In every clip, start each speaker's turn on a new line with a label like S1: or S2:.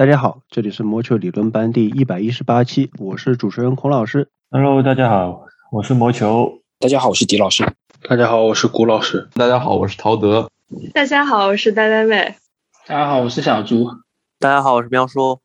S1: 大家好，这里是魔球理论班第一百一十八期，我是主持人孔老师。
S2: Hello，大家好，我是魔球。
S3: 大家好，我是迪老师。
S4: 大家好，我是谷老师。
S5: 大家好，我是陶德。
S6: 大家好，我是呆呆妹。
S7: 大家好，我是小猪。
S8: 大家好，我是喵叔。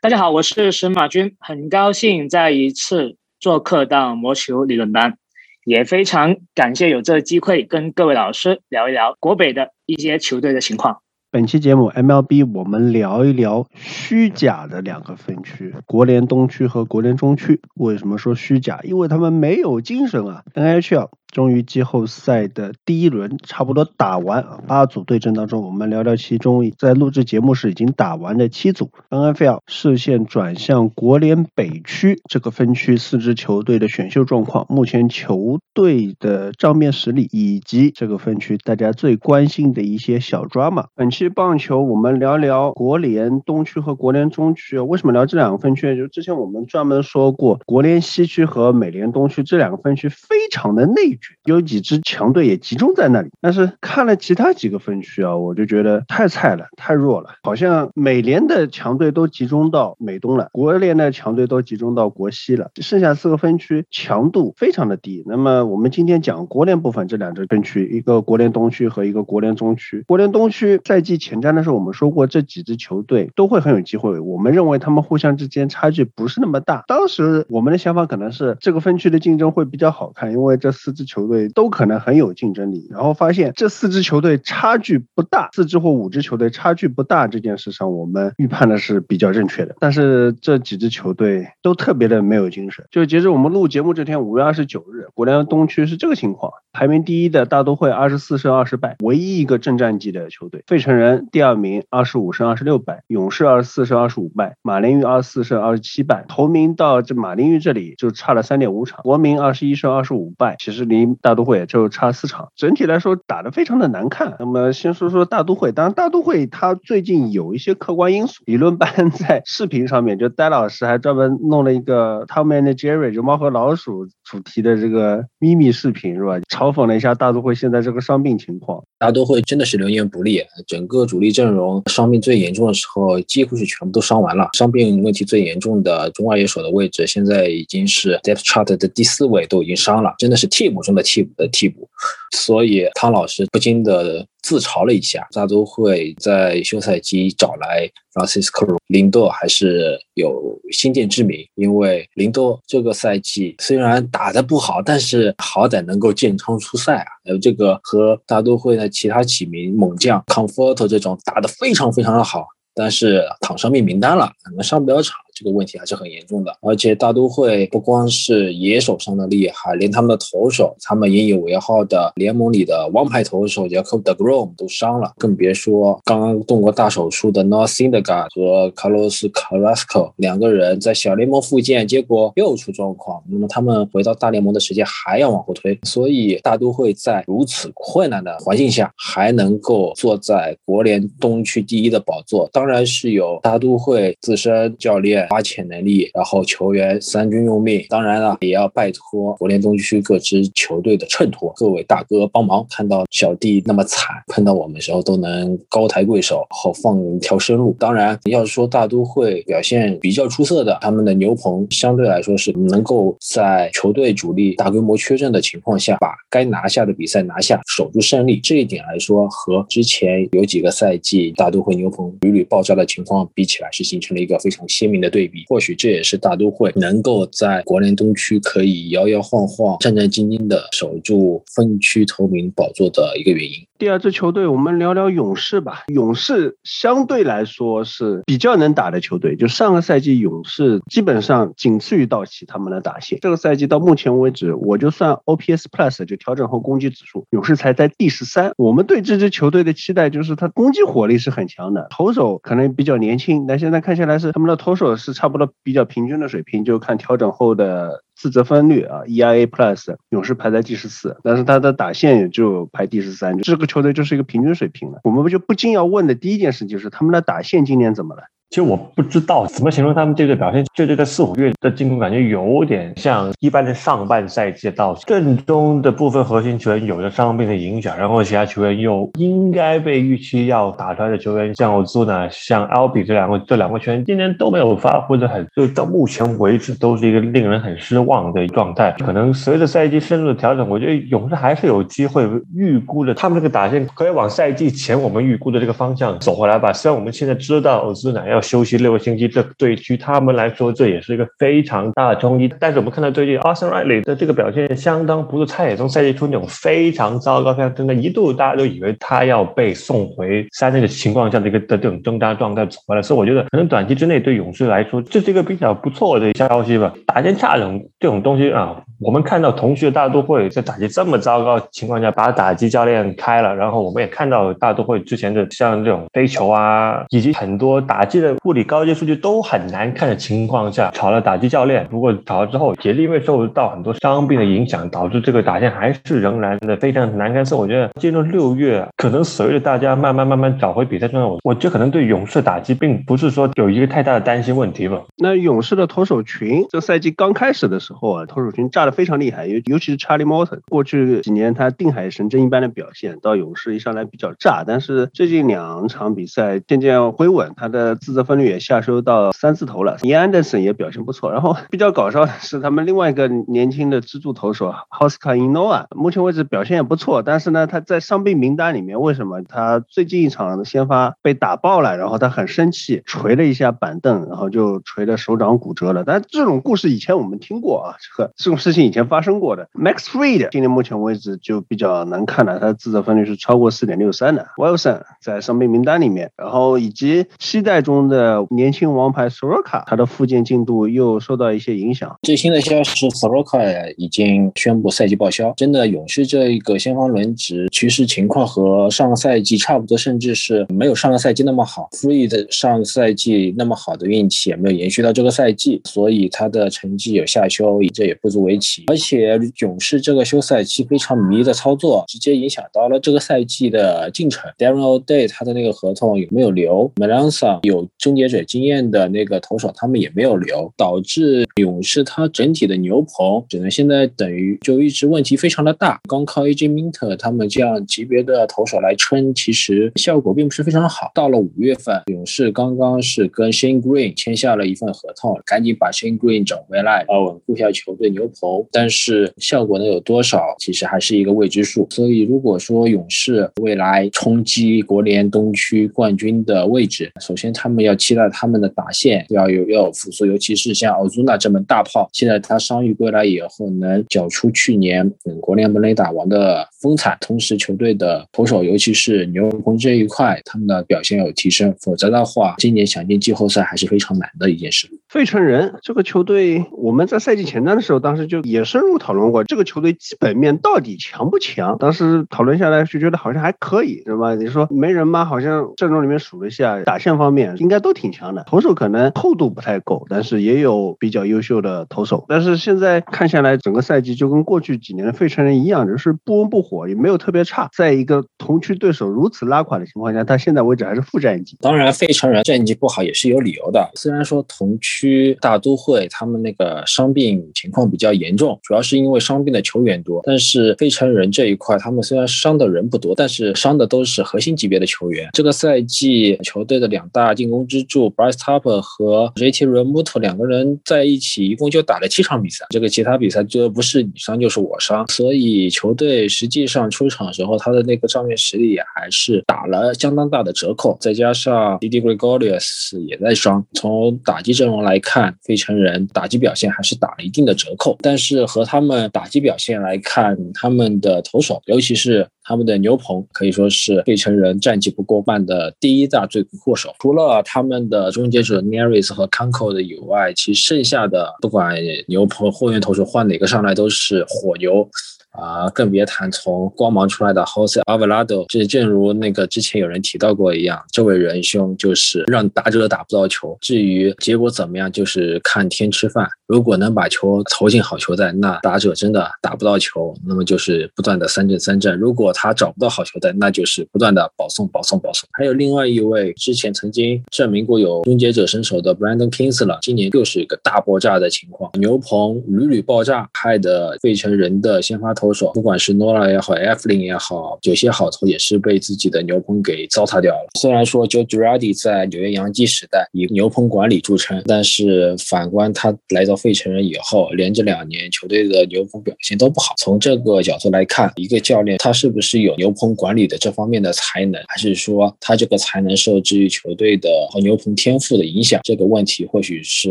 S9: 大家好，我是石马军，很高兴再一次做客到魔球理论班，也非常感谢有这个机会跟各位老师聊一聊国北的一些球队的情况。
S1: 本期节目 MLB 我们聊一聊虚假的两个分区，国联东区和国联中区。为什么说虚假？因为他们没有精神啊！NHL 终于季后赛的第一轮差不多打完啊，八组对阵当中，我们聊聊其中在录制节目时已经打完的七组。NFL 视线转向国联北区这个分区四支球队的选秀状况，目前球队的账面实力以及这个分区大家最关心的一些小 drama。本期棒球我们聊聊国联东区和国联中区。为什么聊这两个分区？就之前我们专门说过，国联西区和美联东区这两个分区非常的内有几支强队也集中在那里。但是看了其他几个分区啊，我就觉得太菜了，太弱了。好像美联的强队都集中到美东了，国联的强队都集中到国西了，剩下四个分区强度非常的低。那么我们今天讲国联部分这两支分区，一个国联东区和一个国联中区。国联东区赛季前瞻的时候，我们说过这几支球队都会很有机会。我们认为他们互相之间差距不是那么大。当时我们的想法可能是这个分区的竞争会比较好看，因为这四支球队都可能很有竞争力。然后发现这四支球队差距不大，四支或五支球队差距不大这件事上，我们预判的是比较正确的。但是这几支球队都特别的没有精神。就截至我们录节目这天，五月二十九日，国联东区是这个情况：排名第一的大都会二十四胜二十败，唯一一个正战绩的球队；费城人第二名二十五胜二十六败，勇士二十四胜二十五败，马林鱼二十四胜二十七败。头名到这马林鱼这里就差了三点五场，国民二十一胜二十五败，其实离大都会就差四场。整体来说打得非常的难看。那么先说说大都会，当然大都会它最近有一些客观因素。理论班在 视频上面，就戴老师还专门弄了一个 Tom and Jerry 就猫和老鼠主题的这个咪咪视频是吧？嘲讽了一下大都会现在这个伤病情况。
S3: 大都会真的是流年不利，整个主力阵容伤病最严重的时候，几乎是全部都伤完了。伤病问题最严重的中外野手的位置，现在已经是 depth chart 的第四位都已经伤了，真的是替补中的替补的替补。所以汤老师不禁的自嘲了一下，大都会在休赛期找来 Francisco 林多还是有先见之明，因为林多这个赛季虽然打得不好，但是好歹能够健康出赛啊。还有，这个和大都会的其他几名猛将 Comfort 这种打得非常非常的好，但是躺伤病名单了，可能上不了场。这个问题还是很严重的，而且大都会不光是野手上的厉害，连他们的投手，他们引以为豪的联盟里的王牌投手 Jacob Degrom 都伤了，更别说刚刚动过大手术的 Noah Syndergaard 和 Carlos Carrasco 两个人在小联盟复健，结果又出状况。那么他们回到大联盟的时间还要往后推，所以大都会在如此困难的环境下还能够坐在国联东区第一的宝座，当然是有大都会自身教练。花钱能力，然后球员三军用命，当然了，也要拜托国联东区各支球队的衬托，各位大哥帮忙。看到小弟那么惨，碰到我们时候都能高抬贵手，好放一条生路。当然，要是说大都会表现比较出色的，他们的牛棚相对来说是能够在球队主力大规模缺阵的情况下，把该拿下的比赛拿下，守住胜利。这一点来说，和之前有几个赛季大都会牛棚屡屡爆炸的情况比起来，是形成了一个非常鲜明的对。对比，或许这也是大都会能够在国联东区可以摇摇晃晃、战战兢兢的守住分区头名宝座的一个原因。
S1: 第二支球队，我们聊聊勇士吧。勇士相对来说是比较能打的球队，就上个赛季勇士基本上仅次于道奇他们的打线。这个赛季到目前为止，我就算 OPS Plus 就调整后攻击指数，勇士才在第十三。我们对这支球队的期待就是他攻击火力是很强的，投手可能比较年轻，但现在看下来是他们的投手是差不多比较平均的水平，就看调整后的。自责分率啊，ERA Plus，勇士排在第十四，但是他的打线也就排第十三，这个球队就是一个平均水平了。我们不就不禁要问的第一件事就是他们的打线今年怎么了？
S2: 其实我不知道怎么形容他们这队表现，就这个四五月的进攻感觉有点像一般的上半赛季到阵中的部分核心球员有着伤病的影响，然后其他球员又应该被预期要打出来的球员，像欧祖呢，像 L B 这两个这两个球员今年都没有发挥的很，就到目前为止都是一个令人很失望的状态。可能随着赛季深入的调整，我觉得勇士还是有机会预估的，他们这个打线可以往赛季前我们预估的这个方向走回来吧。虽然我们现在知道欧兹呢要休息六个星期，这对于他们来说这也是一个非常大的冲击。但是我们看到最近 Austin Riley 的这个表现相当不错，他也从赛季初那种非常糟糕、非常真的，一度大家都以为他要被送回三内的情况下，的一个的这种挣扎状态走回来。所以我觉得可能短期之内对勇士来说这是一个比较不错的消息吧。打进差这种这种东西啊，我们看到同区的大都会在打击这么糟糕情况下把打击教练开了，然后我们也看到大都会之前的像这种飞球啊，以及很多打击的物理高阶数据都很难看的情况下，炒了打击教练。不过炒了之后，也是因为受到很多伤病的影响，导致这个打线还是仍然的非常难看。所以我觉得进入六月，可能随着大家慢慢慢慢找回比赛状态，我我觉得可能对勇士打击并不是说有一个太大的担心问题吧。
S1: 那勇士的投手群，这赛季刚开始的时候啊，投手群炸了非常厉害，尤尤其是查理·莫特，过去几年他定海神针一般的表现，到勇士一上来比较炸，但是最近两场比赛渐渐回稳，他的自责分率也下收到三字头了。尼安德森也表现不错，然后比较搞笑的是他们另外一个年轻的支柱投手奥斯卡·伊诺瓦，目前为止表现也不错，但是呢他在伤病名单里面，为什么他最近一场先发被打爆了，然后他很生气，捶了一下板凳，然后就捶的手掌骨折了。但这种故事以前我们听过啊，这个这种事情以前发生过的。Max Fried 今年目前为止就比较难看了，他的自责分率是超过四点六三的。Wilson 在伤病名单里面，然后以及期待中的年轻王牌 Soroka，他的复健进度又受到一些影响。
S3: 最新的消息是 Soroka 已经宣布赛季报销。真的，勇士这一个先发轮值趋势情况和上个赛季差不多，甚至是没有上个赛季那么好。Fried 上个赛季那么好的运气也没有延续到这个赛季，所以他的成绩有下修，这也不足为奇。而且勇士这个休赛期非常迷的操作，直接影响到了这个赛季的进程。Darren O'Day 他的那个合同有没有留？Melanson 有终结者经验的那个投手，他们也没有留，导致勇士他整体的牛棚只能现在等于就一直问题非常的大。光靠 AJ Minter 他们这样级别的投手来撑，其实效果并不是非常好。到了五月份，勇士刚刚是跟 Shane Green 签下了一份合同，赶紧把 Shane Green 找回来，啊，稳固下球队牛棚。但是效果能有多少，其实还是一个未知数。所以如果说勇士未来冲击国联东区冠军的位置，首先他们要期待他们的打线要有要有复苏，尤其是像奥祖纳这门大炮，现在他伤愈归来以后，能缴出去年嗯国联门雷打王的风采。同时，球队的投手，尤其是牛棚这一块，他们的表现有提升，否则的话，今年想进季后赛还是非常难的一件事。
S1: 费城人这个球队，我们在赛季前段的时候，当时就也深入讨论过这个球队基本面到底强不强。当时讨论下来就觉得好像还可以，对吧？你说没人吗？好像阵容里面数了一下，打线方面应该都挺强的，投手可能厚度不太够，但是也有比较优秀的投手。但是现在看下来，整个赛季就跟过去几年的费城人一样，就是不温不火，也没有特别差。在一个同区对手如此拉垮的情况下，他现在为止还是负战绩。
S3: 当然，费城人战绩不好也是有理由的。虽然说同区大都会他们那个伤病情况比较严严重，主要是因为伤病的球员多。但是费城人这一块，他们虽然伤的人不多，但是伤的都是核心级别的球员。这个赛季球队的两大进攻支柱 Bryce Harper 和 JT Realmuto 两个人在一起，一共就打了七场比赛。这个其他比赛就不是你伤就是我伤，所以球队实际上出场时候，他的那个账面实力也还是打了相当大的折扣。再加上 Didi Gregorius 也在伤，从打击阵容来看，费城人打击表现还是打了一定的折扣。但是和他们打击表现来看，他们的投手，尤其是他们的牛棚，可以说是费城人战绩不过半的第一大罪魁祸首。除了他们的终结者 Neris 和 Conco 的以外，其剩下的不管牛棚后援投手换哪个上来都是火牛。啊，更别谈从光芒出来的 Jose Avelado。这正如那个之前有人提到过一样，这位仁兄就是让打者打不到球，至于结果怎么样，就是看天吃饭。如果能把球投进好球带，那打者真的打不到球，那么就是不断的三振三振。如果他找不到好球带，那就是不断的保送保送保送。还有另外一位之前曾经证明过有终结者身手的 Brandon Kingsler，今年又是一个大爆炸的情况，牛棚屡屡爆炸，害得费城人的先发投手，不管是诺拉也好，Eflin 也好，有些好投也是被自己的牛棚给糟蹋掉了。虽然说 joe giardi 在纽约洋基时代以牛棚管理著称，但是反观他来到费城人以后，连着两年球队的牛棚表现都不好。从这个角度来看，一个教练他是不是有牛棚管理的这方面的才能，还是说他这个才能受制于球队的和牛棚天赋的影响？这个问题或许是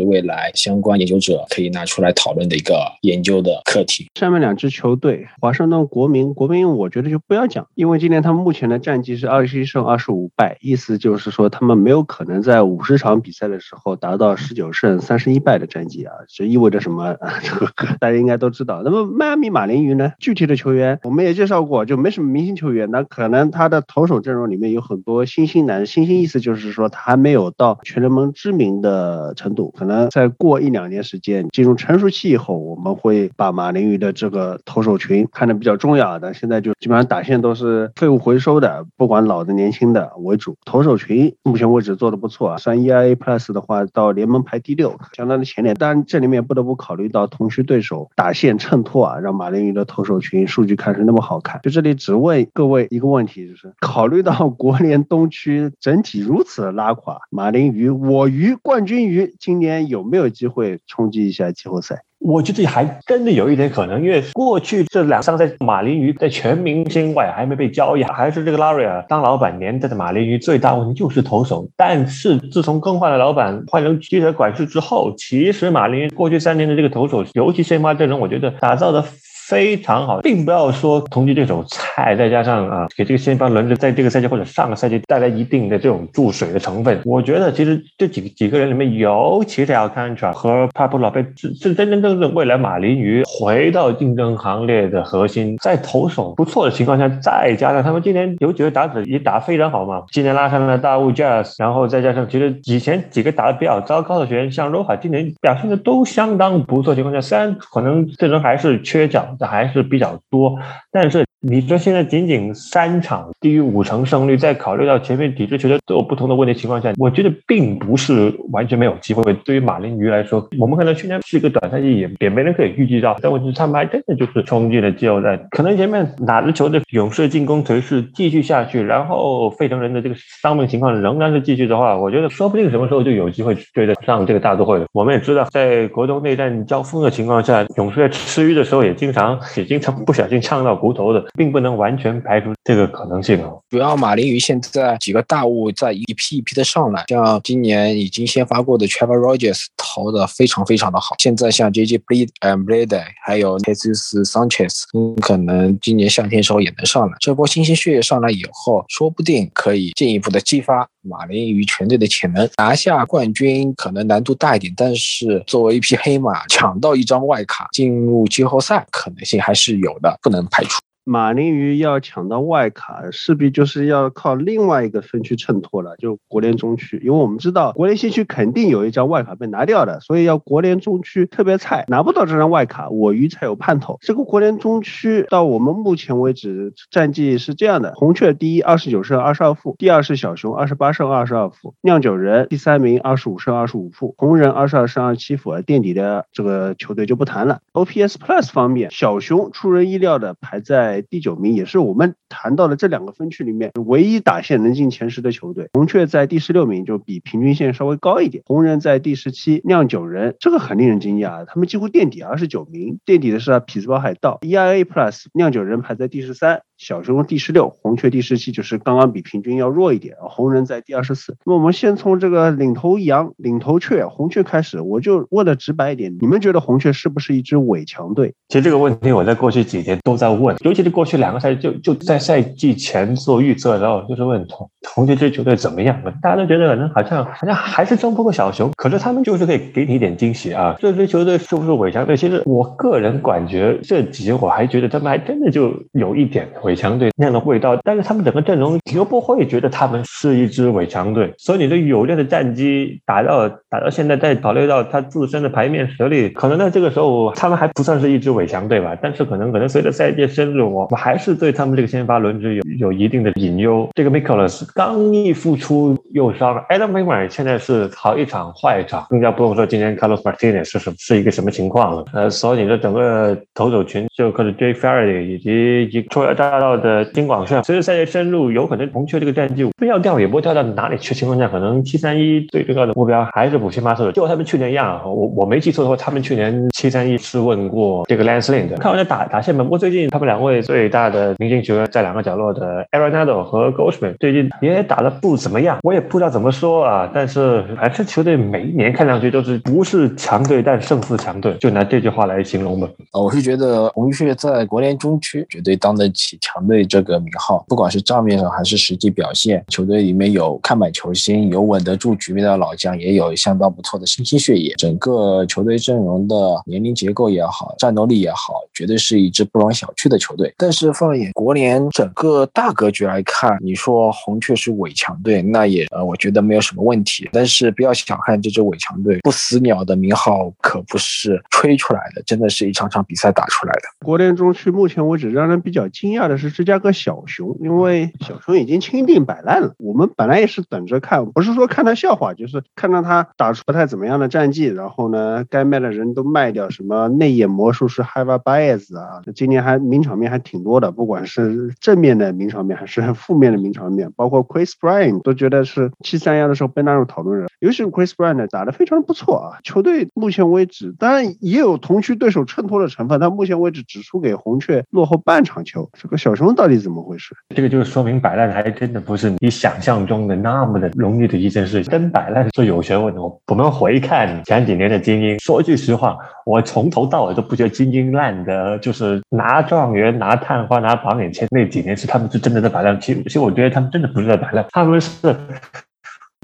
S3: 未来相关研究者可以拿出来讨论的一个研究的课题。
S1: 下面两支球队，华盛顿国民，国民我觉得就不要讲，因为今年他们目前的战绩是二十一胜二十五败，意思就是说他们没有可能在五十场比赛的时候达到十九胜三十一败的战绩啊，这意味着什么？这个大家应该都知道。那么迈阿密马林鱼呢？具体的球员我们也介绍过，就没什么明星球员，那可能他的投手阵容里面有很多新星男，新星意思就是说他还没有到全联盟知名的程度，可能再过一两年时间进入成熟期以后，我们会把马林鱼的这个投手群看得比较重要的。现在就基本上打线都是废物回收的，不管老的年轻的为主。投手群目前为止做的不错啊，算 ERA Plus 的话到联盟排第六，相当的前列。当然这里面不得不考虑到同区对手打线衬托啊，让马林鱼的投手群数据看是那么好看。就这里只问各位一个问题，就是 考虑到国联东区整体如此的拉垮，马林鱼我鱼冠军鱼今年有没有机会冲击一下季后赛？
S2: 我觉得还真的有一点可能，因为过去这两三赛季，马林鱼在全明星外还没被交易，还是这个拉瑞尔当老板年代的马林鱼最大问题就是投手。但是自从更换了老板，换成记者管事之后，其实马林鱼过去三年的这个投手，尤其先发阵容，我觉得打造的。非常好，并不要说同级对手菜，再加上啊，给这个先发轮子在这个赛季或者上个赛季带来一定的这种注水的成分。我觉得其实这几个几个人里面，尤其是 Alcantara 和帕布洛佩是是真真正正未来马林鱼回到竞争行列的核心。在投手不错的情况下，再加上他们今年有几个打者也打非常好嘛，今年拉上了大雾 Jazz，然后再加上其实以前几个打得比较糟糕的球员，像 Roha，今年表现的都相当不错情况下，虽然可能阵容还是缺角。还是比较多，但是。你说现在仅仅三场低于五成胜率，在考虑到前面几支球队都有不同的问题情况下，我觉得并不是完全没有机会。对于马林鱼来说，我们可能去年是一个短赛季，也也没人可以预计到。但问题是他们还真的就是冲击了季后赛。可能前面哪支球队勇士进攻颓势继续下去，然后费城人的这个伤病情况仍然是继续的话，我觉得说不定什么时候就有机会追得上这个大都会了。我们也知道，在国中内战交锋的情况下，勇士在吃鱼的时候也经常也经常不小心呛到骨头的。并不能完全排除这个可能性。
S3: 主要马林鱼现在几个大物在一批一批的上来，像今年已经先发过的 Trevor Rogers 投的非常非常的好。现在像 JJ Bleed and Blade 还有 Jesus Sanchez，嗯，可能今年夏天时候也能上来。这波新鲜血液上来以后，说不定可以进一步的激发马林鱼全队的潜能，拿下冠军可能难度大一点，但是作为一匹黑马，抢到一张外卡进入季后赛可能性还是有的，不能排除。
S1: 马林鱼要抢到外卡，势必就是要靠另外一个分区衬托了，就国联中区。因为我们知道国联西区肯定有一张外卡被拿掉的，所以要国联中区特别菜，拿不到这张外卡，我鱼才有盼头。这个国联中区到我们目前为止战绩是这样的：红雀第一，二十九胜二十二负；第二是小熊，二十八胜二十二负；酿酒人第三名，二十五胜二十五负；红人二十二胜二十七负。垫底的这个球队就不谈了。OPS Plus 方面，小熊出人意料的排在。在第九名，也是我们谈到的这两个分区里面唯一打线能进前十的球队。红雀在第十六名，就比平均线稍微高一点。红人在第十七，酿酒人这个很令人惊讶，他们几乎垫底二十九名，垫底的是匹兹堡海盗。EIA Plus，酿酒人排在第十三。小熊第十六，红雀第十七，就是刚刚比平均要弱一点。红人在第二十四。那么我们先从这个领头羊、领头雀红雀开始，我就问的直白一点，你们觉得红雀是不是一支伪强队？
S2: 其实这个问题我在过去几天都在问，尤其是过去两个赛季，就就在赛季前做预测然后，就是问红红雀这球队怎么样？大家都觉得可能好像好像还是争不过小熊，可是他们就是可以给你一点惊喜啊。这支球队是不是伪强队？其实我个人感觉这几年我还觉得他们还真的就有一点伪强队那样的味道，但是他们整个阵容你又不会觉得他们是一支伪强队，所以你的有力的战绩打到打到现在，再考虑到他自身的牌面实力，可能在这个时候他们还不算是一支伪强队吧。但是可能可能随着赛季深入，我我还是对他们这个先发轮值有有一定的隐忧。这个 m i c h a e l s 刚一复出又伤，Adam m a r 现在是好一场坏一场，更加不用说今天 Carlos Martinez 是什是一个什么情况了。呃，所以你的整个投手群就可能 Jay Faraday 以及以初来到的金广炫，随着赛季深入，有可能红雀这个战绩非要掉也不会掉到哪里去情况下，可能七三一最最高的目标还是补先发投手。就他们去年一样，我我没记错的话，他们去年七三一是问过这个 Lance Lynn 的。看完在打打线吧，不过最近他们两位最大的明星球员在两个角落的 aronado 和 Goldschmidt 最近也打得不怎么样，我也不知道怎么说啊。但是反正球队每一年看上去都是不是强队，但胜似强队，就拿这句话来形容吧。
S3: 呃，我是觉得红雀在国联中区绝对当得起强队这个名号，不管是账面上还是实际表现，球队里面有看板球星，有稳得住局面的老将，也有相当不错的新兴血液。整个球队阵容的年龄结构也好，战斗力也好，绝对是一支不容小觑的球队。但是放眼国联整个大格局来看，你说红雀是伪强队，那也呃，我觉得没有什么问题。但是不要小看这支伪强队，不死鸟的名号可不是吹出来的，真的是一场场比赛打出来的。
S1: 国联中区目前为止让人比较惊讶的是芝加哥小熊，因为小熊已经钦定摆烂了。我们本来也是等着看，不是说看他笑话，就是看到他打出不太怎么样的战绩，然后呢，该卖的人都卖掉，什么内野魔术师 Hava Bias 啊，今年还名场面还挺多的，不管是正面的名场面还是负面的名场面，包括 Chris b r y a n 都觉得是七三幺的时候被纳入讨论人，尤其是 Chris b r y a n 打得非常不错啊。球队目前为止，当然也有同区对手衬托的成分，但目前为止只输给红雀，落后半场球。这个小熊到底怎么回事？
S2: 这个就是说明摆烂还真的不是你想象中的那么的容易的一件事情。真摆烂是有学问的。我们回看前几年的精英，说句实话，我从头到尾都不觉得精英烂的，就是拿状元、拿探花、拿榜眼签那几年是他们是真的在摆烂。其实，其实我觉得他们真的不是在摆烂，他们是。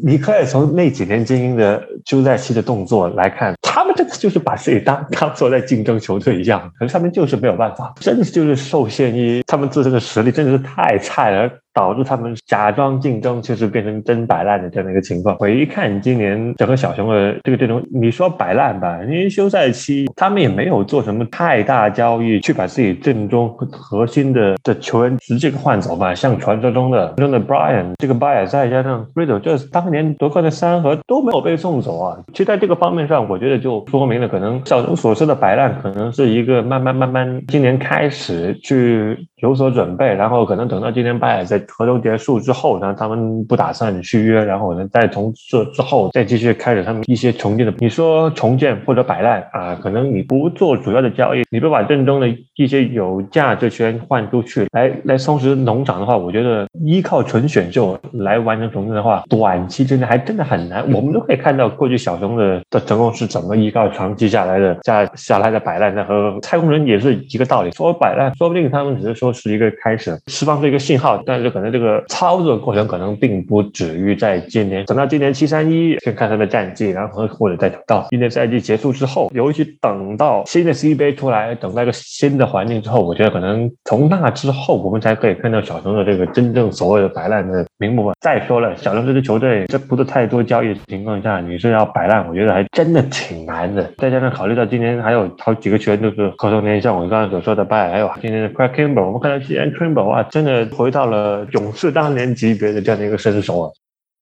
S2: 你可以从那几年精英的休赛期的动作来看，这个就是把自己当当做在竞争球队一样，可是他们就是没有办法，真的就是受限于他们自身的实力，真的是太菜了。导致他们假装竞争，其实变成真摆烂的这样的一个情况。我一看今年整个小熊的这个阵容，你说摆烂吧，因为休赛期他们也没有做什么太大交易，去把自己阵中核心的的球员直接换走吧。像传说中的中的 Brian 这个巴尔再加上 Riddle，就是当年夺冠的三核都没有被送走啊。其实在这个方面上，我觉得就说明了，可能小熊所说的摆烂，可能是一个慢慢慢慢今年开始去有所准备，然后可能等到今年巴尔在合同结束之后呢，他们不打算续约，然后呢，再从这之后再继续开始他们一些重建的。你说重建或者摆烂啊，可能你不做主要的交易，你不把正中的一些有价值圈换出去，来来充实农场的话，我觉得依靠纯选秀来完成重建的话，短期之内还真的很难。我们都可以看到过去小熊的的成功是怎么依靠长期下来的下下来的摆烂，那和太空人也是一个道理。说摆烂，说不定他们只是说是一个开始，释放出一个信号，但是。可能这个操作过程可能并不止于在今年，等到今年七三一先看他的战绩，然后或者再等到今年赛季结束之后，尤其等到新的 C 杯出来，等待一个新的环境之后，我觉得可能从那之后，我们才可以看到小熊的这个真正所谓的摆烂的名目。再说了，小熊这支球队这不是太多交易的情况下，你是要摆烂，我觉得还真的挺难的。再加上考虑到今年还有好几个球员都是合同年，像我刚才所说的拜，还有今年的 Craig Kimbrel，我们看到今年 Kimbrel 啊，真的回到了。勇士当年级别的这样的一个身手啊。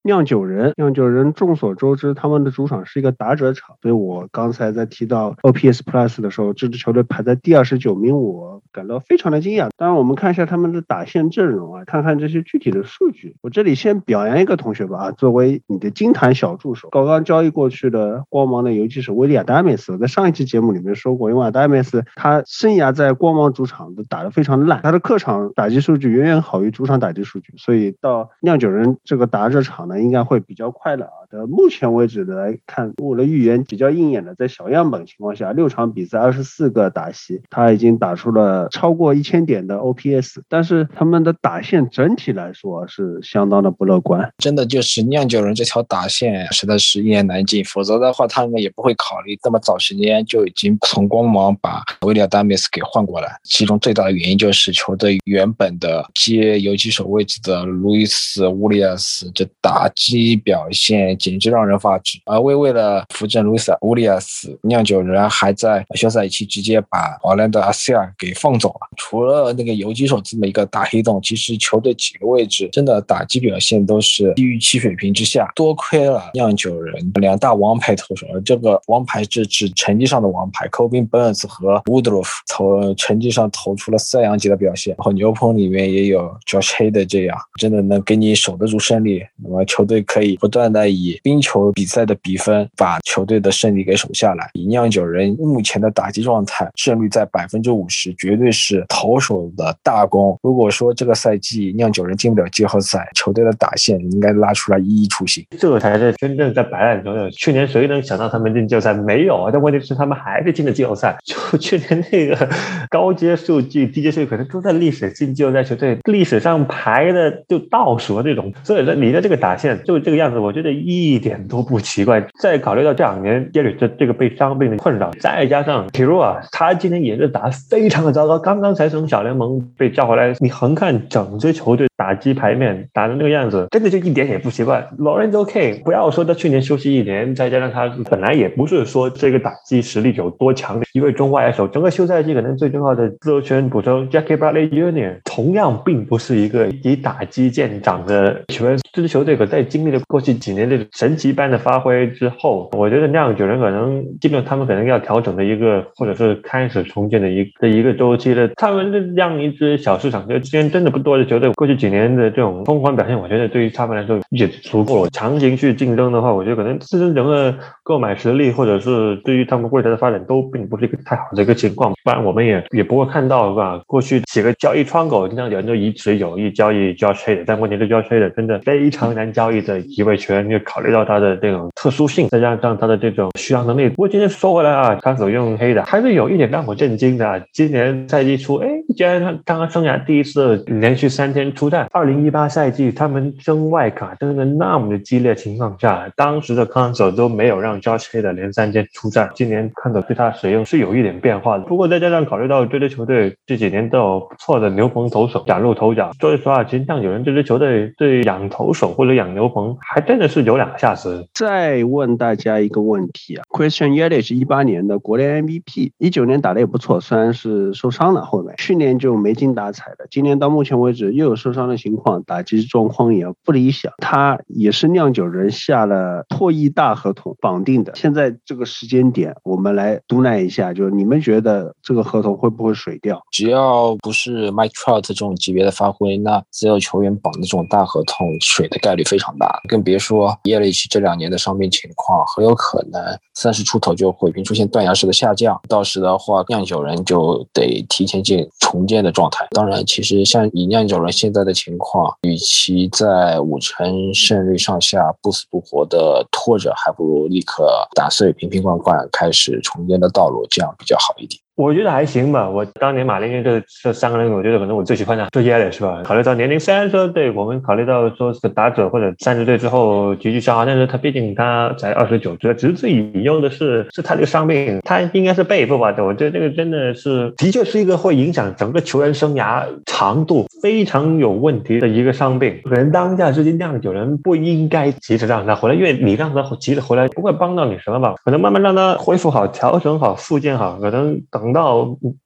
S1: 酿酒人，酿酒人众所周知，他们的主场是一个打者场，所以我刚才在提到 OPS Plus 的时候，这支球队排在第二十九名，我感到非常的惊讶。当然，我们看一下他们的打线阵容啊，看看这些具体的数据。我这里先表扬一个同学吧，啊，作为你的金坛小助手，刚刚交易过去的光芒的游击手威利亚达梅斯，我在上一期节目里面说过，因为达梅斯他生涯在光芒主场都打得非常烂，他的客场打击数据远远好于主场打击数据，所以到酿酒人这个打者场呢，应该会比较快乐啊。呃，目前为止来看，我的预言比较应验的，在小样本情况下，六场比赛二十四个打席，他已经打出了超过一千点的 OPS，但是他们的打线整体来说是相当的不乐观。
S3: 真的就是酿酒人这条打线实在是一言难尽，否则的话他们也不会考虑这么早时间就已经从光芒把威利亚丹梅斯给换过来。其中最大的原因就是球队原本的接游击手位置的路易斯·乌利亚斯这打击表现。简直让人发指！而为为了扶正路易斯·乌利亚斯，酿酒人还在休赛期直接把奥兰德·阿西尔给放走了。除了那个游击手这么一个大黑洞，其实球队几个位置真的打击表现都是低于其水平之下。多亏了酿酒人两大王牌投手，而这个王牌是指成绩上的王牌，Kobe Burns 和 Woodruff 投成绩上投出了赛扬级的表现。然后牛棚里面也有 Josh Hay 的这样，真的能给你守得住胜利。那么球队可以不断的以冰球比赛的比分把球队的胜利给守下来。以酿酒人目前的打击状态，胜率在百分之五十，绝对是投手的大功。如果说这个赛季酿酒人进不了季后赛，球队的打线应该拉出来一一出行，
S2: 这才是真正在摆烂中的。去年谁能想到他们进季后赛？没有啊！但问题是他们还是进了季后赛。就 去年那个高阶数据、低阶数据可能都在历史进季后赛球队历史上排的就倒数的这种。所以说你的这个打线就这个样子，我觉得一点都不奇怪。再考虑到这两年耶里这这个被伤病的困扰，再加上皮鲁啊，他今年也是打非常的糟糕，刚刚才从小联盟被叫回来。你横看整支球队打击牌面打的那个样子，真的就一点也不奇怪。Lorenzo K，不要说他去年休息一年，再加上他本来也不是说这个打击实力有多强的一位中外手，整个休赛季可能最重要的自由球员补充 Jackie Bradley Jr. 同样并不是一个以打击见长的球员。这支球队可在经历了过去几年这个神奇般的发挥之后，我觉得酿酒人可能基本上他们可能要调整的一个，或者是开始重建的一的一个周期了。他们这样一支小市场，就之前真的不多的球队，过去几年的这种疯狂表现，我觉得对于他们来说也足够了。强行去竞争的话，我觉得可能自身整个购买实力，或者是对于他们未来的发展，都并不是一个太好的一个情况。不然我们也也不会看到，是吧？过去几个交易窗口，经常有人就一直有意交易 Josh Hader，但问题是 Josh Hader 真的非常难交易的一位球员，就考虑到他的这种特殊性，再加上他的这种续航能力。不过今天说回来啊，他所用黑的还是有一点让我震惊的。今年赛季初，哎，既然他刚刚生涯第一次连续三天出战。二零一八赛季他们争外卡争的那么的激烈情况下，当时的康手都没有让 Josh Hader 连三天出战。今年看到对他使用是有一点变化的。不过再加上考虑到这支球队这几年都有不错的牛棚投手崭露头角，说实话，其实像有人这支球队对养投手或者养牛棚还真的是有两下子。
S1: 再问大家一个问题啊，Christian Yelich 一八年的国联 MVP，一九年打的也不错，虽然是受伤了，后面去年就没精打采的，今年到目前为止又有受伤的情况，打击状况也不理想。他也是酿酒人下了破亿大合同绑定的，现在这个时间点，我们来读奶一下，就是你们觉得这个合同会不会水掉？
S3: 只要不是 Mike Trout 这种级别的发挥，那自由球员绑的这种大合同水的概率非常大，更别说耶利奇这两年的伤病情况，很有可能三十出头就会出现断崖式的下降，到时的话，酿酒人就得提前进重建的状态。当然，其实像以酿酒人现在的情况，与其在五成胜率上下不死不活的拖着，还不如立刻打碎瓶瓶罐罐，开始重建的道路，这样比较好一点。
S2: 我觉得还行吧。我当年马林鱼这这三个人，我觉得可能我最喜欢的是耶利是吧？考虑到年龄，虽然说对我们考虑到说是打者或者三十岁之后急剧消耗，但是他毕竟他才二十九岁，只是最引诱的是是他这个伤病，他应该是背部吧？我觉得这个真的是的确是一个会影响整个球员生涯长度非常有问题的一个伤病。可能当下之间酿酒人不应该急着让他回来，因为你让他急着回来不会帮到你什么吧？可能慢慢让他恢复好、调整好、复健好，可能等。等到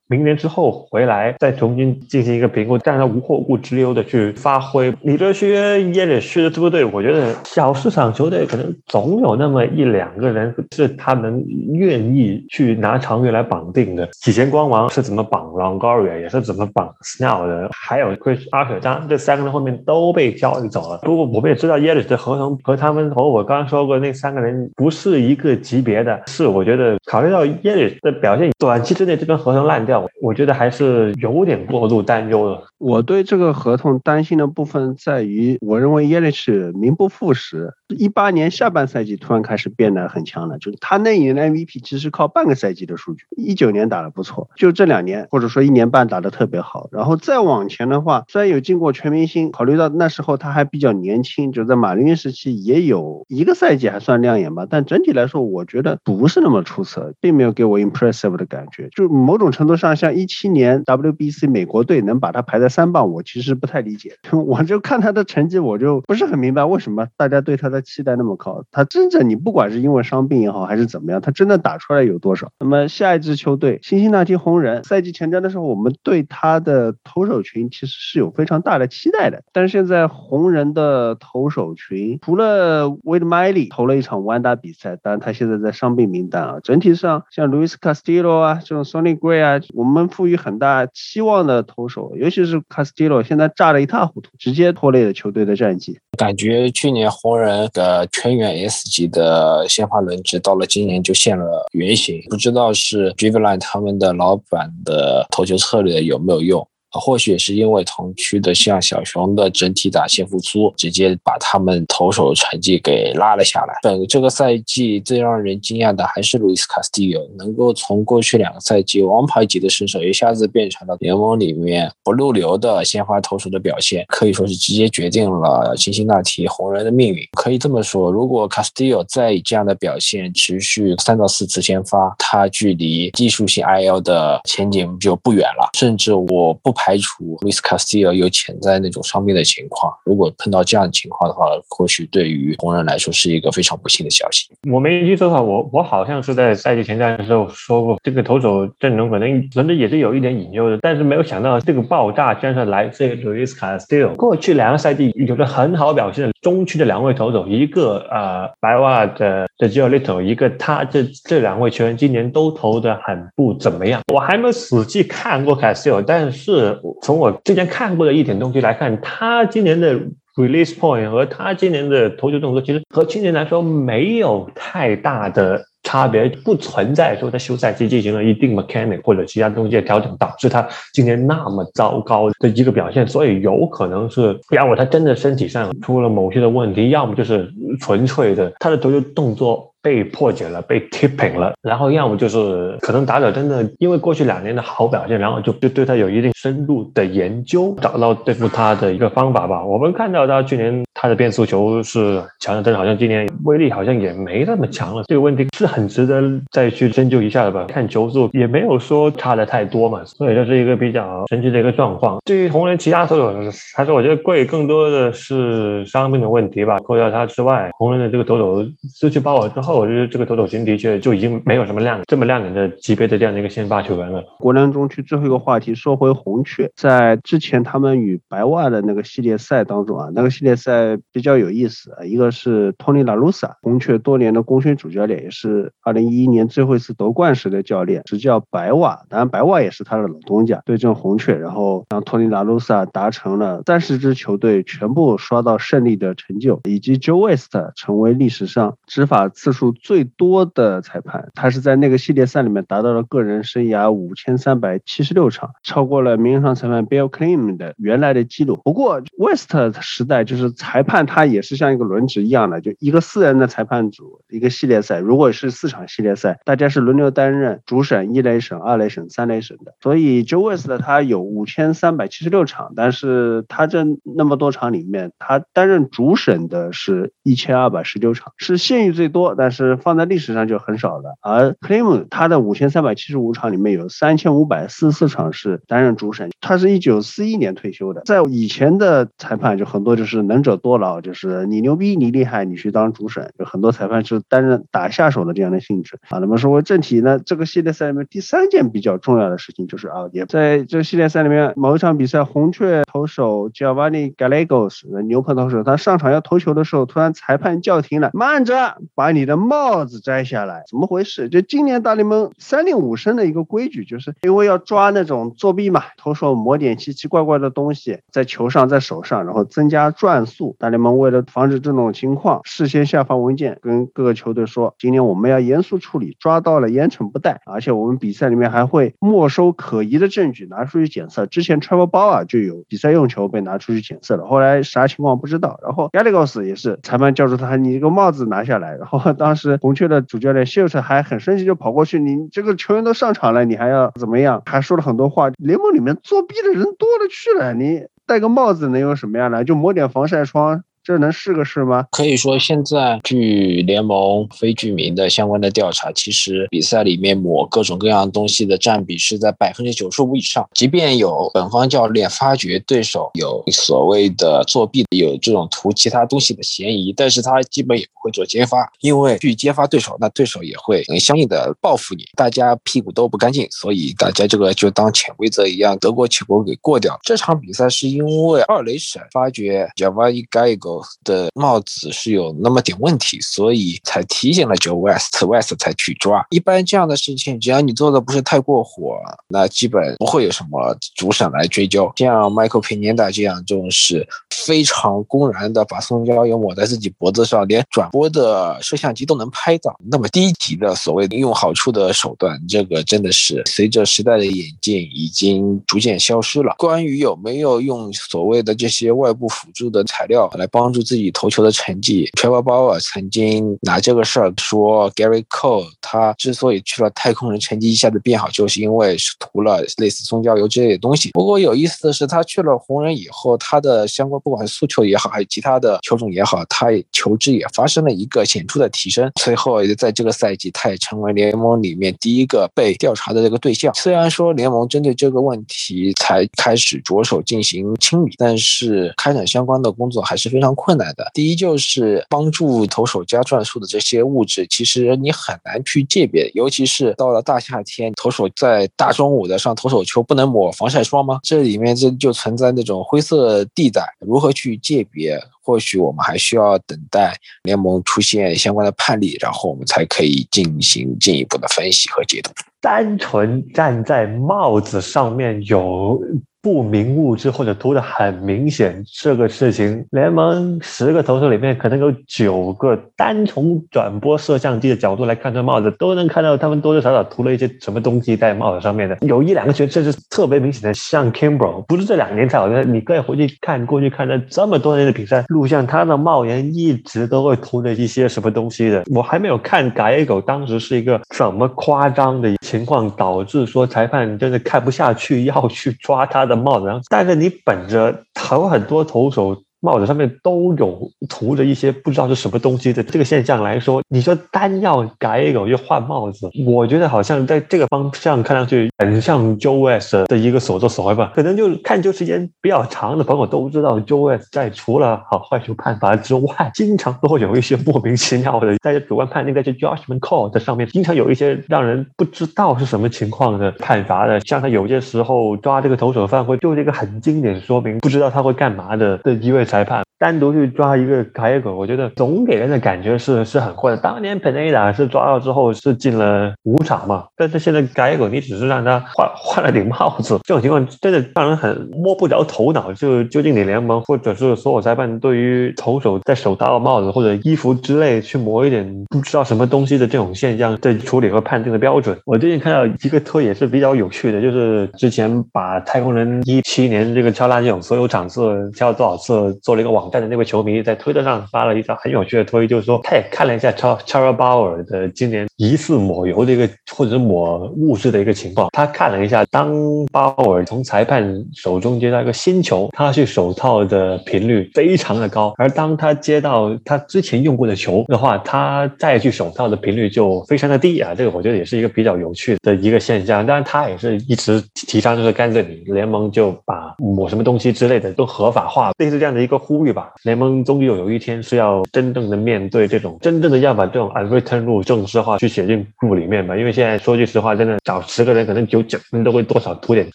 S2: 明年之后回来再重新进行一个评估，让他无后顾之忧的去发挥。你这些耶里去的支队，我觉得小市场球队可能总有那么一两个人是他们愿意去拿长约来绑定的。以前光芒是怎么绑 Longoria，也是怎么绑 Snell 的，还有 Chris Archer，当然这三个人后面都被交易走了。不过我们也知道耶里的合同和他们和我刚刚说过那三个人不是一个级别的，是我觉得考虑到耶里的表现，短期之内这边合同烂掉，我觉得还是有点过度担忧了。
S1: 我对这个合同担心的部分在于，我认为耶利奇名不副实。一八年下半赛季突然开始变得很强了，就是他那一年的 MVP 其实靠半个赛季的数据。一九年打得不错，就这两年或者说一年半打得特别好。然后再往前的话，虽然有进过全明星，考虑到那时候他还比较年轻，就在马林时期也有一个赛季还算亮眼吧。但整体来说，我觉得不是那么出色，并没有给我 impressive 的感觉。就某种程度上，那像一七年 WBC 美国队能把他排在三棒，我其实不太理解。我就看他的成绩，我就不是很明白为什么大家对他的期待那么高。他真正你不管是因为伤病也好，还是怎么样，他真的打出来有多少？那么下一支球队辛辛那提红人，赛季前瞻的时候，我们对他的投手群其实是有非常大的期待的。但是现在红人的投手群除了 Wade Miley 投了一场完打比赛，当然他现在在伤病名单啊。整体上像 Luis Castillo 啊，这种 Sonny Gray 啊，我们赋予很大期望的投手，尤其是 Castillo，现在炸得一塌糊涂，直接拖累了球队的战绩。
S3: 感觉去年红人的全员 S 级的鲜花轮值，到了今年就现了原形，不知道是 d r i v e l i n e 他们的老板的投球策略有没有用。或许是因为同区的像小熊的整体打线复苏，直接把他们投手成绩给拉了下来。本这个赛季最让人惊讶的还是路易斯卡斯蒂奥，能够从过去两个赛季王牌级的身手，一下子变成了联盟里面不入流的先发投手的表现，可以说是直接决定了辛辛那提红人的命运。可以这么说，如果卡斯蒂奥再以这样的表现持续三到四次先发，他距离技术性 IL 的前景就不远了。甚至我不。排排除 Luis Castillo 有潜在那种伤病的情况，如果碰到这样的情况的话，或许对于红人来说是一个非常不幸的消息。
S2: 我没记错的话，我我好像是在赛季前瞻的时候说过，这个投手阵容可能可能也是有一点隐忧的，但是没有想到这个爆炸居然是来自 Luis Castillo。过去两个赛季有着很好表现的中区的两位投手，一个呃白袜的的 j o Little，一个他这这两位球员今年都投的很不怎么样。我还没仔细看过 Castillo，但是。从我之前看过的一点东西来看，他今年的 release point 和他今年的投球动作，其实和去年来说没有太大的差别，不存在说在休赛期进行了一定 mechanic 或者其他东西的调整，导致他今年那么糟糕的一个表现。所以有可能是，要么他真的身体上出了某些的问题，要么就是纯粹的他的投球动作。被破解了，被 tipping 了，然后要么就是可能打者真的因为过去两年的好表现，然后就就对他有一定深入的研究，找到对付他的一个方法吧。我们看到他去年他的变速球是强的，但是好像今年威力好像也没那么强了。这个问题是很值得再去深究一下的吧？看球速也没有说差的太多嘛，所以这是一个比较神奇的一个状况。对于红人其他投手，还是我觉得贵更多的是伤病的问题吧。扣掉他之外，红人的这个投手失去包尔之后。我觉得这个投手群的确就已经没有什么亮这么亮眼的级别的这样的一个先发球员了。
S1: 国联中区最后一个话题，说回红雀，在之前他们与白袜的那个系列赛当中啊，那个系列赛比较有意思啊。一个是托尼拉鲁萨，红雀多年的功勋主教练，也是二零一一年最后一次夺冠时的教练，执教白袜，当然白袜也是他的老东家，对阵红雀，然后让托尼拉鲁萨达成了三十支球队全部刷到胜利的成就，以及 Joe West 成为历史上执法次数。数最多的裁判，他是在那个系列赛里面达到了个人生涯五千三百七十六场，超过了名人堂裁判 Bill Clime 的原来的记录。不过 West 时代就是裁判他也是像一个轮值一样的，就一个四人的裁判组，一个系列赛，如果是四场系列赛，大家是轮流担任主审、一垒审、二垒审、三垒审的。所以 Jo West 他有五千三百七十六场，但是他这那么多场里面，他担任主审的是一千二百十九场，是县域最多，但。但是放在历史上就很少的。而克雷姆他的五千三百七十五场里面有三千五百四十四场是担任主审，他是一九四一年退休的。在以前的裁判就很多就是能者多劳，就是你牛逼你厉害你去当主审，就很多裁判是担任打下手的这样的性质啊。那么说回正题呢，这个系列赛里面第三件比较重要的事情就是啊，也在这系列赛里面某一场比赛，红雀投手 Giovanni Gallegos 牛棚投手他上场要投球的时候，突然裁判叫停了，慢着，把你的帽子摘下来，怎么回事？就今年大联盟三令五申的一个规矩，就是因为要抓那种作弊嘛，投手抹点奇奇怪怪的东西在球上、在手上，然后增加转速。大联盟为了防止这种情况，事先下发文件跟各个球队说，今年我们要严肃处理，抓到了严惩不贷，而且我们比赛里面还会没收可疑的证据，拿出去检测。之前 Travel Ball 就有比赛用球被拿出去检测了，后来啥情况不知道。然后 Gallegos 也是裁判叫住他，你这个帽子拿下来。然后当当时红雀的主教练 s h i l t 还很生气，就跑过去，你这个球员都上场了，你还要怎么样？还说了很多话。联盟里面作弊的人多了去了，你戴个帽子能有什么样呢？就抹点防晒霜。这能是个事吗？
S3: 可以说，现在据联盟非居民的相关的调查，其实比赛里面抹各种各样东西的占比是在百分之九十五以上。即便有本方教练发觉对手有所谓的作弊，有这种涂其他东西的嫌疑，但是他基本也不会做揭发，因为去揭发对手，那对手也会相应的报复你。大家屁股都不干净，所以大家这个就当潜规则一样，得过且过给过掉。这场比赛是因为二雷神发觉 Java 该的帽子是有那么点问题，所以才提醒了 Joe West，West 才去抓。一般这样的事情，只要你做的不是太过火，那基本不会有什么主审来追究。像 Michael Pineda 这样这种是非常公然的把松胶油抹在自己脖子上，连转播的摄像机都能拍到。那么低级的所谓利用好处的手段，这个真的是随着时代的演进已经逐渐消失了。关于有没有用所谓的这些外部辅助的材料来帮。帮助自己投球的成绩，Trevor Bauer 曾经拿这个事儿说，Gary Cole 他之所以去了太空人，成绩一下子变好，就是因为是涂了类似松胶油之类的东西。不过有意思的是，他去了红人以后，他的相关不管是速球也好，还有其他的球种也好，他球质也发生了一个显著的提升。随后也在这个赛季，他也成为联盟里面第一个被调查的这个对象。虽然说联盟针对这个问题才开始着手进行清理，但是开展相关的工作还是非常。困难的，第一就是帮助投手加转速的这些物质，其实你很难去鉴别，尤其是到了大夏天，投手在大中午的上投手球，不能抹防晒霜吗？这里面这就存在那种灰色地带，如何去鉴别？或许我们还需要等待联盟出现相关的判例，然后我们才可以进行进一步的分析和解读。
S2: 单纯站在帽子上面有。不明物质或者涂的很明显，这个事情联盟十个投手里面可能有九个单从转播摄像机的角度来看这帽子，都能看到他们多多少少涂了一些什么东西在帽子上面的。有一两个球甚至特别明显的，像 Kimbro，不是这两年才好的，你可以回去看过去看了这么多年的比赛录像，他的帽檐一直都会涂着一些什么东西的。我还没有看改野狗当时是一个什么夸张的情况，导致说裁判真的看不下去要去抓他的。帽子，然后戴着你本着投很多投手。帽子上面都有涂着一些不知道是什么东西的这个现象来说，你说单要改一个就换帽子，我觉得好像在这个方向看上去很像 Joe West 的一个所作所为吧。可能就看球时间比较长的朋友都知道，Joe West 在除了好坏球判罚之外，经常都会有一些莫名其妙的在主观判定在这 Judgment Call 的上面，经常有一些让人不知道是什么情况的判罚的。像他有些时候抓这个投手犯规，就是一个很经典说明，不知道他会干嘛的的一位。裁判单独去抓一个卡耶狗，我觉得总给人的感觉是是很坏的。当年 Peneda 是抓到之后是进了五场嘛，但是现在卡耶狗你只是让他换换了顶帽子，这种情况真的让人很摸不着头脑。就究竟你联盟或者是所有裁判对于投手在手套帽子或者衣服之类去磨一点不知道什么东西的这种现象的处理和判定的标准？我最近看到一个推也是比较有趣的，就是之前把太空人一七年这个敲垃圾桶所有场次敲了多少次。做了一个网网站的那位球迷在推特上发了一条很有趣的推，就是说他也看了一下超超尔鲍尔的今年疑似抹油的一个或者是抹物质的一个情况。他看了一下，当鲍尔从裁判手中接到一个新球，他去手套的频率非常的高，而当他接到他之前用过的球的话，他再去手套的频率就非常的低啊。这个我觉得也是一个比较有趣的一个现象。当然，他也是一直提倡就是干脆你联盟就把抹什么东西之类的都合法化，类似这样的一个呼吁吧。联盟终于有有一天是要真正的面对这种真正的要把这种 unwritten rule 正式化，去写进入里面吧。因为现在说句实话，真的找十个人，可能有九分都会多少涂点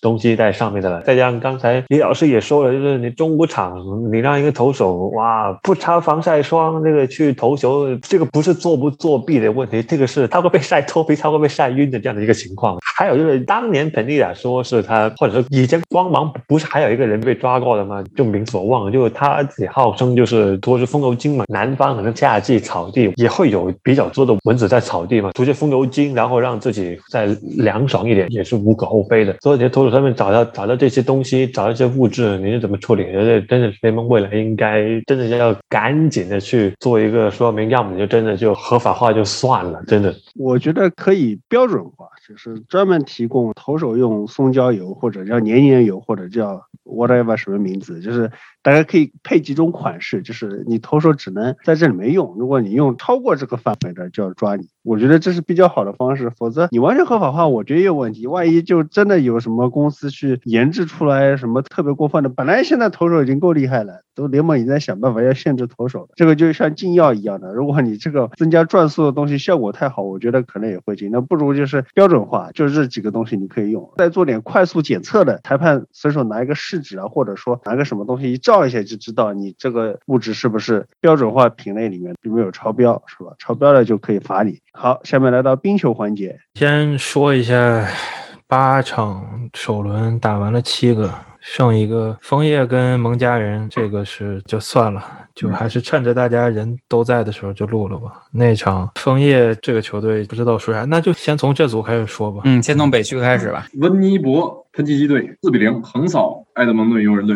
S2: 东西在上面的了。再加上刚才李老师也说了，就是你中午场你让一个投手哇不擦防晒霜，这个去投球，这个不是作不作弊的问题，这个是他会被晒脱皮，他会被晒晕的这样的一个情况。还有就是当年彭丽亚说是他，或者说以前光芒不是还有一个人被抓过的吗？就名字我忘，就是他自己号称就是说是风油精嘛。南方可能夏季草地也会有比较多的蚊子在草地嘛，涂些风油精，然后让自己再凉爽一点，也是无可厚非的。所以你在投手上面找到找到这些东西，找到一些物质，你是怎么处理？觉得真的是联盟未来应该真的要赶紧的去做一个说明，要么你就真的就合法化就算了，真的。
S1: 我觉得可以标准化，就是专门提供投手用松焦油，或者叫黏黏油，或者叫 whatever 什么名字，就是大家可以配几种种款式，就是你投手只能在这里面用，如果你用超过这个范围的，就要抓你。我觉得这是比较好的方式，否则你完全合法化，我觉得也有问题。万一就真的有什么公司去研制出来什么特别过分的，本来现在投手已经够厉害了，都联盟已经在想办法要限制投手了。这个就像禁药一样的，如果你这个增加转速的东西效果太好，我觉得可能也会禁。那不如就是标准化，就这几个东西你可以用，再做点快速检测的，裁判随手拿一个试纸啊，或者说拿个什么东西一照一下就知道你这个物质是不是标准化品类里面并没有超标，是吧？超标了就可以罚你。好，下面来到冰球环节，
S5: 先说一下八场首轮打完了七个，剩一个枫叶跟蒙家人，这个是就算了，就还是趁着大家人都在的时候就录了吧。那场枫叶这个球队不知道说啥，那就先从这组开始说吧。
S8: 嗯，先从北区开始吧。
S10: 温尼伯喷气机队四比零横扫埃德蒙顿游人队，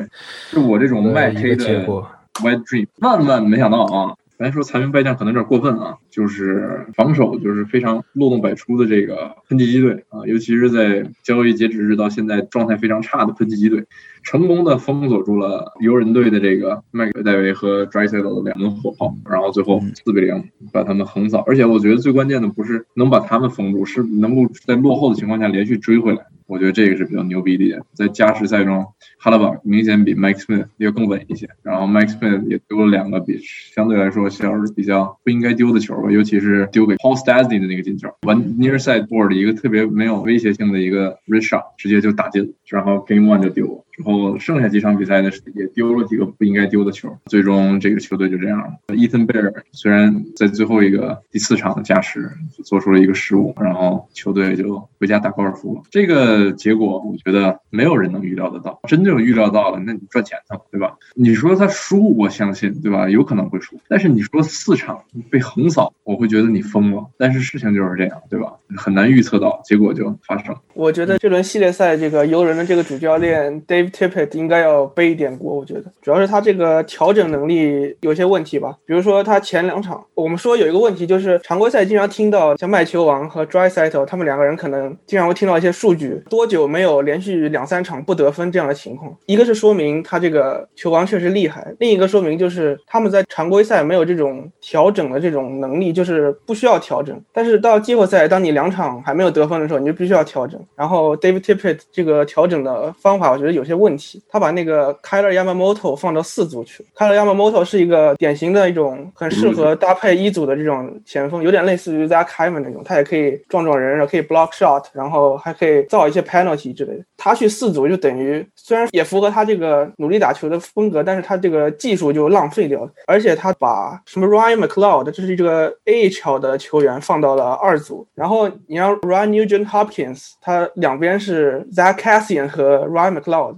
S10: 是我这种卖黑的 White Dream，万万没想到啊！咱说残兵败将可能有点过分啊，就是防守就是非常漏洞百出的这个喷气机队啊，尤其是在交易截止日到现在状态非常差的喷气机队，成功的封锁住了游人队的这个麦克戴维和 d r y s e 的两门火炮，然后最后四比零把他们横扫。而且我觉得最关键的不是能把他们封住，是能够在落后的情况下连续追回来。我觉得这个是比较牛逼的一点，在加时赛中，哈勒堡明显比 Max Smith 要更稳一些，然后 Max Smith 也丢了两个比相对来说小比较不应该丢的球吧，尤其是丢给 Paul Stastny 的那个进球，完 near side board 一个特别没有威胁性的一个 r i s h a 直接就打进，然后 Game One 就丢了。之后剩下几场比赛呢，也丢了几个不应该丢的球，最终这个球队就这样了。伊森贝尔虽然在最后一个第四场的加时做出了一个失误，然后球队就回家打高尔夫了。这个结果我觉得没有人能预料得到，真正预料到了，那你赚钱了，对吧？你说他输，我相信，对吧？有可能会输，但是你说四场被横扫，我会觉得你疯了。但是事情就是这样，对吧？很难预测到，结果就发生。
S11: 我觉得这轮系列赛这个游人的这个主教练 Dave Tippett 应该要背一点锅。我觉得主要是他这个调整能力有些问题吧。比如说他前两场，我们说有一个问题就是常规赛经常听到像麦球王和 Dry Settle 他们两个人可能经常会听到一些数据，多久没有连续两三场不得分这样的情况。一个是说明他这个球王确实厉害，另一个说明就是他们在常规赛没有这种调整的这种能力，就是不需要调整。但是到季后赛，当你两场还没有得分的时候，你就必须要调整。然后 David Tippett 这个调整的方法，我觉得有些问题。他把那个 Kyler Yamamoto 放到四组去。Kyler Yamamoto 是一个典型的一种很适合搭配一组的这种前锋，有点类似于 Zach Hyman 那种，他也可以撞撞人，然后可以 block shot，然后还可以造一些 penalty 之类的。他去四组就等于虽然也符合他这个努力打球的风格，但是他这个技术就浪费掉了。而且他把什么 Ryan McLeod，这是这个 AHL 的球员放到了二组，然后你让 Ryan Nugent Hopkins，他两边是 Zach Cassian 和 Ryan McLeod。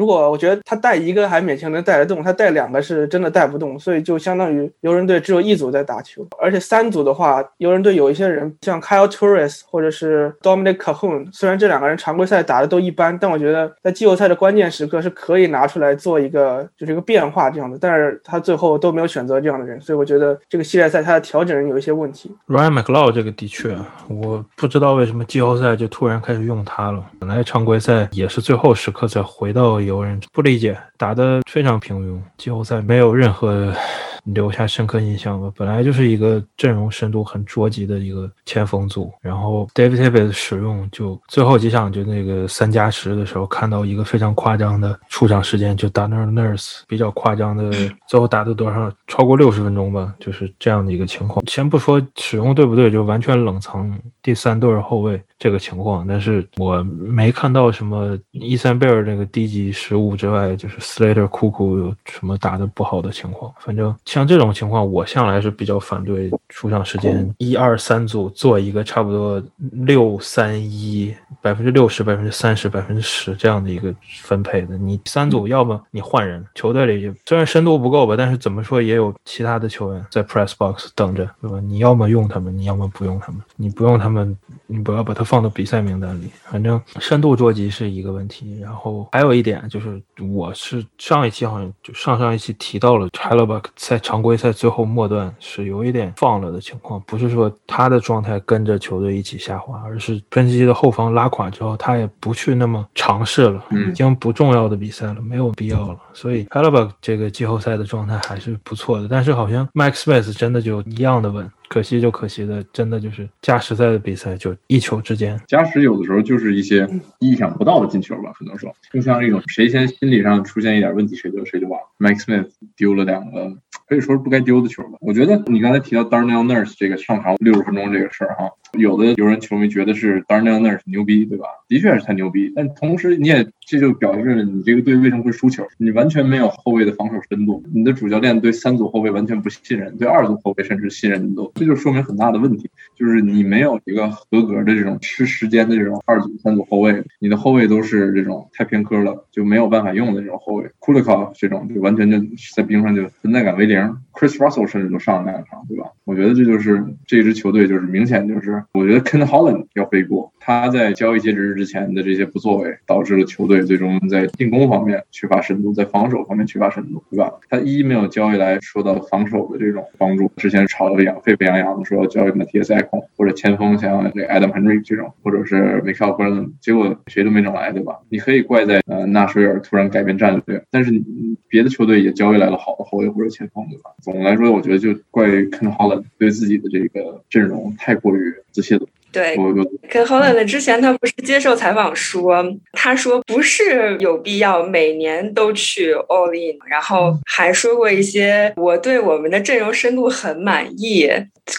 S11: 如果我觉得他带一个还勉强能带得动，他带两个是真的带不动，所以就相当于游人队只有一组在打球，而且三组的话，游人队有一些人像 Kyle Torres 或者是 Dominic Cahoon，虽然这两个人常规赛打的都一般，但我觉得在季后赛的关键时刻是可以拿出来做一个就是一个变化这样的，但是他最后都没有选择这样的人，所以我觉得这个系列赛他的调整有一些问题。
S5: Ryan McLeod 这个的确，我不知道为什么季后赛就突然开始用他了，本来常规赛也是最后时刻再回到有人，不理解，打得非常平庸，季后赛没有任何。留下深刻印象吧。本来就是一个阵容深度很捉急的一个前锋组，然后 David t a b e t 的使用就最后几场就那个三加十的时候，看到一个非常夸张的出场时间，就 Darnell Nurse 比较夸张的，最后打的多少超过六十分钟吧，就是这样的一个情况。先不说使用对不对，就完全冷藏第三对后卫这个情况，但是我没看到什么伊森贝尔那个低级失误之外，就是 Slater 库库有什么打的不好的情况，反正。像这种情况，我向来是比较反对出场时间一二三组做一个差不多六三一百分之六十百分之三十百分之十这样的一个分配的。你三组，要么你换人，球队里虽然深度不够吧，但是怎么说也有其他的球员在 press box 等着，对吧？你要么用他们，你要么不用他们。你不用他们，你不要把他放到比赛名单里。反正深度捉急是一个问题。然后还有一点就是，我是上一期好像就上上一期提到了 h e l l b u c k 在。常规赛最后末段是有一点放了的情况，不是说他的状态跟着球队一起下滑，而是分析的后方拉垮之后，他也不去那么尝试了，已经不重要的比赛了，没有必要了。所以 h a l b a 这个季后赛的状态还是不错的，但是好像 Max Smith 真的就一样的稳。可惜就可惜的，真的就是加时赛的比赛就一球之间。
S10: 加时有的时候就是一些意想不到的进球吧，可能说就像一种谁先心理上出现一点问题，谁就谁就完。Max Smith 丢了两个可以说是不该丢的球吧。我觉得你刚才提到 Darnell Nurse 这个上场六十分钟这个事儿哈，有的有人球迷觉得是 Darnell Nurse 牛逼，对吧？的确是他牛逼，但同时你也这就表示了你这个队为什么会输球？你完全没有后卫的防守深度，你的主教练对三组后卫完全不信任，对二组后卫甚至信任度。这就说明很大的问题，就是你没有一个合格的这种吃时间的这种二组、三组后卫，你的后卫都是这种太偏科了，就没有办法用的这种后卫。库里卡这种就完全就在冰上就存在感为零，Chris Russell 甚至都上了那场，对吧？我觉得这就是这支球队就是明显就是，我觉得 Ken Holland 要背锅，他在交易截止日之前的这些不作为，导致了球队最终在进攻方面缺乏深度，在防守方面缺乏深度，对吧？他一没有交易来说到防守的这种帮助，之前炒的养沸沸扬扬的说要交易 Matias e c o 或者前锋像这 Adam Henry 这种，或者是 Michael Gordon，结果谁都没整来，对吧？你可以怪在呃纳什尔突然改变战略，但是别的球队也交易来了好的后卫或者前锋，总的来说，我觉得就怪于 Ken Holland 对自己的这个阵容太过于自信了。
S6: 对，跟 Holland 之前他不是接受采访说，他说不是有必要每年都去 All In，然后还说过一些我对我们的阵容深度很满意。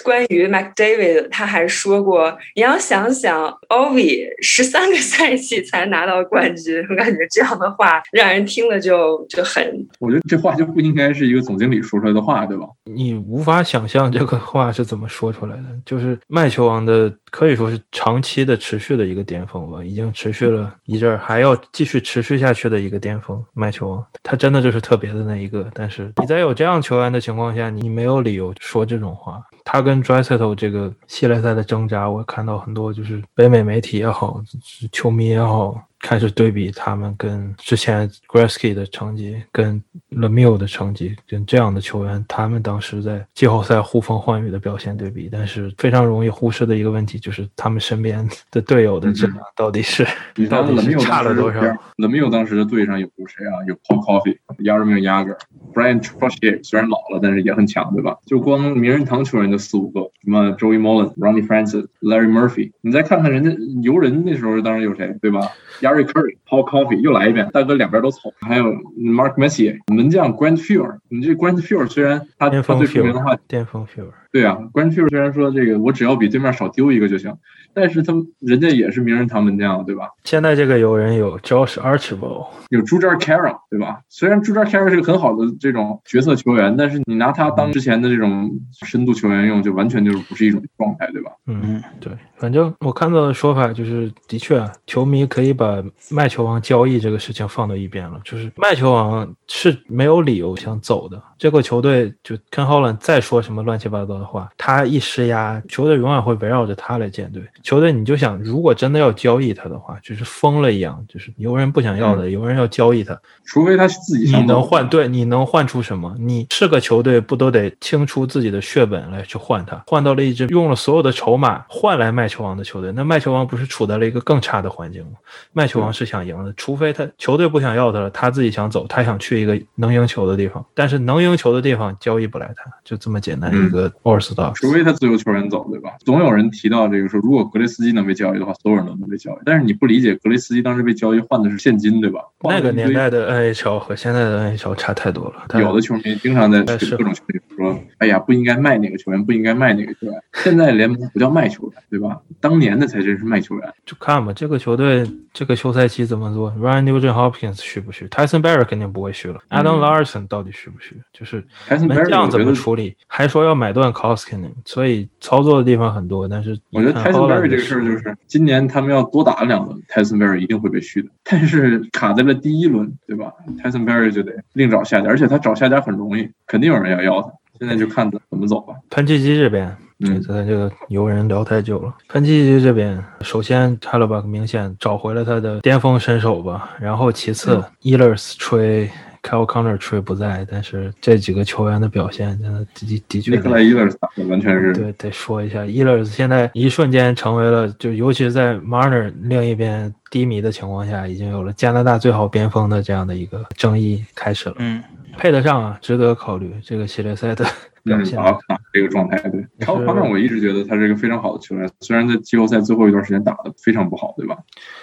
S6: 关于 McDavid，他还说过，你要想想 Ovi 十三个赛季才拿到冠军，我感觉这样的话让人听了就就很。
S10: 我觉得这话就不应该是一个总经理说出来的话，对吧？
S5: 你无法想象这个话是怎么说出来的，就是麦球王的。可以说是长期的、持续的一个巅峰吧，已经持续了一阵儿，还要继续持续下去的一个巅峰。麦球王，他真的就是特别的那一个。但是你在有这样球员的情况下，你没有理由说这种话。他跟 Drysettle 这个系列赛的挣扎，我看到很多就是北美媒体也好，球迷也好。开始对比他们跟之前 Gretzky 的成绩，跟 Lemieux 的成绩，跟这样的球员，他们当时在季后赛呼风唤雨的表现对比，但是非常容易忽视的一个问题就是他们身边的队友的质量到底是 到底是差了多少
S10: ？Lemieux 当时的队上有有谁啊？有 Paul Coffey、Yarmir Yager、Brian Trusty，虽然老了，但是也很强，对吧？就光名人堂球员就四五个，什么 Joey Mullen、Ronnie Francis、Larry Murphy，你再看看人家游人那时候，当然有谁，对吧？Gary Curry、Paul Coffey 又来一遍，大哥两边都凑，还有 Mark Messier 门将 Grant Fuhr，你这 Grant Fuhr 虽然他他最出名的话，
S5: 巅峰 Fuhr，
S10: 对啊，Grant Fuhr 虽然说这个我只要比对面少丢一个就行，但是他们人家也是名人堂门将，对吧？
S5: 现在这个有人有 Josh Archibald，
S10: 有 j u j a r Carroll，对吧？虽然 j u j a r Carroll 是个很好的这种角色球员，但是你拿他当之前的这种深度球员用，就完全就就是不是一种状态，对吧？
S5: 嗯，对，反正我看到的说法就是，的确啊，球迷可以把卖球王交易这个事情放到一边了，就是卖球王是没有理由想走的。这个球队就 Ken Holland 再说什么乱七八糟的话，他一施压，球队永远会围绕着他来建队。球队你就想，如果真的要交易他的话，就是疯了一样，就是有人不想要的，有人要交易他，
S10: 除非他是自己
S5: 你能换对，你能换出什么？你是个球队，不都得清出自己的血本来去换他？换到了一支用了所有的筹码换来卖球王的球队，那卖球王不是处在了一个更差的环境吗？卖球王是想赢的，除非他球队不想要他了，他自己想走，他想去一个能赢球的地方，但是能赢。球的地方交易不来他，就这么简单一个 r o
S10: x 除非他自由球员走，对吧？总有人提到这个说，如果格雷斯基能被交易的话，所有人都能被交易。但是你不理解，格雷斯基当时被交易换的是现金，对吧？
S5: 那个年代的 NHL 和现在的 NHL 差太多了。
S10: 有的球迷经常在各种球迷说：“哎呀，不应该卖哪个球员，不应该卖哪个球员。”现在联盟不叫卖球员，对吧？当年的才真是卖球员。
S5: 就看吧，这个球队这个休赛期怎么做？Ryan Nugent Hopkins 续不续？Tyson Barry 肯定不会续了。Adam Larson 到底续不续？就是门将怎么处理？还说要买断 Koskinen，所以操作的地方很多。但是
S10: 我觉得 Tyson Barry 这个事儿就是，今年他们要多打两轮，Tyson Barry 一定会被续的。但是卡在了第一轮，对吧？Tyson Barry 就得另找下家，而且他找下家很容易，肯定有人要要他。现在就看他怎么走吧。
S5: 喷气机这边。嗯，咱这个游人聊太久了。喷气机这边，首先 h e l b u c k 明显找回了他的巅峰身手吧。然后其次 e l e r s 吹，Kyle Connor 吹不在，但是这几个球员的表现真的的的确。
S10: 看来 e l e r s 完全是。
S5: 对，得说一下 e l e r s 现在一瞬间成为了，就尤其是在 Marner 另一边低迷的情况下，已经有了加拿大最好边锋的这样的一个争议开始了。
S8: 嗯，
S5: 配得上啊，值得考虑这个系列赛的。
S10: 表现啊，这个状态对。超夸张，我一直觉得他是一个非常好的球员，虽然在季后赛最后一段时间打的非常不好，对吧？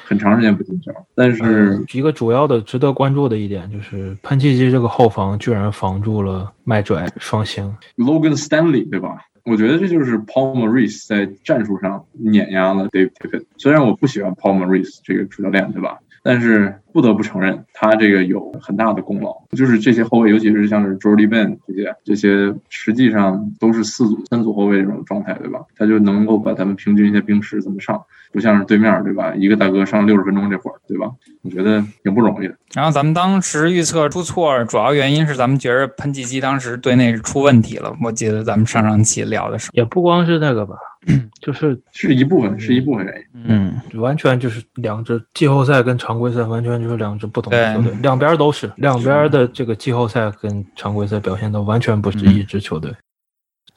S10: 很长时间不进球，但是
S5: 一个主要的值得关注的一点就是喷气机这个后防居然防住了麦拽双星
S10: Logan Stanley，对吧？我觉得这就是 Paul Maurice 在战术上碾压了 Dave Tippett。虽然我不喜欢 Paul Maurice 这个主教练，对吧？但是不得不承认，他这个有很大的功劳。就是这些后卫，尤其是像是 Jordy Ben 这些，这些实际上都是四组、三组后卫这种状态，对吧？他就能够把他们平均一些兵时怎么上，不像是对面，对吧？一个大哥上六十分钟这会儿，对吧？我觉得挺不容易的。
S8: 然后咱们当时预测出错，主要原因是咱们觉得喷气机当时队内是出问题了。我记得咱们上上期聊的时候，
S5: 也不光是那个吧。就是
S10: 是一部分，是一部分原因。
S5: 嗯，完全就是两支季后赛跟常规赛完全就是两支不同的球队，两边都是，两边的这个季后赛跟常规赛表现都完全不是一支球队。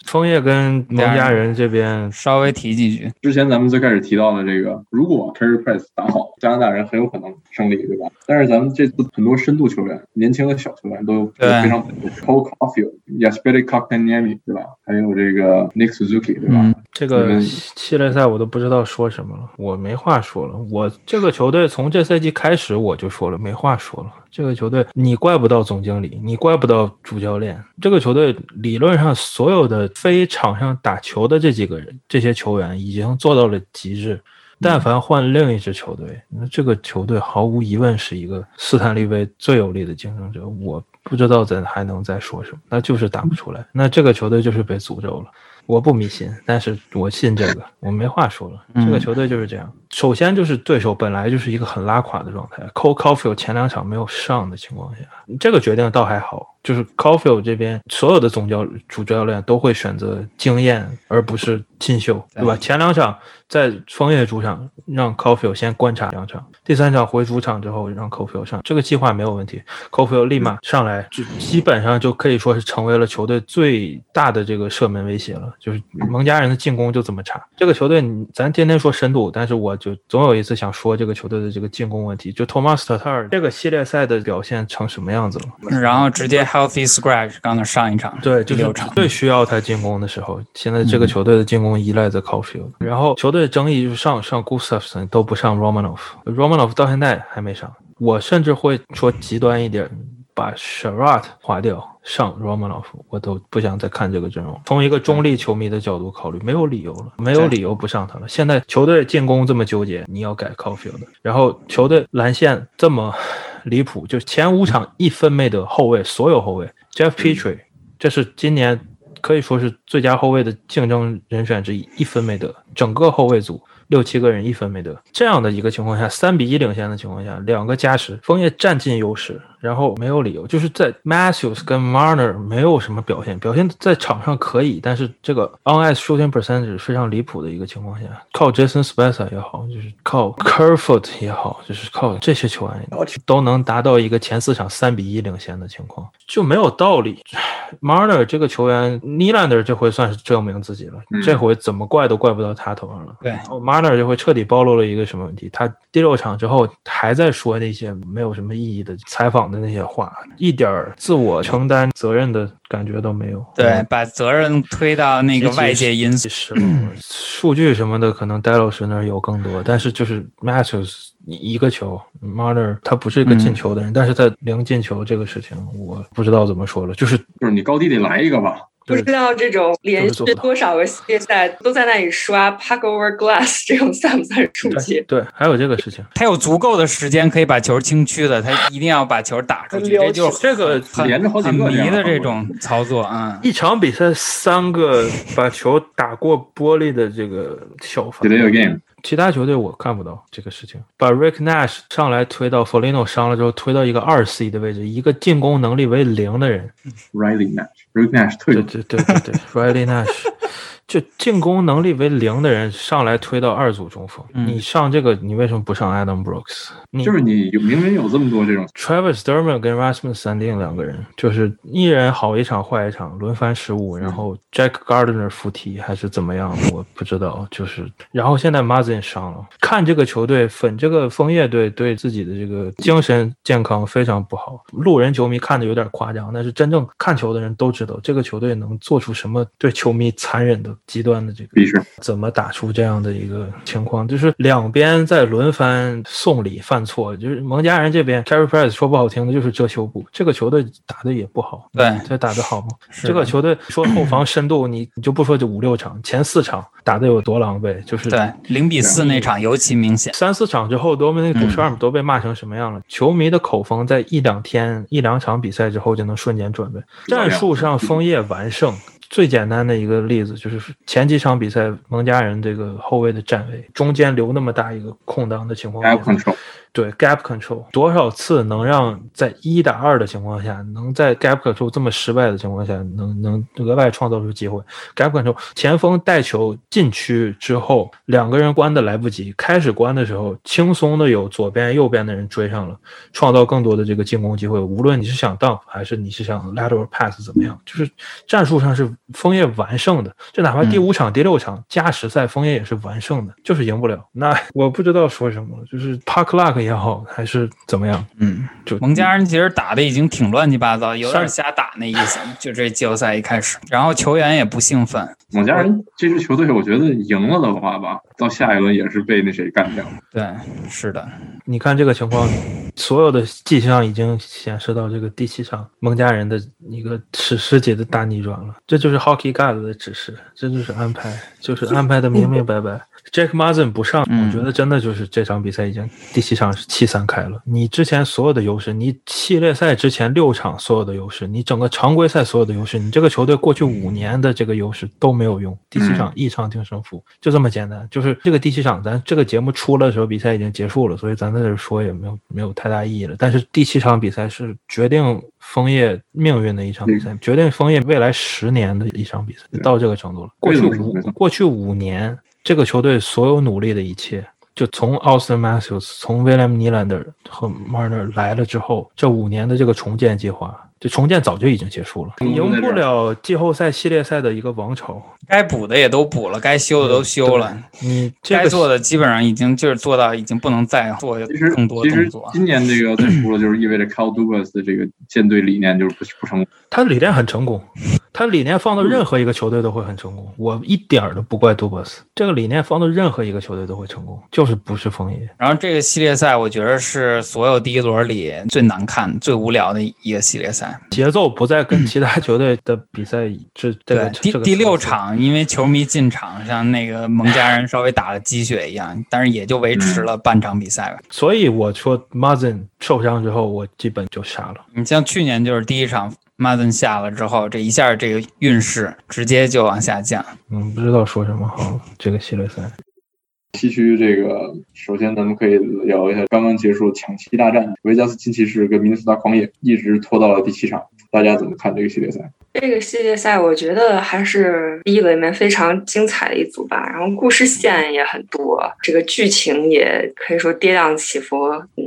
S5: 枫叶跟蒙家人这边
S8: 稍微提几句。
S10: 之前咱们最开始提到的这个，如果 Carey Price 打好，加拿大人很有可能胜利，对吧？但是咱们这次很多深度球员，年轻的小球员都非常稳定。Paul Caulfield、Yesperi Kotkaniemi，对吧？还有这个 Nick Suzuki，对吧？
S5: 这个系列赛我都不知道说什么了，我没话说了。我这个球队从这赛季开始我就说了，没话说了。这个球队你怪不到总经理，你怪不到主教练。这个球队理论上所有的非场上打球的这几个人，这些球员已经做到了极致。但凡换另一支球队，那这个球队毫无疑问是一个斯坦利杯最有力的竞争者。我不知道咱还能再说什么，那就是打不出来。那这个球队就是被诅咒了。我不迷信，但是我信这个，我没话说了。这个球队就是这样。首先就是对手本来就是一个很拉垮的状态，Cole Caulfield 前两场没有上的情况下，这个决定倒还好，就是 Caulfield 这边所有的总教主教练都会选择经验而不是进秀，对吧？前两场在枫叶主场让 Caulfield 先观察两场，第三场回主场之后让 Caulfield 上，这个计划没有问题，Caulfield 立马上来就基本上就可以说是成为了球队最大的这个射门威胁了，就是蒙家人的进攻就这么差，这个球队咱天天说深度，但是我。就总有一次想说这个球队的这个进攻问题，就 Thomas Tatar 这个系列赛的表现成什么样子了？
S8: 然后直接 healthy scratch，刚刚上一场
S5: 对，就是最需要他进攻的时候，现在这个球队的进攻依赖在 Caulfield。然后球队争议就是上上 Gustafson 都不上 Romanov，Romanov 到现在还没上。我甚至会说极端一点。把 Sharat 划掉，上 Romanov，我都不想再看这个阵容。从一个中立球迷的角度考虑，没有理由了，没有理由不上他了。现在球队进攻这么纠结，你要改 Caulfield，然后球队蓝线这么离谱，就前五场一分没得，后卫所有后卫 Jeff Petrie，这是今年可以说是最佳后卫的竞争人选之一，一分没得，整个后卫组。六七个人一分没得，这样的一个情况下，三比一领先的情况下，两个加时，枫叶占尽优势，然后没有理由，就是在 Matthews 跟 Marner 没有什么表现，表现在场上可以，但是这个 on ice shooting percentage 非常离谱的一个情况下，靠 Jason Spezza 也好，就是靠 Kerfoot 也好，就是靠这些球员都能达到一个前四场三比一领先的情况，就没有道理。Marner 这个球员 n e l a n d e r 这回算是证明自己了，这回怎么怪都怪不到他头上了。
S8: 对
S5: ，Marner 就会彻底暴露了一个什么问题？他第六场之后还在说那些没有什么意义的采访的那些话，一点自我承担责任的感觉都没有。
S8: 对，把责任推到那个外界因素。
S5: 数据什么的可能 l o s 那儿有更多，但是就是 Matthews 一个球，Marner 他不是一个进球的人，但是他零进球这个事情，我不知道怎么说了，就是
S10: 就是你高低得来一个吧。
S6: 不知道这种连续多少个系列赛都在那里刷 puck over glass 这种算不算出界？
S5: 对，还有这个事情，
S8: 他有足够的时间可以把球清区的，他一定要把球打出去，这就
S5: 这个
S10: 连着好几个
S8: 迷的这种操作啊！
S5: 一场比赛三个把球打过玻璃的这个小罚。其他球队我看不到这个事情，把 Rick Nash 上来推到 Folino 伤了之后，推到一个二 C 的位置，一个进攻能力为零的人
S10: ，Riley Nash，Rick Nash 退
S5: 对对对对对，Riley Nash。就进攻能力为零的人上来推到二组中锋，你上这个，你为什么不上 Adam Brooks？
S10: 就是你有明明有这么多这种
S5: Travis Dermott 跟 Rasmus Sandin 两个人，就是一人好一场坏一场，轮番失误，然后 Jack Gardner 附体还是怎么样，我不知道。就是然后现在 Mazin 伤了，看这个球队粉这个枫叶队对自己的这个精神健康非常不好。路人球迷看的有点夸张，但是真正看球的人都知道这个球队能做出什么对球迷残忍的。极端的这个，怎么打出这样的一个情况？就是两边在轮番送礼犯错，就是蒙家人这边 c a r r y Price 说不好听的就是遮羞布，这个球队打的也不好。
S8: 对，
S5: 这打的好吗？这个球队说后防深度，你你就不说这五六场，前四场打的有多狼狈？就是
S8: 对零比四那场尤其明显。
S5: 三四场之后，多米尼克·杜 m 都被骂成什么样了？球迷的口风在一两天、一两场比赛之后就能瞬间转变。战术上枫叶完胜。最简单的一个例子就是前几场比赛，蒙家人这个后卫的站位中间留那么大一个空档的情况下。对 gap control 多少次能让在一打二的情况下，能在 gap control 这么失败的情况下，能能额外创造出机会？gap control 前锋带球禁区之后，两个人关的来不及，开始关的时候，轻松的有左边右边的人追上了，创造更多的这个进攻机会。无论你是想 dump 还是你是想 lateral pass 怎么样，就是战术上是枫叶完胜的。就哪怕第五场、第六场加时赛，枫叶也是完胜的，就是赢不了。那 我不知道说什么了，就是 park luck。也好还是怎么样？
S8: 嗯，就蒙家人其实打的已经挺乱七八糟，有点瞎打那意思。就这季后赛一开始，然后球员也不兴奋。
S10: 蒙家人这支球队，我觉得赢了的话吧，到下一轮也是被那谁干掉。
S8: 对，是的。
S5: 你看这个情况，所有的迹象已经显示到这个第七场蒙家人的一个史诗级的大逆转了。这就是 Hockey God 的指示，这就是安排，就是安排的明明白白。Jack Mazen 不上，我觉得真的就是这场比赛已经第七场是七三开了。你之前所有的优势，你系列赛之前六场所有的优势，你整个常规赛所有的优势，你这个球队过去五年的这个优势都没有用。第七场一场定胜负，就这么简单。就是这个第七场，咱这个节目出了的时候，比赛已经结束了，所以咱在这说也没有没有太大意义了。但是第七场比赛是决定枫叶命运的一场比赛，决定枫叶未来十年的一场比赛，到这个程度了。过去五过去五年。这个球队所有努力的一切，就从 Austin Matthews、从 William Nylander 和 Marner 来了之后，这五年的这个重建计划。这重建早就已经结束了，赢不了季后赛系列赛的一个王朝，
S8: 该补的也都补了，该修的都修了，
S5: 你
S8: 该做的基本上已经就是做到，已经不能再做更多动
S10: 作。今年这个再输了，就是意味着 Cal Dubas 的这个舰队理念就是不不成功。
S5: 他的理念很成功，他理念放到任何一个球队都会很成功。我一点儿都不怪 Dubas，这个理念放到任何一个球队都会成功，就是不是枫叶。
S8: 然后这个系列赛，我觉得是所有第一轮里最难看、最无聊的一个系列赛。
S5: 节奏不再跟其他球队的比赛这
S8: 对第第六场，因为球迷进场，像那个蒙家人稍微打了鸡血一样，但是也就维持了半场比赛吧。
S5: 所以我说 Mazen 受伤之后，我基本就下了。
S8: 你像去年就是第一场马登下了之后，这一下这个运势直接就往下降。
S5: 嗯，不知道说什么好。这个系列赛，
S10: 西区这个，首先咱们可以聊一下刚刚结束抢七大战，维加斯金骑士跟明尼苏达狂野一直拖到了第七场，大家怎么看这个系列赛？
S12: 这个系列赛，我觉得还是第一轮里面非常精彩的一组吧。然后故事线也很多，这个剧情也可以说跌宕起伏。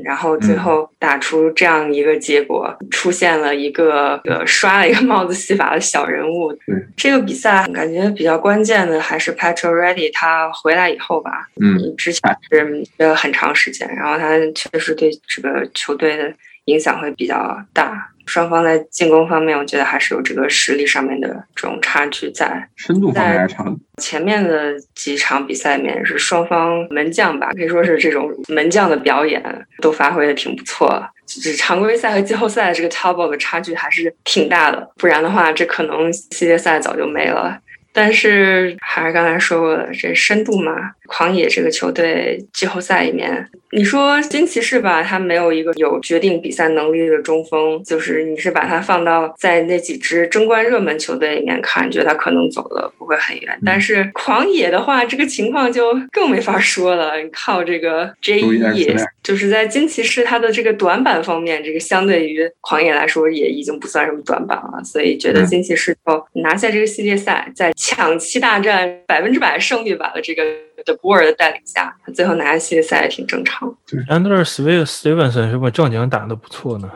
S12: 然后最后打出这样一个结果，出现了一个呃刷了一个帽子戏法的小人物。这个比赛感觉比较关键的还是 Patrick Ready 他回来以后吧。
S10: 嗯，
S12: 之前是呃很长时间，然后他确实对这个球队的影响会比较大。双方在进攻方面，我觉得还是有这个实力上面的这种差距在。
S10: 深度方面还是差。
S12: 前面的几场比赛里面是双方门将吧，可以说是这种门将的表演都发挥的挺不错。就是常规赛和季后赛的这个 top 的差距还是挺大的，不然的话，这可能系列赛早就没了。但是还是刚才说过的，这深度嘛，狂野这个球队季后赛里面。你说金骑士吧，他没有一个有决定比赛能力的中锋，就是你是把他放到在那几支争冠热门球队里面看，觉得他可能走的不会很远。但是狂野的话，这个情况就更没法说了。你靠这个 J E，就是在金骑士他的这个短板方面，这个相对于狂野来说也已经不算什么短板了。所以觉得金骑士就拿下这个系列赛，在抢七大战百分之百胜率吧的这个。的波尔的带领下，他最后拿下系列赛也挺正常。
S5: Andrew Stevenson 是不是正经打的不错呢？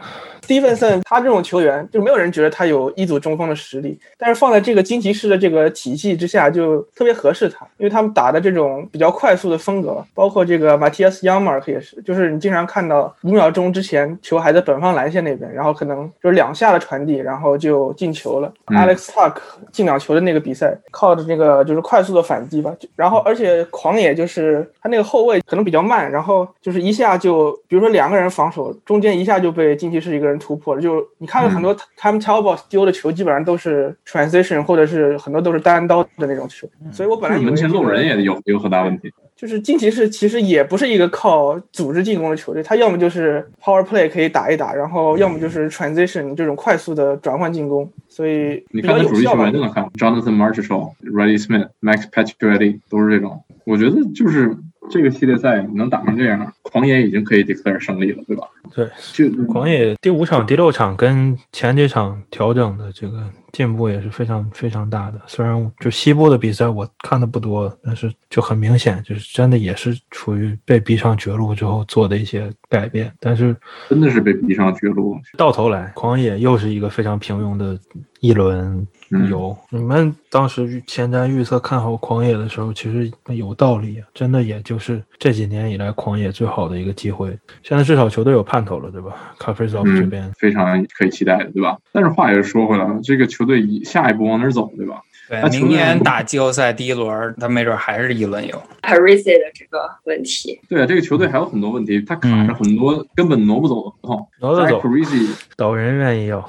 S11: 斯蒂芬森他这种球员，就没有人觉得他有一组中锋的实力，但是放在这个金骑士的这个体系之下，就特别合适他，因为他们打的这种比较快速的风格，包括这个马蒂亚斯·扬马尔克也是，就是你经常看到五秒钟之前球还在本方蓝线那边，然后可能就是两下的传递，然后就进球了。Alex Tuck 进两球的那个比赛，靠着那个就是快速的反击吧，然后而且狂野就是他那个后卫可能比较慢，然后就是一下就，比如说两个人防守，中间一下就被金骑士一个人。突破了，就你看了很多他们 Talbot 丢的球，基本上都是 transition，或者是很多都是单刀的那种球。所以我本来
S10: 门前漏人也有有很大问题。
S11: 就是金骑士其实也不是一个靠组织进攻的球队，他要么就是 power play 可以打一打，然后要么就是 transition 这种快速的转换进攻。所以
S10: 你看主力球员就能看，Jonathan Marshall、Ready Smith、Max Pacioretty 都是这种。我觉得就是。这个系列赛能打成这样，狂野已经可以 declare 胜利了，对吧？
S5: 对，
S10: 就
S5: 狂野第五场、第六场跟前几场调整的这个进步也是非常非常大的。虽然就西部的比赛我看的不多，但是就很明显，就是真的也是处于被逼上绝路之后做的一些改变。但是
S10: 真的是被逼上绝路，
S5: 到头来狂野又是一个非常平庸的一轮。有你们当时前瞻预测看好狂野的时候，其实有道理，真的也就是这几年以来狂野最好的一个机会。现在至少球队有盼头了，对吧？卡弗索夫这边
S10: 非常可以期待的，对吧？但是话也说回来了，这个球队下一步往哪走，对吧？
S8: 对，明年打季后赛第一轮，他没准还是一轮游。
S12: Parisi 的这个问题，
S10: 对啊，这个球队还有很多问题，他卡着很多根本挪不走的合同。
S5: 挪得走
S10: ，Parisi
S5: 导人愿意要。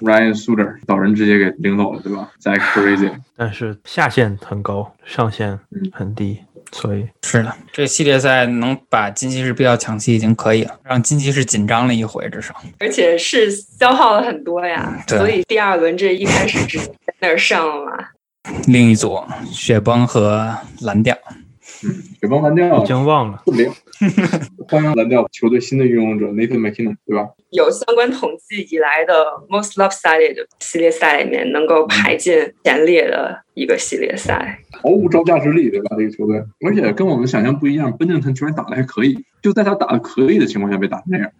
S10: Ryan Suter 导人直接给领走了，对吧？Zach Crazy，
S5: 但是下限很高，上限很低，所以
S8: 是的，这系列赛能把金骑士逼到抢七已经可以了，让金骑士紧张了一回，至少，
S12: 而且是消耗了很多呀，所以第二轮这一开始直接在那儿上了嘛。
S8: 另一组雪崩和蓝调。
S10: 嗯，雪崩蓝调
S5: 已经忘了。
S10: 零，欢迎蓝调球队新的运用者 Nathan McKinnon，对吧？
S12: 有相关统计以来的 most lopsided 系列赛里面，能够排进前列的一个系列赛，
S10: 毫无招架之力，对吧？这个球队，而且跟我们想象不一样，奔正腾居然打的还可以，就在他打的可以的情况下被打成那样。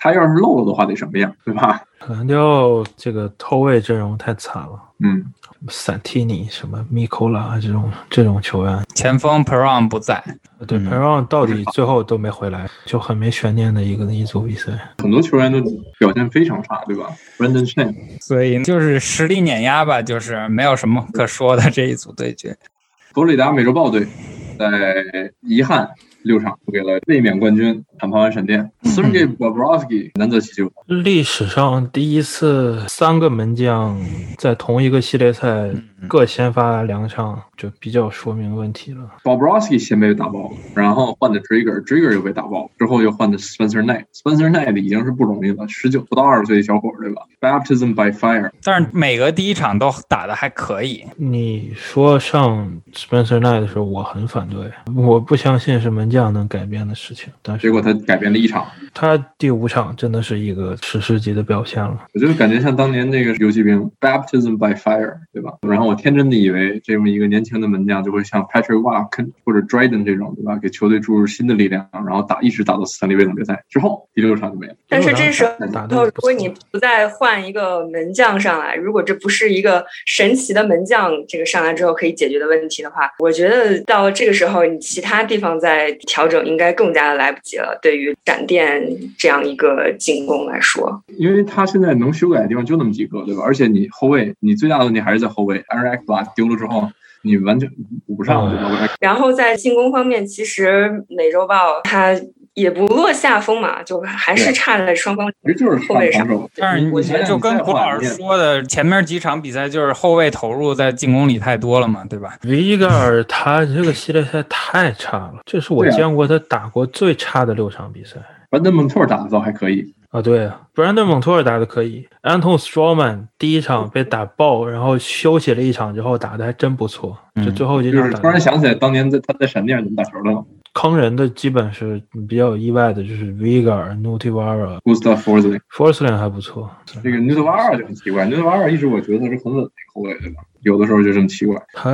S10: 他要是漏了的话，得什么样，对吧？
S5: 蓝调这个后卫阵容太惨了。
S10: 嗯。
S5: 散蒂尼什么米科拉这种这种球员，
S8: 前锋 Peron 不在，
S5: 对 Peron 到底最后都没回来，就很没悬念的一个一组比赛。
S10: 很多球员都表现非常差，对吧？Brandon Chen，
S8: 所以就是实力碾压吧，就是没有什么可说的这一组对决。
S10: 佛罗里达美洲豹队在遗憾。六场输给了卫冕冠军坦帕湾闪电，Sergey Bobrovsky 难得其咎。
S5: 历史上第一次三个门将在同一个系列赛各先发两场就比较说明问题了。
S10: Bobrovsky 先被打爆，然后换的 Trigger，Trigger 又被打爆，之后又换的 Spencer Knight，Spencer Knight 已经是不容易了，十九不到二十岁的小伙对吧？Baptism by fire，
S8: 但是每个第一场都打的还可以。
S5: 你说上 Spencer Knight 的时候，我很反对，我不相信是门将能改变的事情。但是
S10: 结果他改变了一场，
S5: 他第五场真的是一个史诗级的表现了。
S10: 我就感觉像当年那个游骑兵 Baptism by fire，对吧？然后我天真的以为这么一个年轻的门将就会像 Patrick Walk 或者 Dryden 这种，对吧？给球队注入新的力量，然后打一直打到斯坦利杯总决赛之后，第六场就没了。
S6: 但是这时候，如果你不再换一个门将上来，如果这不是一个神奇的门将，这个上来之后可以解决的问题的话，我觉得到这个时候，你其他地方再调整应该更加的来不及了。对于闪电这样一个进攻来说，
S10: 因为他现在能修改的地方就那么几个，对吧？而且你后卫，你最大的问题还是在后卫。Eric 把丢了之后，你完全补不上？
S6: 然后在进攻方面，其实美洲豹他。也不落下风嘛，就还是差在双方其实就是后卫上。
S8: 但是我觉得就跟胡老师说的，前面几场比赛就是后卫投入在进攻里太多了嘛，对吧？
S5: 维格尔他这个系列赛太差了，这是我见过他打过最差的六场比赛。
S10: 班德蒙特尔打的倒还可以
S5: 啊，对啊，布兰登蒙托尔打的可以。安东斯托曼第一场被打爆，然后休息了一场之后打的还真不错，就最后一场。
S10: 突然想起来当年在他在闪电怎么打球的。
S5: 坑人的基本是比较有意外的，就是 Vigar、n u t i v a r a
S10: Gustav Forsling，Forsling
S5: 还不错。
S10: 这个 n u t i v a r a 就很奇怪 n u t i v a r a 一直我觉得他是很稳的后卫，对吧？有的时候就这么奇怪。
S5: 他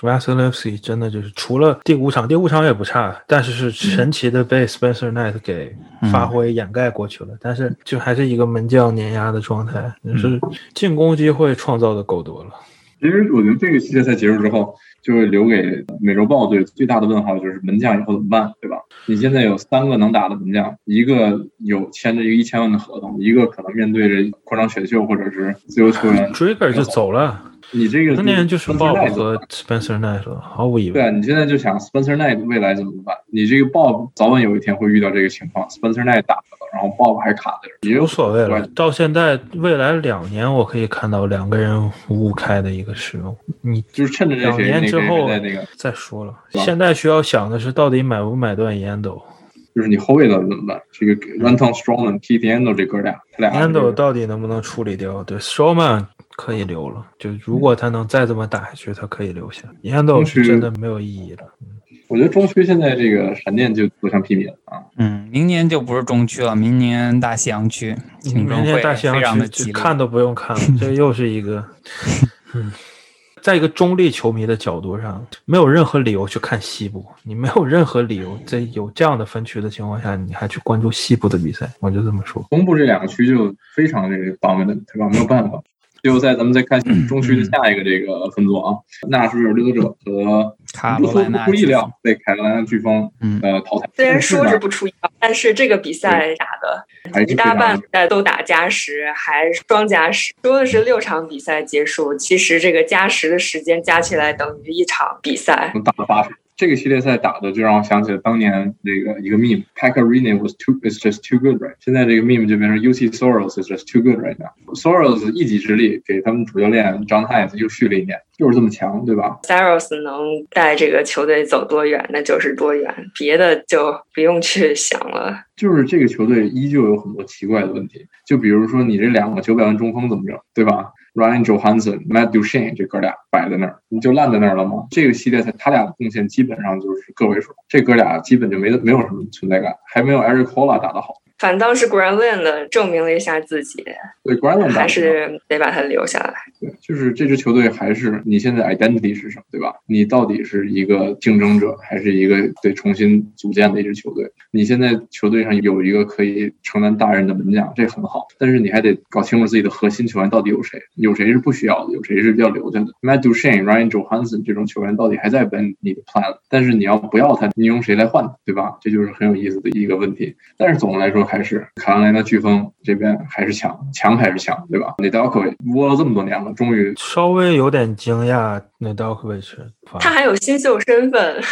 S5: Vasilevsky 真的就是除了第五场，第五场也不差，但是是神奇的被 Spencer Knight 给发挥掩盖过去了。但是就还是一个门将碾压的状态，就是进攻机会创造的够多了。
S10: 其实我觉得这个系列赛结束之后。就会留给美洲豹队最大的问号，就是门将以后怎么办，对吧？你现在有三个能打的门将，一个有签着一个一千万的合同，一个可能面对着扩张选秀或者是自由球员
S5: ，Trigger 就走了。
S10: 你这个
S5: 今年就是鲍和 Spencer Knight 了，毫无疑问。
S10: 对啊，你现在就想 Spencer Knight 未来怎么办？你这个鲍早晚有一天会遇到这个情况，Spencer Knight 打了，然后鲍还卡在这，
S5: 也无所谓了。到现在未来两年，我可以看到两个人五五开的一个使用。你
S10: 就是趁着
S5: 两年之后
S10: 那个
S5: 再说了。现在需要想的是，到底买不买断 Endo？
S10: 就是你后卫的怎么办？这个 Anton Strongman、Keith Endo 这哥俩，他俩
S5: Endo 到底能不能处理掉？对，Strongman。可以留了，就如果他能再这么打下去，他可以留下。烟斗是真的没有意义了。
S10: 我觉得中区现在这个闪电就走向平民啊。
S8: 嗯，明年就不是中区了，明年大西洋区竞争会非常的激烈。
S5: 看都不用看了，这又是一个。嗯，在一个中立球迷的角度上，没有任何理由去看西部。你没有任何理由在有这样的分区的情况下，你还去关注西部的比赛。我就这么说。
S10: 东部这两个区就非常这个倒霉的，对吧？没有办法。最后，在咱们再看中区的下一个这个分组啊，纳什维尔掠夺者和不出不出意料被凯罗莱纳飓风呃淘汰。
S6: 虽然说是不出意料，但是这个比赛打的一大半都打加时，还双加时。说的是六场比赛结束，其实这个加时的时间加起来等于一场比赛。
S10: 打了八十。这个系列赛打的就让我想起了当年那个一个 meme，Packarina was too is just too good right。现在这个 meme 就变成 UC Soros is just too good right now。Soros 一己之力给他们主教练 John Hynes 又续了一年，就是这么强，对吧
S6: ？Soros 能带这个球队走多远，那就是多远，别的就不用去想了。
S10: 就是这个球队依旧有很多奇怪的问题，就比如说你这两个九百万中锋怎么整，对吧？Ryan Johansson、Matt Duchene 这哥俩摆在那儿，你就烂在那儿了吗？这个系列赛他俩的贡献基本上就是个位数，这哥俩基本就没没有什么存在感，还没有 Eric Hola 打得好。
S6: 反倒是 Granlund 证明了一下自己，
S10: 对 Granlund
S6: 还是得把他留下来。
S10: 对，就是这支球队还是你现在 identity 是什么，对吧？你到底是一个竞争者，还是一个得重新组建的一支球队？你现在球队上有一个可以承担大任的门将，这很好，但是你还得搞清楚自己的核心球员到底有谁，有谁是不需要的，有谁是要留下的。Matt Duchene、Ryan Johansson 这种球员到底还在本你的 plan，但是你要不要他，你用谁来换，对吧？这就是很有意思的一个问题。但是总的来说。还是卡罗莱纳飓风这边还是强，强还是强，对吧？那 d a l k o v i 窝了这么多年了，终于
S5: 稍微有点惊讶。那 d a l k o v i
S6: 他还有新秀身份，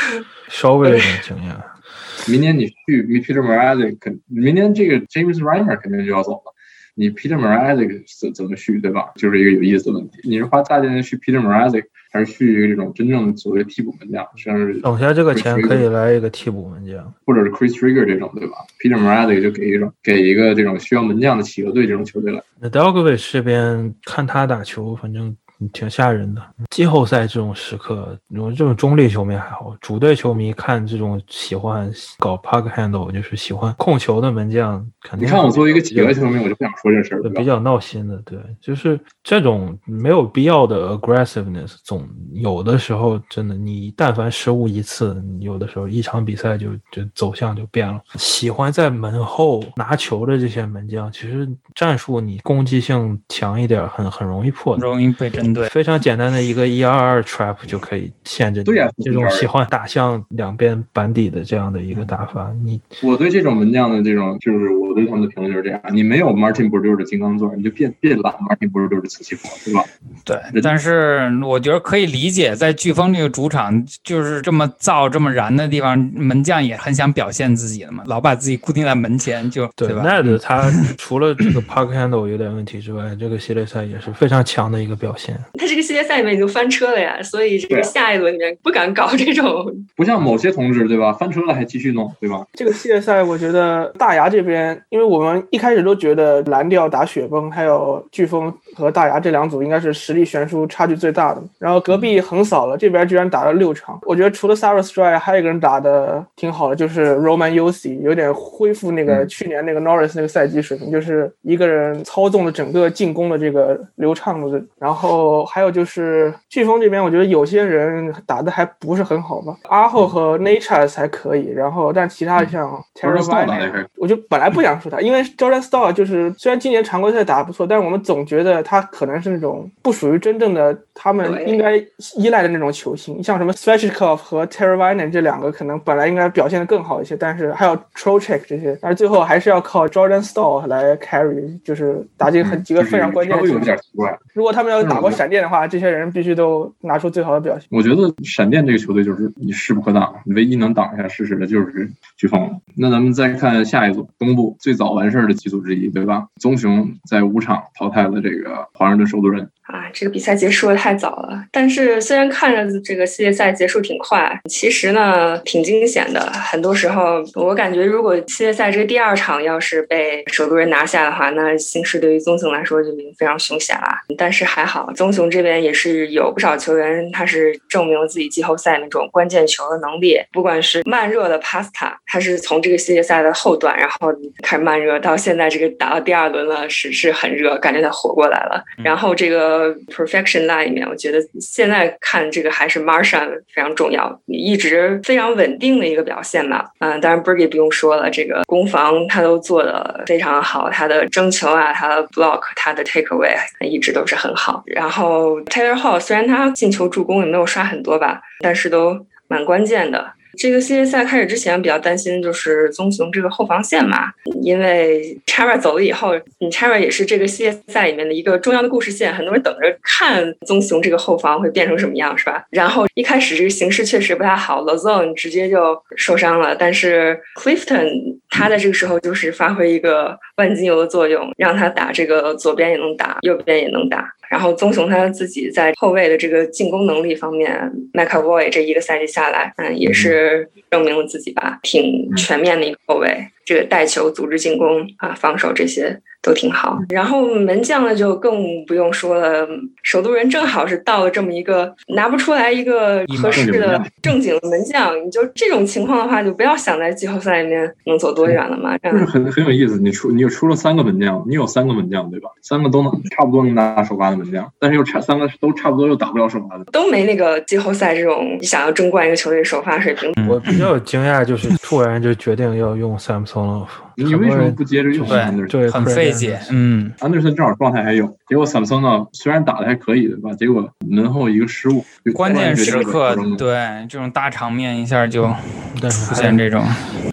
S5: 稍微有点惊讶。
S10: 明年你去 Peter m a r a z i 肯，明年这个 James Reimer 肯定就要走了。你 Peter Mrazek 怎怎么续，对吧？就是一个有意思的问题。你是花大价钱去 Peter Mrazek，还是去一个这种真正的所谓替补门将？像是
S5: 等下这个钱可以来一个替补门将，
S10: 或者是 Chris Trigger 这种，对吧？Peter Mrazek 就给一种给一个这种需要门将的企鹅队这种球队来。
S5: 那 d o g v i c 这边看他打球，反正。挺吓人的。季后赛这种时刻，如果这种中立球迷还好，主队球迷看这种喜欢搞 puck handle，就是喜欢控球的门将，肯定。
S10: 你看我作为一个企鹅球迷，我就不想说这事儿。
S5: 比较闹心的，对，就是这种没有必要的 aggressiveness，总有的时候真的，你但凡失误一次，有的时候一场比赛就就走向就变了。喜欢在门后拿球的这些门将，其实战术你攻击性强一点，很很容易破，
S8: 容易被针。对，
S5: 非常简单的一个一二二 trap 就可以限制。
S10: 对呀，
S5: 这种喜欢打向两边板底的这样的一个打法，你
S10: 我对这种门将的这种，就是我对他们的评论就是这样：你没有 Martin b r u 的金刚钻，你就别别揽 Martin b r u 的瓷器活，对吧？
S8: 对。但是我觉得可以理解，在飓风这个主场就是这么燥、这么燃的地方，门将也很想表现自己的嘛，老把自己固定在门前，就对吧？
S5: 那的他除了这个 Park Handle 有点问题之外，这个系列赛也是非常强的一个表现。
S12: 他这个系列赛里面已经翻车了呀，所以这个下一轮里面不敢搞这种。
S10: 不像某些同志对吧？翻车了还继续弄对吧？
S11: 这个系列赛我觉得大牙这边，因为我们一开始都觉得蓝调打雪崩，还有飓风和大牙这两组应该是实力悬殊差距最大的。然后隔壁横扫了，这边居然打了六场。我觉得除了 Sarah Stray，还有一个人打的挺好的，就是 Roman Uzi，有点恢复那个去年那个 Norris 那个赛季水平，就是一个人操纵了整个进攻的这个流畅的。然后还有就是飓风这边，我觉得有些人打的还不是很好吧。阿后和 Natures 还可以，然后但其他像 Terry Vine，我就本来不想说他，因为 Jordan Star 就是虽然今年常规赛打的不错，但是我们总觉得他可能是那种不属于真正的他们应该依赖的那种球星。像什么 Svechnikov 和 Terry Vine 这两个可能本来应该表现的更好一些，但是还有 Trocheck 这些，但是最后还是要靠 Jordan Star 来 carry，就是打进很几个非常关键的球。如果他们要打过闪电的话，这些人必须都拿出最好的表现。
S10: 我觉得闪电这个球队就是你势不可挡，唯一能挡一下事实的就是飓风。那咱们再看下一组，东部最早完事儿的几组之一，对吧？棕熊在五场淘汰了这个华盛顿首都人。
S12: 啊，这个比赛结束的太早了。但是虽然看着这个系列赛结束挺快，其实呢挺惊险的。很多时候，我感觉如果系列赛这第二场要是被首都人拿下的话，那形势对于棕熊来说就已经非常凶险了。但是还好，棕熊这边也是有不少球员，他是证明了自己季后赛那种关键球的能力。不管是慢热的 Pasta，他是从这个系列赛的后段，然后开始慢热，到现在这个打到第二轮了，是是很热，感觉他活过来了。然后这个。呃 Perfection line 里面，我觉得现在看这个还是 Marsha 非常重要，一直非常稳定的一个表现吧。嗯，当然 Bergie 不用说了，这个攻防他都做的非常好，他的争球啊，他的 block，他的 take away 一直都是很好。然后 Taylor Hall 虽然他进球助攻也没有刷很多吧，但是都蛮关键的。这个系列赛开始之前，比较担心就是棕熊这个后防线嘛，因为 Chara 走了以后，你 Chara 也是这个系列赛里面的一个重要的故事线，很多人等着看棕熊这个后防会变成什么样，是吧？然后一开始这个形势确实不太好 l a z o n 直接就受伤了，但是 Clifton 他在这个时候就是发挥一个万金油的作用，让他打这个左边也能打，右边也能打。然后棕熊他自己在后卫的这个进攻能力方面，McAvoy 这一个赛季下来，嗯，也是证明了自己吧，挺全面的一个后卫，这个带球、组织进攻啊、防守这些。都挺好，然后门将呢就更不用说了。首都人正好是到了这么一个拿不出来一个合适的正经的门将，你就这种情况的话，就不要想在季后赛里面能走多远了嘛。
S10: 就是很很有意思，你出你又出了三个门将，你有三个门将对吧？三个都能差不多能拿首发的门将，但是又差三个都差不多又打不了首发的，
S12: 都没那个季后赛这种你想要争冠一个球队首发水平。
S5: 我比较惊讶，就是突然就决定要用 Samsung。
S10: 你为什么不接着用？
S5: 对，
S8: 很费解。嗯
S10: ，Anderson 正好状态还有，结果 Samson 呢，虽然打的还可以，对吧？结果门后一个失误，
S8: 关键时刻，对这种大场面一下就出现这种。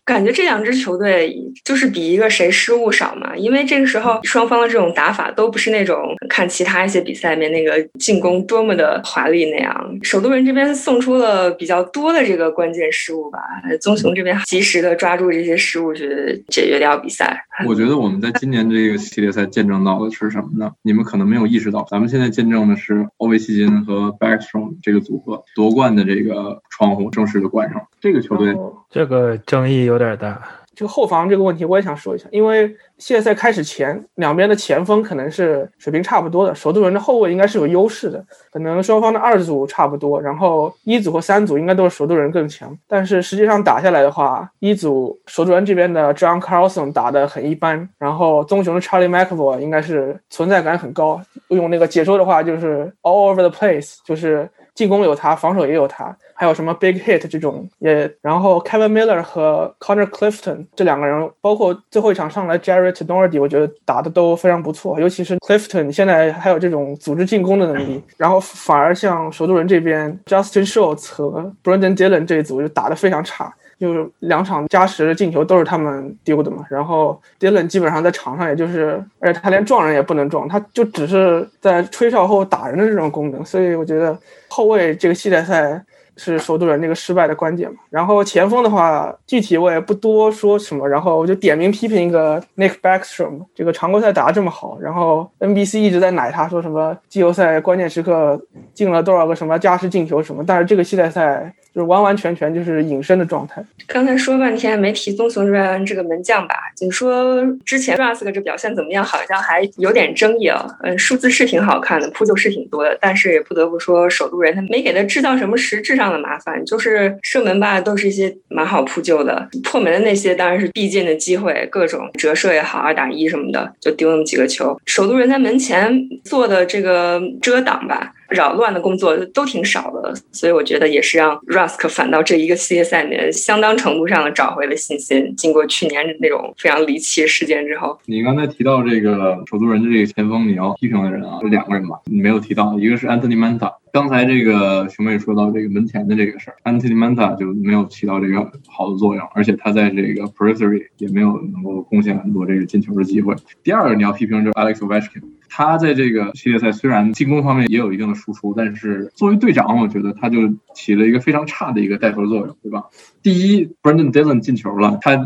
S12: 感觉这两支球队就是比一个谁失误少嘛，因为这个时候双方的这种打法都不是那种看其他一些比赛里面那个进攻多么的华丽那样。首都人这边送出了比较多的这个关键失误吧，棕熊这边及时的抓住这些失误去解决掉比赛，
S10: 我觉得我们在今年这个系列赛见证到的是什么呢？你们可能没有意识到，咱们现在见证的是欧维希金和 Backstrom 这个组合夺冠的这个窗户正式的关上。这个球队，
S5: 这个争议有点大。
S11: 这个后防这个问题我也想说一下，因为系列赛开始前，两边的前锋可能是水平差不多的，首都人的后卫应该是有优势的，可能双方的二组差不多，然后一组和三组应该都是首都人更强。但是实际上打下来的话，一组首都人这边的 John Carlson 打得很一般，然后棕熊的 Charlie McAvoy 应该是存在感很高，用那个解说的话就是 all over the place，就是进攻有他，防守也有他。还有什么 Big Hit 这种也，然后 Kevin Miller 和 Connor Clifton 这两个人，包括最后一场上来 Jared Nordy，我觉得打的都非常不错，尤其是 Clifton 现在还有这种组织进攻的能力，然后反而像首都人这边 Justin Schultz 和 Brandon Dillon 这一组就打的非常差。就是两场加时的进球都是他们丢的嘛，然后 Dylan 基本上在场上也就是，而且他连撞人也不能撞，他就只是在吹哨后打人的这种功能，所以我觉得后卫这个系列赛。是首都人那个失败的关键嘛？然后前锋的话，具体我也不多说什么，然后我就点名批评一个 Nick Backstrom，这个常规赛打得这么好，然后 NBC 一直在奶他说什么季后赛关键时刻进了多少个什么加时进球什么，但是这个系列赛。就完完全全就是隐身的状态。
S6: 刚才说半天没提棕熊这边这个门将吧？就说之前 Rusk 这表现怎么样？好像还有点争议啊。嗯，数字是挺好看的，扑救是挺多的，但是也不得不说，首都人他没给他制造什么实质上的麻烦，就是射门吧，都是一些蛮好扑救的。破门的那些当然是必进的机会，各种折射也好，二打一什么的，就丢那么几个球。首都人在门前做的这个遮挡吧。扰乱的工作都挺少的，所以我觉得也是让 Rusk 反倒这一个系列赛里面相当程度上的找回了信心。经过去年那种非常离奇事件之后，
S10: 你刚才提到这个首都人的这个前锋，你要批评的人啊，有两个人吧，你没有提到，一个是 Anthony Manta。刚才这个熊妹说到这个门前的这个事儿，Anthony Manta 就没有起到这个好的作用，而且他在这个 Periphery 也没有能够贡献很多这个进球的机会。第二个你要批评就是 Alex Ovechkin。他在这个系列赛虽然进攻方面也有一定的输出，但是作为队长，我觉得他就起了一个非常差的一个带头作用，对吧？第一，Brandon Dillon 进球了，他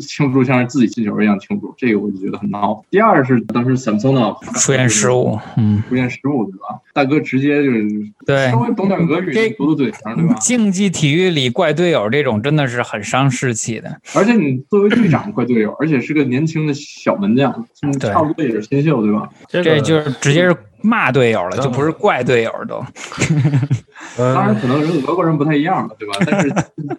S10: 庆祝像是自己进球一样庆祝，这个我就觉得很闹。第二是当时 Samsonov
S8: 出现失误，嗯，
S10: 出现失误，对吧？大哥直接就是
S8: 对
S10: 稍微懂点俄语，读读嘴上，对吧？
S8: 竞技体育里怪队友这种真的是很伤士气的。
S10: 而且你作为队长怪队友，而且是个年轻的小门将，差不多也是新秀，对吧？
S8: 这就是直接是。骂队友了，就不是怪队友都。
S10: 当然，可能人俄国人不太一样了，对吧？但是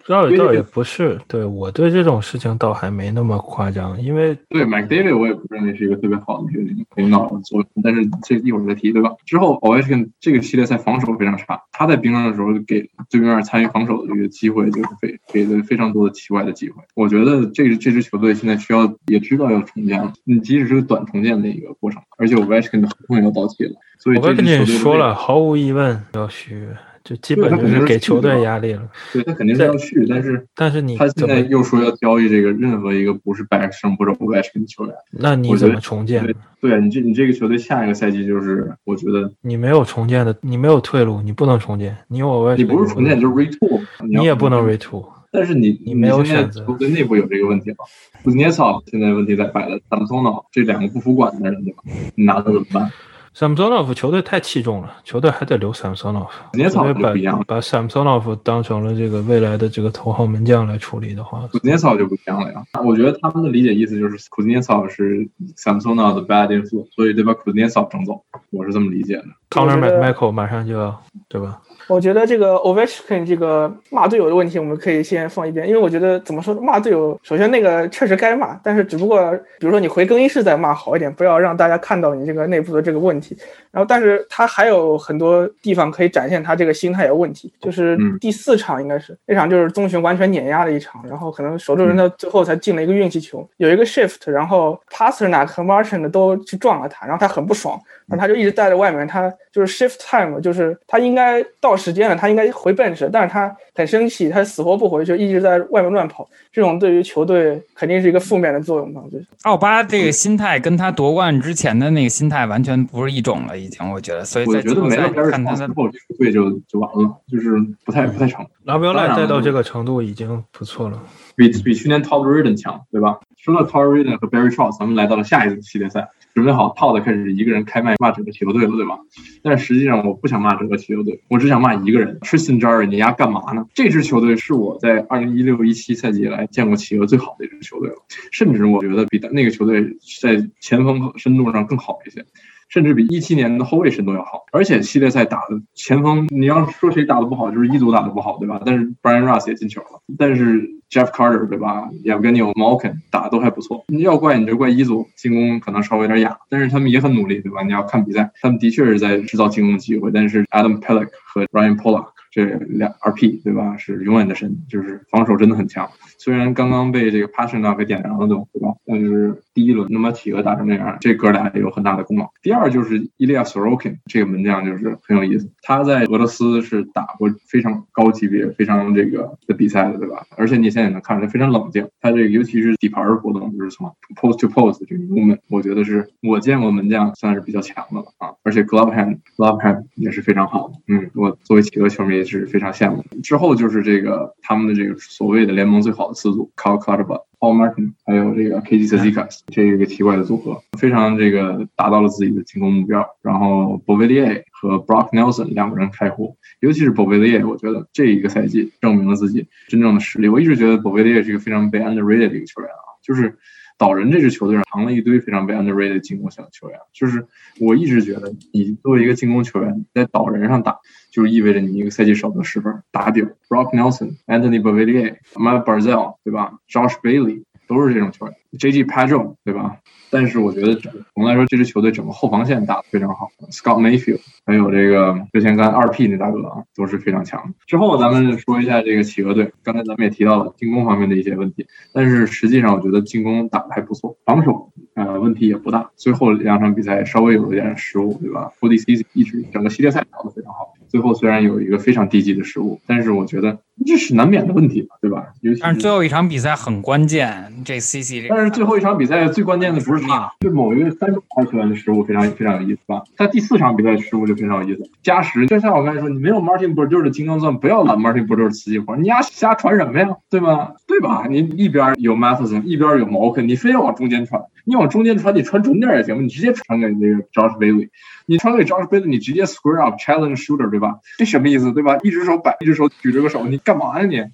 S5: 倒 倒也不是，对我对这种事情倒还没那么夸张，因为
S10: 对 McDavid 我也不认为是一个特别好的一个领导的作用。但是这一会儿再提，对吧？之后 Ovechkin 这个系列赛防守非常差，他在冰上的时候给对面参与防守的这个机会就是非给了非常多的奇怪的机会。我觉得这这支球队现在需要也知道要重建了，你即使是个短重建的一个过程，而且 Ovechkin 的合同也要到期了。
S5: 所以我跟你说了，毫无疑问要续，就基本就是给球队压力了。
S10: 对他肯定是要去，但是
S5: 但是你
S10: 他现在又说要交易这个任何一个不是 back 胜或者不 back 的球员，
S5: 那你怎么重建？
S10: 对啊，你这你这个球队下一个赛季就是，我觉得
S5: 你没有重建的，你没有退路，你不能重建。你有外，
S10: 你不是重建就是 retool，
S5: 你也不能 retool。
S10: 但是你
S5: 你没有选
S10: 择，球队内部有这个问题吗？库兹涅草现在问题在摆了，萨姆松诺这两个不服管的人对吧？你拿他怎么办
S5: ？Samsonov 球队太器重了，球队还得留 Samsonov。
S10: 年草
S5: 就
S10: 不一样，
S5: 把 Samsonov 当成了这个未来的这个头号门将来处理的话，
S10: 年草就不一样了呀。我觉得他们的理解意思就是，库兹涅草是 Samsonov 的 bad influence，所以得把库兹涅草整走。我是这么理解的。
S5: Connor McMichael 马上就要，对吧？
S11: 我觉得这个 Ovechkin 这个骂队友的问题，我们可以先放一边，因为我觉得怎么说骂队友，首先那个确实该骂，但是只不过比如说你回更衣室再骂好一点，不要让大家看到你这个内部的这个问题。然后，但是他还有很多地方可以展现他这个心态有问题，就是第四场应该是那场就是棕熊完全碾压的一场，然后可能守住人的最后才进了一个运气球，有一个 shift，然后 Pasternak 和 Martin 都去撞了他，然后他很不爽，然后他就一直待在外面，他就是 shift time，就是他应该到。时间了，他应该回 bench，但是他很生气，他死活不回，就一直在外面乱跑。这种对于球队肯定是一个负面的作用吧？我觉得
S8: 奥巴这个心态跟他夺冠之前的那个心态完全不是一种了，已经。我觉得，所以
S10: 我觉得没了看他之后，这个队就就完了，就是不太不太成。
S5: 拉比奥赖带到这个程度已经不错了，
S10: 比比去年 Todd r i d d e n 强，对吧？除了 t o r r i d n 和 Barry Trotz，咱们来到了下一轮系列赛，准备好套的开始一个人开麦骂整个球队了，对吧？但实际上我不想骂整个球队，我只想骂一个人，Tristan Jarry，你丫干嘛呢？这支球队是我在二零一六一七赛季以来见过企鹅最好的一支球队了，甚至我觉得比那个球队在前锋深度上更好一些。甚至比一七年的后卫深度要好，而且系列赛打的前锋，你要说谁打的不好，就是一组打的不好，对吧？但是 Brian Russ 也进球了，但是 Jeff Carter 对吧？也跟你有 Malkin 打的都还不错。你要怪你就怪一组进攻可能稍微有点哑，但是他们也很努力，对吧？你要看比赛，他们的确是在制造进攻机会，但是 Adam Pellick 和 Ryan Pollock 这两 RP 对吧？是永远的神，就是防守真的很强。虽然刚刚被这个 Passion 给点燃了，对吧？但是第一轮那么企鹅打成那样，这哥俩有很大的功劳。第二就是伊利亚 Sorokin 这个门将就是很有意思，他在俄罗斯是打过非常高级别、非常这个的比赛的，对吧？而且你现在也能看出来非常冷静。他这个尤其是底盘的活动，就是从 post to post 这个 movement，我觉得是我见过门将算是比较强的了啊。而且 glove hand glove hand 也是非常好的。嗯，我作为企鹅球迷也是非常羡慕。之后就是这个他们的这个所谓的联盟最好的。四组 c a r l c l a r b a Paul Martin，还有这个 KG Zizikas，这个奇怪的组合，非常这个达到了自己的进攻目标。然后 b o v i l i e r 和 Brock Nelson 两个人开火，尤其是 b o v i l i e r 我觉得这一个赛季证明了自己真正的实力。我一直觉得 b o v i l i e r 是一个非常被 underrated 的一个球员啊，就是导人这支球队上藏了一堆非常被 underrated 进攻型球员。就是我一直觉得，你作为一个进攻球员，在导人上打。就意味着你一个赛季少得十分，打底。Brock Nelson、Anthony b a v i l i e r Matt Barzell，对吧？Josh Bailey 都是这种球员。J.G. Padron，对吧？但是我觉得总的来说，这支球队整个后防线打得非常好。Scott Mayfield，还有这个之前刚二 P 那大哥啊，都是非常强。之后咱们说一下这个企鹅队，刚才咱们也提到了进攻方面的一些问题，但是实际上我觉得进攻打得还不错，防守呃问题也不大。最后两场比赛稍微有一点失误，对吧 f o r C 一直整个系列赛打得非常好。最后虽然有一个非常低级的失误，但是我觉得这是难免的问题，对吧？
S8: 但是最后一场比赛很关键，这 CC 这。
S10: 但是最后一场比赛最关键的不是他，是某一个三中号球员的失误非常非常有意思吧？他第四场比赛失误就非常有意思，加时就像我刚才说，你没有 Martin b u r d e 的金刚钻，不要揽 Martin b u r d e 的瓷器活，你丫瞎传什么呀？对吧？对吧？你一边有 Matheson，一边有 Malkin，你非要往中间传，你往中间传，你传准点也行，你直接传给那个 Josh Bailey。你传给 Josh Bailey，你直接 square up challenge shooter，对吧？这什么意思，对吧？一只手摆，一只手举着个手，你干嘛呀你？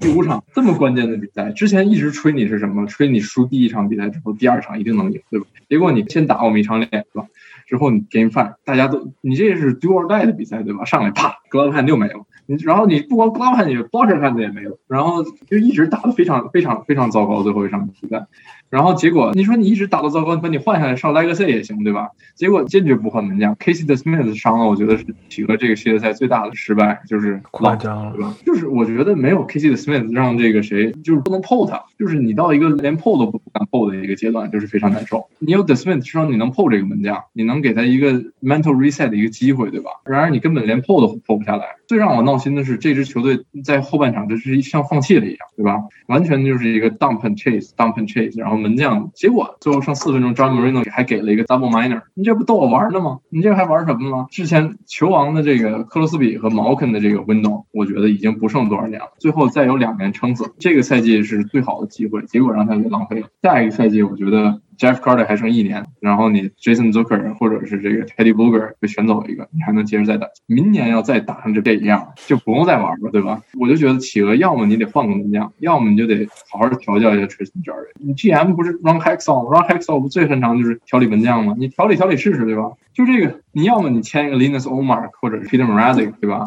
S10: 第五场这么关键的比赛，之前一直吹你是什么？吹你输第一场比赛之后，第二场一定能赢，对吧？结果你先打我们一场脸，是吧？之后你 game five，大家都你这是 do or die 的比赛，对吧？上来啪，glove hand 就没了。你然后你不光 glove hand，你 blocker hand 也没了，然后就一直打的非常非常非常糟糕，最后一场比赛。然后结果，你说你一直打到糟糕，把你换下来上 Legacy 也行，对吧？结果坚决不换门将，Casey 的 Smith 伤了，我觉得是企鹅这个系列赛最大的失败，就是
S5: 夸张了，
S10: 对吧？就是我觉得没有 Casey 的 Smith 让这个谁，就是不能 pull 他，就是你到一个连 pull 都不敢 pull 的一个阶段，就是非常难受。你有 The Smith，至少你能 pull 这个门将，你能给他一个 mental reset 的一个机会，对吧？然而你根本连 pull 都 pull 不下来。最让我闹心的是，这支球队在后半场就是像放弃了一样，对吧？完全就是一个 dump and chase，dump and chase，然后门将结果。最后剩四分钟，John Marino 还给了一个 double minor，你这不逗我玩呢吗？你这还玩什么吗？之前球王的这个克罗斯比和毛肯的这个 window，我觉得已经不剩多少年了。最后再有两年撑死，这个赛季是最好的机会，结果让他给浪费了。下一个赛季，我觉得。Jeff Carter 还剩一年，然后你 Jason Zucker 或者是这个 Teddy Booger 被选走一个，你还能接着再打。明年要再打上这这一样，就不用再玩了，对吧？我就觉得企鹅要么你得换个门将，要么你就得好好调教一下 Tristan Jarry。你 GM 不是 Ron Hextall，Ron Hextall 不最擅长就是调理门将吗？你调理调理试试，对吧？就这个，你要么你签一个 Linus Omark 或者是 Peter Mrazek，对吧？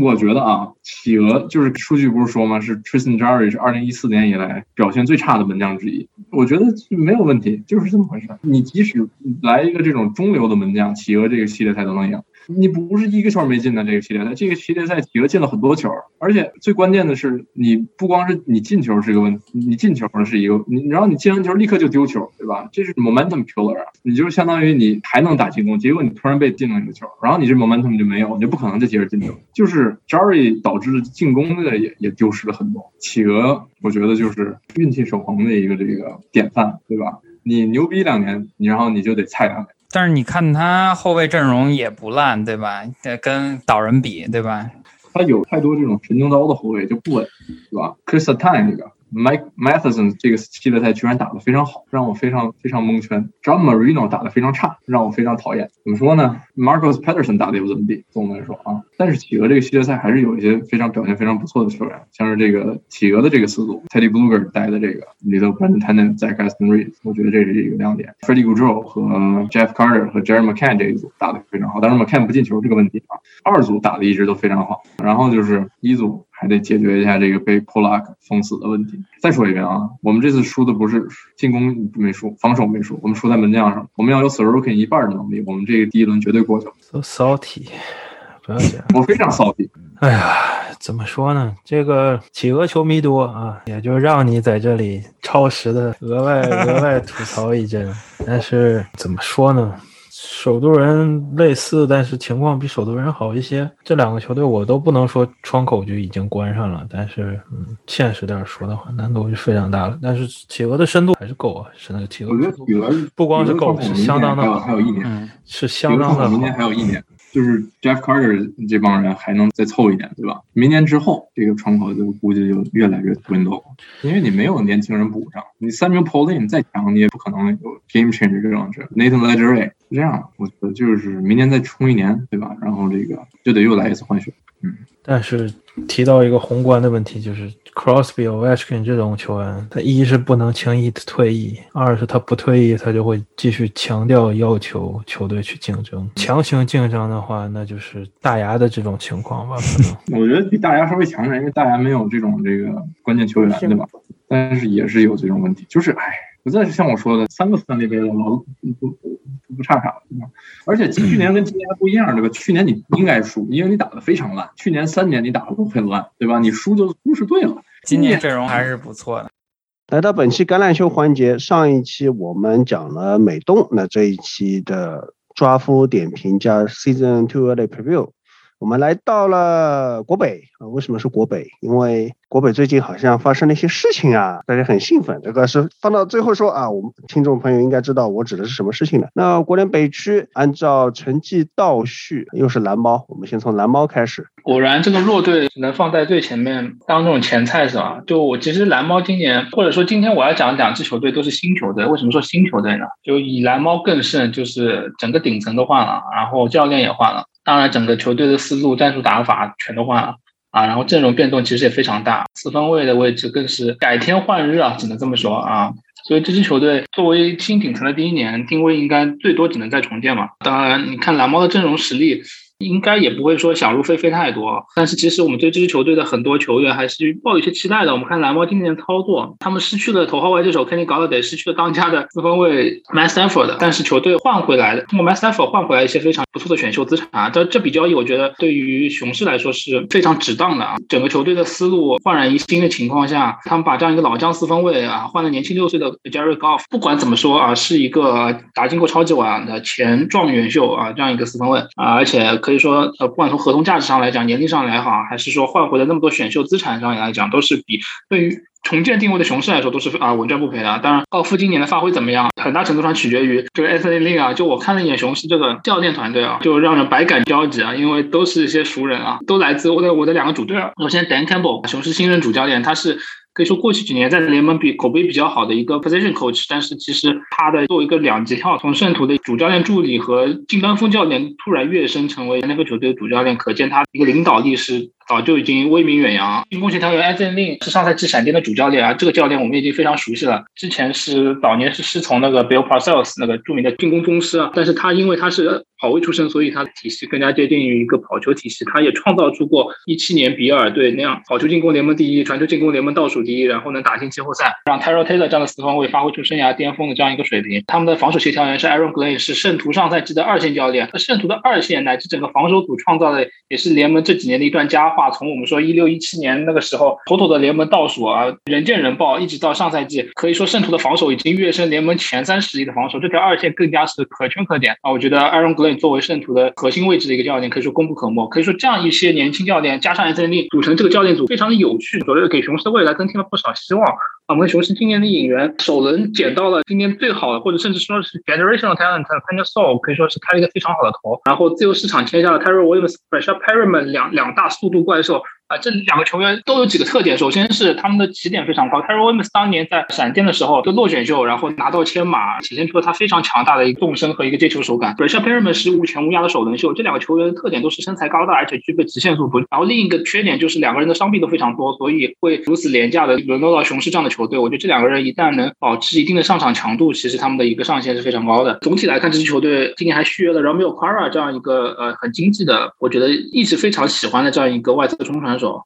S10: 我觉得啊，企鹅就是数据不是说吗？是 Tristan Jarry 是二零一四年以来表现最差的门将之一。我觉得没有问题，就是这么回事。你即使来一个这种中流的门将，企鹅这个系列赛都能赢。你不是一个球没进的这个系列赛，这个系列赛企鹅进了很多球，而且最关键的是，你不光是你进球是一个问题，你进球是一个，你然后你进完球立刻就丢球，对吧？这是 momentum killer！你就相当于你还能打进攻，结果你突然被进了一个球，然后你这 momentum 就没有，你就不可能再接着进球。就是 Jerry 导致的进攻的也也丢失了很多。企鹅我觉得就是运气守恒的一个这个典范，对吧？你牛逼两年，你然后你就得菜两年。
S8: 但是你看他后卫阵容也不烂，对吧？跟岛人比，对吧？
S10: 他有太多这种神经刀的后卫就不稳，对吧？Chris t a n 这个 Mike Matheson 这个系列赛居然打得非常好，让我非常非常蒙圈。John Marino 打得非常差，让我非常讨厌。怎么说呢？Marcus Patterson 打得也不怎么地，总的来说啊。但是企鹅这个系列赛还是有一些非常表现非常不错的球员，像是这个企鹅的这个四组，Teddy Bluger 带的这个里头，Brandon Tannen 在 Gaston Reed，我觉得这是一个亮点。Freddie Goudreau 和 Jeff Carter 和 Jerry McCann 这一组打得非常好，但是 McCann 不进球这个问题啊。二组打的一直都非常好，然后就是一组。还得解决一下这个被 Polak 封死的问题。再说一遍啊，我们这次输的不是进攻没输，防守没输，我们输在门将上。我们要有 Sorokin 一半的能力，我们这个第一轮绝对过去了。
S5: So salty，不要这样。
S10: 我非常 salty。
S5: 哎呀，怎么说呢？这个企鹅球迷多啊，也就让你在这里超时的额外额外吐槽一阵。但是怎么说呢？首都人类似，但是情况比首都人好一些。这两个球队我都不能说窗口就已经关上了，但是嗯，现实点说的话，难度就非常大了。但是企鹅的深度还是够啊，是那个企鹅。
S10: 我觉得企鹅
S5: 不光是够，是相当的，
S10: 还有一年，
S5: 是相当的。
S10: 明年还有一年。就是 Jeff Carter 这帮人还能再凑一点，对吧？明年之后这个窗口就估计就越来越 window，因为你没有年轻人补上，你三名 Paulin 再强，你也不可能有 game changer 这种事 Nathan Ledger 是这样，我觉得就是明年再冲一年，对吧？然后这个就得又来一次换血，嗯。
S5: 但是提到一个宏观的问题，就是 Crosby、Ovechkin 这种球员，他一是不能轻易的退役，二是他不退役，他就会继续强调要求球队去竞争，强行竞争的话，那就是大牙的这种情况吧？可
S10: 能 我觉得比大牙稍微强点，因为大牙没有这种这个关键球员，对吧？但是也是有这种问题，就是哎。不再是像我说的三个三 A 杯了，老不不不差啥，对吧？而且去年跟今年还不一样，对吧？去年你应该输，因为你打的非常烂。去年三年你打的都很烂，对吧？你输就输是对了。
S8: 今年阵容还是不错的。
S1: 来到本期橄榄球环节，上一期我们讲了美东，那这一期的抓夫点评加 Season Two 的 Preview，我们来到了国北啊？为什么是国北？因为国北最近好像发生了一些事情啊，大家很兴奋。这个是放到最后说啊，我们听众朋友应该知道我指的是什么事情的。那国联北区按照成绩倒序，又是蓝猫，我们先从蓝猫开始。
S7: 果然，这个弱队只能放在最前面当这种前菜是吧？就我其实蓝猫今年，或者说今天我要讲两支球队都是新球队。为什么说新球队呢？就以蓝猫更胜，就是整个顶层都换了，然后教练也换了，当然整个球队的思路、战术打法全都换了。啊，然后阵容变动其实也非常大，四分卫的位置更是改天换日啊，只能这么说啊。所以这支球队作为新顶层的第一年，定位应该最多只能再重建嘛。当然，你看蓝猫的阵容实力。应该也不会说想入非非太多，但是其实我们对这支球队的很多球员还是抱有一些期待的。我们看蓝猫今年的操作，他们失去了头号外接手 Kenny Galladay，失去了当家的四分卫 m a s t a f f o r d 但是球队换回来的，通过 m a s t a f f o r d 换回来一些非常不错的选秀资产啊。这这笔交易我觉得对于雄狮来说是非常值当的啊。整个球队的思路焕然一新的情况下，他们把这样一个老将四分卫啊换了年轻六岁的 Jerry Goff，不管怎么说啊，是一个打进过超级碗的前状元秀啊，这样一个四分卫啊，而且。可以说，呃，不管从合同价值上来讲，年龄上来好，还是说换回了那么多选秀资产上来讲，都是比对于重建定位的雄狮来说都是啊稳赚不赔的。当然，奥夫今年的发挥怎么样，很大程度上取决于这个 Anthony Lin 啊。就我看了一眼雄狮这个教练团队啊，就让人百感交集啊，因为都是一些熟人啊，都来自我的我的两个主队啊。首先，Dan Campbell，雄狮新任主教练，他是。可以说过去几年在联盟比口碑比较好的一个 position coach，但是其实他的作为一个两级跳，从圣徒的主教练助理和近端锋教练突然跃升成为那个球队的主教练，可见他一个领导力是早就已经威名远扬。进攻协调员 Anthony Lin 是上赛季闪电的主教练啊，这个教练我们已经非常熟悉了，之前是早年是师从那个 Bill Parcells 那个著名的进攻宗师啊，但是他因为他是跑位出身，所以他的体系更加接近于一个跑球体系。他也创造出过一七年比尔队那样跑球进攻联盟第一，传球进攻联盟倒数。第一，然后能打进季后赛，让 t y r o Taylor 这样的四方卫发挥出生涯巅峰的这样一个水平。他们的防守协调员是 Aaron Glenn，是圣徒上赛季的二线教练。那圣徒的二线乃至整个防守组创造的也是联盟这几年的一段佳话话。从我们说一六一七年那个时候，妥妥的联盟倒数啊，人见人爆，一直到上赛季，可以说圣徒的防守已经跃升联盟前三十亿的防守，这条二线更加是可圈可点啊。我觉得 Aaron Glenn 作为圣徒的核心位置的一个教练，可以说功不可没。可以说这样一些年轻教练加上 SNL 组成这个教练组，非常的有趣，我觉得给雄狮未来增添了不少希望啊。我们雄狮今年的引援首轮捡到了今年最好的，或者甚至说是 generational talent Panda Soul，可以说是开了一个非常好的头。然后自由市场签下了 Terry Williams、Brashad Perryman 两两大速度怪兽，啊，这两个球员都有几个特点，首先是他们的起点非常高。Terry Williams 当年在闪电的时候就落选秀，然后拿到签码，体现出了他非常强大的一个纵深和一个接球手感。r a s h a p e r r m a n 是无权无压的首轮秀，这两个球员的特点都是身材高大，而且具备直线速度。然后另一个缺点就是两个人的伤病都非常多，所以会如此廉价的沦落到雄狮这样的球队。我觉得这两个人一旦能保持一定的上场强度，其实他们的一个上限是非常高的。总体来看，这支球队今年还续约了 Ramil Quara 这样一个呃很经济的，我觉得一直非常喜欢的这样一个外侧中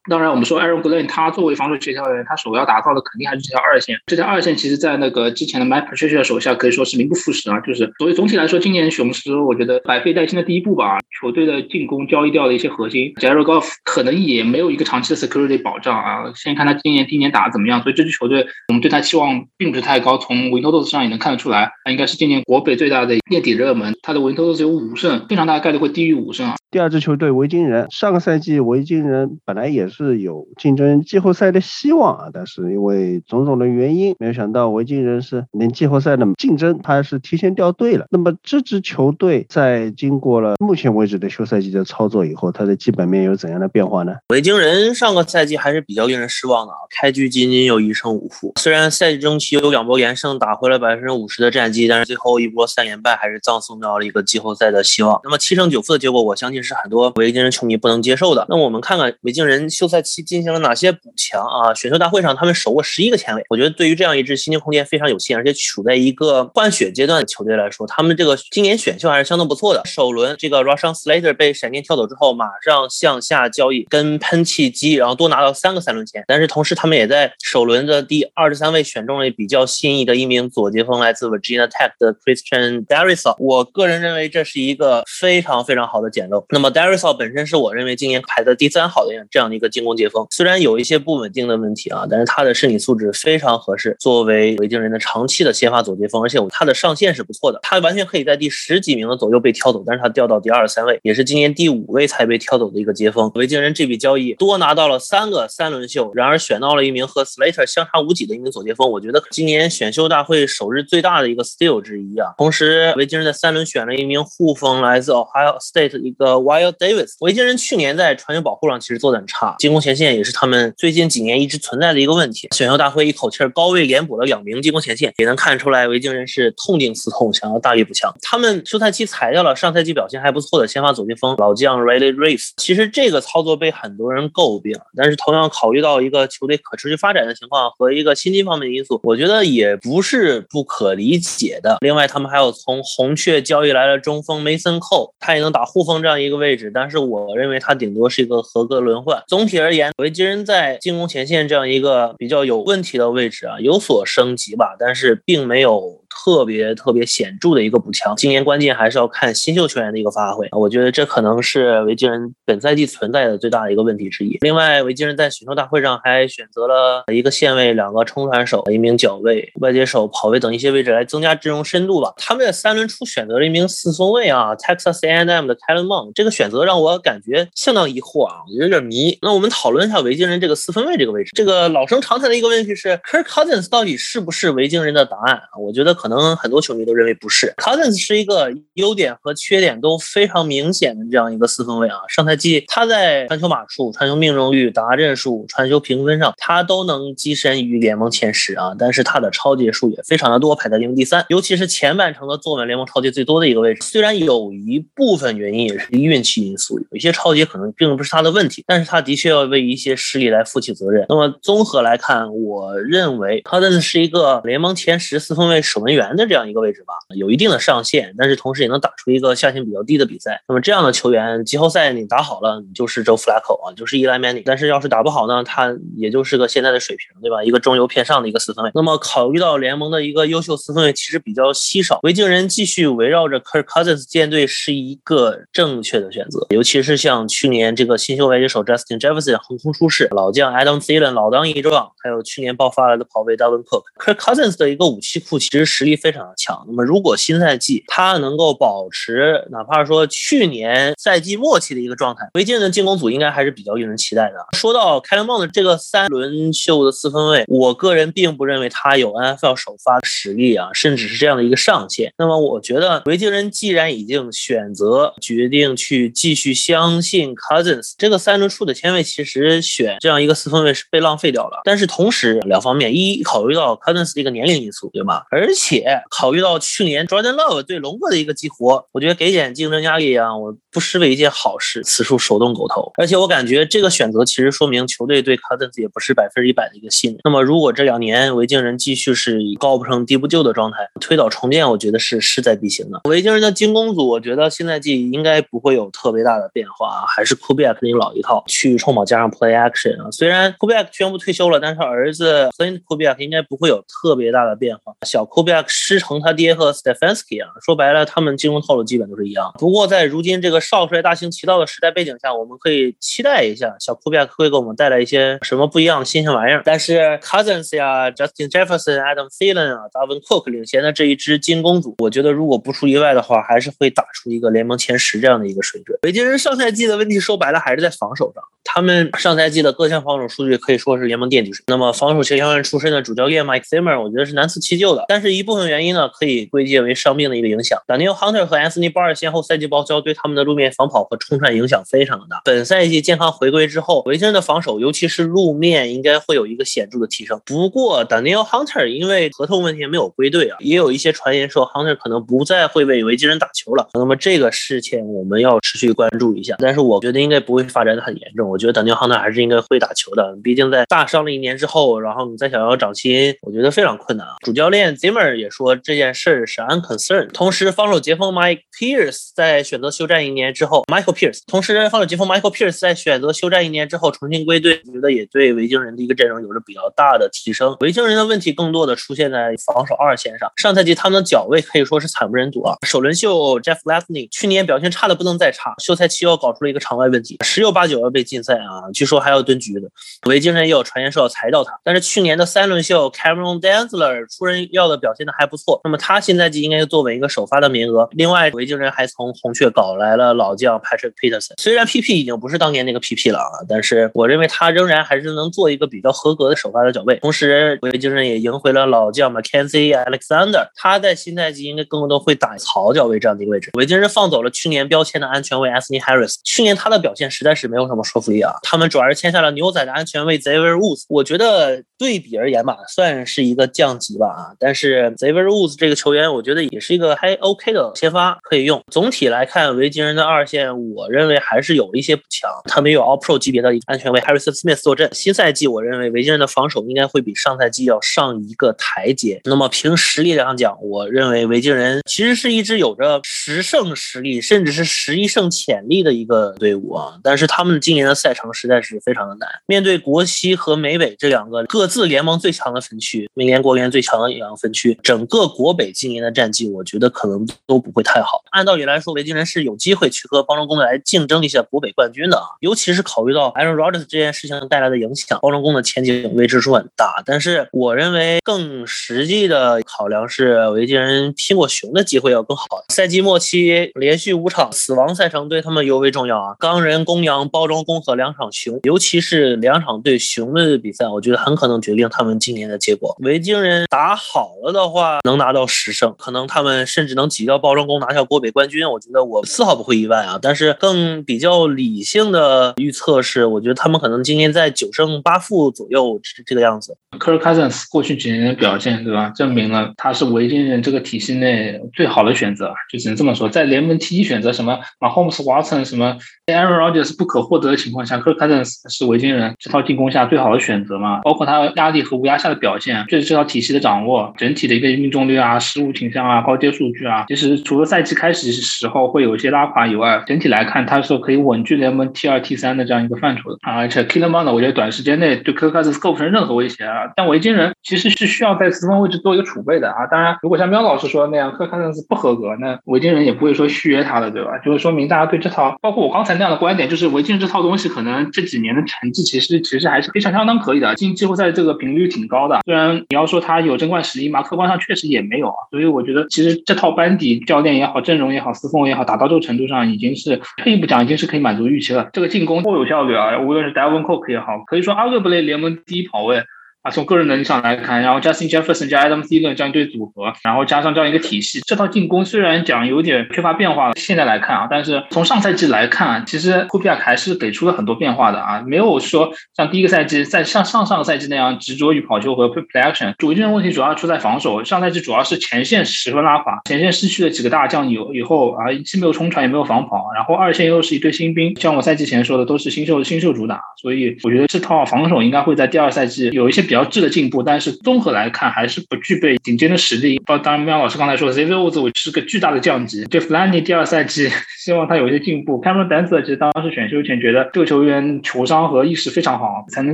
S7: 当然，我们说 Aaron Glenn 他作为防守协调员，他首要打造的肯定还是这条二线。这条二线其实，在那个之前的 Mike Patricia 手下可以说是名不副实啊。就是所以总体来说，今年雄狮我觉得百废待兴的第一步吧。球队的进攻交易掉了一些核心 j a r e Goff 可能也没有一个长期的 security 保障啊。先看他今年第一年打的怎么样。所以这支球队我们对他期望并不是太高。从 Win Totals 上也能看得出来，他应该是今年国北最大的垫底热门。他的 Win Totals 有五胜，非常大的概率会低于五胜啊。
S1: 第二支球队维京人，上个赛季维京人本来也是有竞争季后赛的希望啊，但是因为种种的原因，没有想到维京人是连季后赛的竞争，他是提前掉队了。那么这支球队在经过了目前为止的休赛季的操作以后，它的基本面有怎样的变化呢？
S13: 维京人上个赛季还是比较令人失望的啊，开局仅仅有一胜五负，虽然赛季中期有两波连胜打回了百分之五十的战绩，但是最后一波三连败还是葬送掉了一个季后赛的希望。那么七胜九负的结果，我相信是很多维京人球迷不能接受的。那我们看看维京人休赛期进行了哪些补强啊？选秀大会上他们手握十一个前卫，我觉得对于这样一支薪金空间非常有限，而且处在一个换血阶段的球队来说，他们这个今年选秀还是相当不错的。首轮这个 Russian Slater 被闪电跳走之后，马上向下交易跟喷气机，然后多拿到三个三轮签。但是同时他们也在首轮的第二十三位选中了比较心仪的一名左接锋，来自 Virginia Tech 的 Christian Darrisaw。我个人认为这是一个非常非常好的捡漏。那么 Darrisaw 本身是我认为今年排的第三好的这样的一个进攻接锋，虽然有一些不稳定的问题啊，但是他的身体素质非常合适，作为维京人的长期的先发左接锋，而且他的上限是不错的，他完全可以在第十几名的左右被挑走，但是他掉到第二三位，也是今年第五位才被挑走的一个接锋。维京人这笔交易多拿到了三个三轮秀，然而选到了一名和 Slater 相差无几的一名左接锋，我觉得今年选秀大会首日最大的一个 steal 之一啊。同时，维京人在三轮选了一名护锋，来自 Ohio State 一个 Wild Davis。维京人去年在传球保护上其实做的很差，进攻前线也是他们最近几年一直存在的一个问题。选秀大会一口气儿高位连补了两名进攻前线，也能看出来维京人是痛定思痛，想要大力补强。他们休赛期裁掉了上赛季表现还不错的先发左前锋老将 Riley Reef。其实这个操作被很多人诟病，但是同样考虑到一个球队可持续发展的情况和一个薪金方面的因素，我觉得也不是不可理解的。另外，他们还有从红雀交易来了中锋 Mason Cole，他也能打护锋这样一个位置，但是我认为他顶多是一个合格轮换。总体而言，维京人在进攻前线这样一个比较有问题的位置啊，有所升级吧，但是并没有。特别特别显著的一个补强，今年关键还是要看新秀球员的一个发挥。我觉得这可能是维京人本赛季存在的最大的一个问题之一。另外，维京人在选秀大会上还选择了一个线位、两个冲传手、一名脚位、外接手、跑位等一些位置来增加阵容深度吧。他们在三轮初选择了一名四分卫啊，Texas A&M 的 Kellen Mond。这个选择让我感觉相当疑惑啊，有点迷。那我们讨论一下维京人这个四分卫这个位置。这个老生常谈的一个问题是，Kirk Cousins 到底是不是维京人的答案啊？我觉得。可能很多球迷都认为不是，Cousins 是一个优点和缺点都非常明显的这样一个四分卫啊。上赛季他在传球码数、传球命中率、达阵数、传球评分上，他都能跻身于联盟前十啊。但是他的超节数也非常的多，排在联盟第三，尤其是前半程的坐稳联盟超节最多的一个位置。虽然有一部分原因也是运气因素，有一些超节可能并不是他的问题，但是他的确要为一些失利来负起责任。那么综合来看，我认为 Cousins 是一个联盟前十四分卫守门。员的这样一个位置吧，有一定的上限，但是同时也能打出一个下限比较低的比赛。那么这样的球员，季后赛你打好了，你就是周弗拉口啊，就是伊莱曼尼。但是要是打不好呢，他也就是个现在的水平，对吧？一个中游偏上的一个四分卫。那么考虑到联盟的一个优秀四分卫其实比较稀少，维京人继续围绕着 Kirk Cousins 建队是一个正确的选择。尤其是像去年这个新秀外接手 Justin Jefferson 横空出世，老将 Adam Thielen 老当益壮，还有去年爆发来的跑位 Dalvin Cook，Kirk Cousins 的一个武器库其实是。实力非常的强。那么如果新赛季他能够保持哪怕说去年赛季末期的一个状态，维京人的进攻组应该还是比较令人期待的。说到凯伦梦的这个三轮秀的四分卫，我个人并不认为他有 NFL 首发的实力啊，甚至是这样的一个上限。那么我觉得维京人既然已经选择决定去继续相信 Cousins 这个三轮处的签位，其实选这样一个四分卫是被浪费掉了。但是同时两方面，一考虑到 Cousins 的一个年龄因素，对吧？而且且考虑到去年 Jordan Love 对龙哥的一个激活，我觉得给点竞争压力啊，我不失为一件好事。此处手动狗头。而且我感觉这个选择其实说明球队对 Cousins 也不是百分之一百的一个信任。那么如果这两年维京人继续是以高不成低不就的状态推倒重建，我觉得是势在必行的。维京人的进攻组，我觉得新赛季应该不会有特别大的变化，还是 Kubiak 那老一套，去冲跑加上 Play Action 啊。虽然 Kubiak 宣布退休了，但是儿子 Clint Kubiak 应该不会有特别大的变化。小 Kubiak 师承他爹和 Stefanski 啊，说白了，他们进攻套路基本都是一样。不过在如今这个少帅大行其道的时代背景下，我们可以期待一下小 Kubiak 会给我们带来一些什么不一样的新鲜玩意儿。但是 Cousins 呀，Justin Jefferson、Adam Thielen 啊，Davin Cook 领衔的这一支进攻组，我觉得如果不出意外的话，还是会打出一个联盟前十这样的一个水准。北京人上赛季的问题说白了还是在防守上，他们上赛季的各项防守数据可以说是联盟垫底。那么防守协调员出身的主教练 Mike Zimmer，我觉得是难辞其咎的。但是一部部分原因呢，可以归结为伤病的一个影响。Daniel Hunter 和 Anthony Barr 先后赛季报销，对他们的路面防跑和冲串影响非常的大。本赛季健康回归之后，维京人的防守，尤其是路面，应该会有一个显著的提升。不过 Daniel Hunter 因为合同问题没有归队啊，也有一些传言说 Hunter 可能不再会为维京人打球了。那么这个事情我们要持续关注一下。但是我觉得应该不会发展的很严重。我觉得 Daniel Hunter 还是应该会打球的。毕竟在大伤了一年之后，然后你再想要涨薪，我觉得非常困难啊。主教练 Zimmer 也说这件事是 unconcern。同时，防守截锋 Mike Pierce 在选择休战一年之后，Michael Pierce，同时防守截锋 Michael Pierce 在选择休战一年之后重新归队，我觉得也对维京人的一个阵容有着比较大的提升。维京人的问题更多的出现在防守二线上。上赛季他们的脚位可以说是惨不忍睹啊。首轮秀 Jeff l a f n y 去年表现差的不能再差，休赛期又搞出了一个场外问题，十有八九要被禁赛啊，据说还要蹲局的。维京人也有传言说要裁掉他，但是去年的三轮秀 Cameron dansler 出人意料的表现的还不错，那么他现在季应该作为一个首发的名额。另外，维京人还从红雀搞来了老将 Patrick Peterson，虽然 PP 已经不是当年那个 PP 了啊，但是我认为他仍然还是能做一个比较合格的首发的脚位。同时，维京人也赢回了老将 McKenzie Alexander，他在新赛季应该更多会打槽脚位这样的一个位置。维京人放走了去年标签的安全卫 Anthony Harris，去年他的表现实在是没有什么说服力啊。他们主要是签下了牛仔的安全卫 Xavier Woods，我觉得对比而言吧，算是一个降级吧啊。但是 Xavier Woods 这个球员，我觉得也是一个还 OK 的先发可以用。总体来看，维京人的二线，我认为还是有一些补强。他们有 All Pro 级别的安全卫 Harrison Smith 坐镇。新赛季，我认为维京人的防守应该会比上赛季要上一个台阶。那么凭实力上讲，我认为维京人其实是一支有着十胜实力，甚至是十一胜潜力的一个队伍啊。但是他们今年的赛程实在是非常的难，面对国西和美北这两个各自联盟最强的分区，美联国联最强的两个分区，整个国北今年的战绩，我觉得可能都不会太好。按道理来说，维京人是有机会去和包装工来竞争一下国北冠军的啊，尤其是考虑到 Aaron Rodgers 这件事情带来的影响，包装工的前景未知数很大。但是我认为更实际的考量是，维京人拼过熊的机会要更好。赛季末期连续五场死亡赛程对他们尤为重要啊，钢人、公羊、包装工和两场熊，尤其是两场对熊的比赛，我觉得很可能决定他们今年的结果。维京人打好了的，话能拿到十胜，可能他们甚至能挤掉包装工拿下国北冠军。我觉得我丝毫不会意外啊。但是更比较理性的预测是，我觉得他们可能今年在九胜八负左右是这个样子。
S7: Kirk Cousins 过去几年的表现，对吧？证明了他是维京人这个体系内最好的选择，就只能这么说。在联盟 T 一选择什么马 homes、Watson 什么 Aaron Rodgers 不可获得的情况下，Kirk Cousins 是维京人这套进攻下最好的选择嘛？包括他压力和无压下的表现，对这套体系的掌握，整体的一个命中率啊、失误倾向啊、高阶数据啊，其实除了赛季开始时候会有一些拉垮以外，整体来看他是可以稳居联盟 T 二、T 三的这样一个范畴的啊。而且 Killer m o n 我觉得短时间内对 Kirk Cousins 构不成任何威胁啊。但维京人其实是需要在四分位置做一个储备的啊。当然，如果像喵老师说的那样，Kirk Cousins 不合格，那维京人也不会说续约他的，对吧？就是说明大家对这套，包括我刚才那样的观点，就是维京人这套东西可能这几年的成绩其实其实还是非常相当可以的，进季后赛这个频率挺高的。虽然你要说他有争冠实力嘛，客观上确实也没有啊。所以我觉得其实这套班底、教练也好，阵容也好，四锋也好，打到这个程度上，已经是退一步讲，已经是可以满足预期了。这个进攻颇有效率啊，无论是 Devon Cook 也好，可以说 arguably 联盟第一跑位。啊，从个人能力上来看，然后 Justin Jefferson 加 Adam Thielen 这样一对组合，然后加上这样一个体系，这套进攻虽然讲有点缺乏变化了，现在来看啊，但是从上赛季来看，其实库皮亚还是给出了很多变化的啊，没有说像第一个赛季在像上上个赛季那样执着于跑球和 play action。主阵问题主要出在防守，上赛季主要是前线十分拉垮，前线失去了几个大将以以后啊，既没有冲传也没有防跑，然后二线又是一堆新兵，像我赛季前说的都是新秀新秀主打，所以我觉得这套防守应该会在第二赛季有一些。比较质的进步，但是综合来看还是不具备顶尖的实力。包当然，喵老师刚才说的 z v o z 是个巨大的降级。对 Flanny 第二赛季，希望他有一些进步。Cameron d a n c e r 其实当时选秀前觉得这个球员球商和意识非常好，才能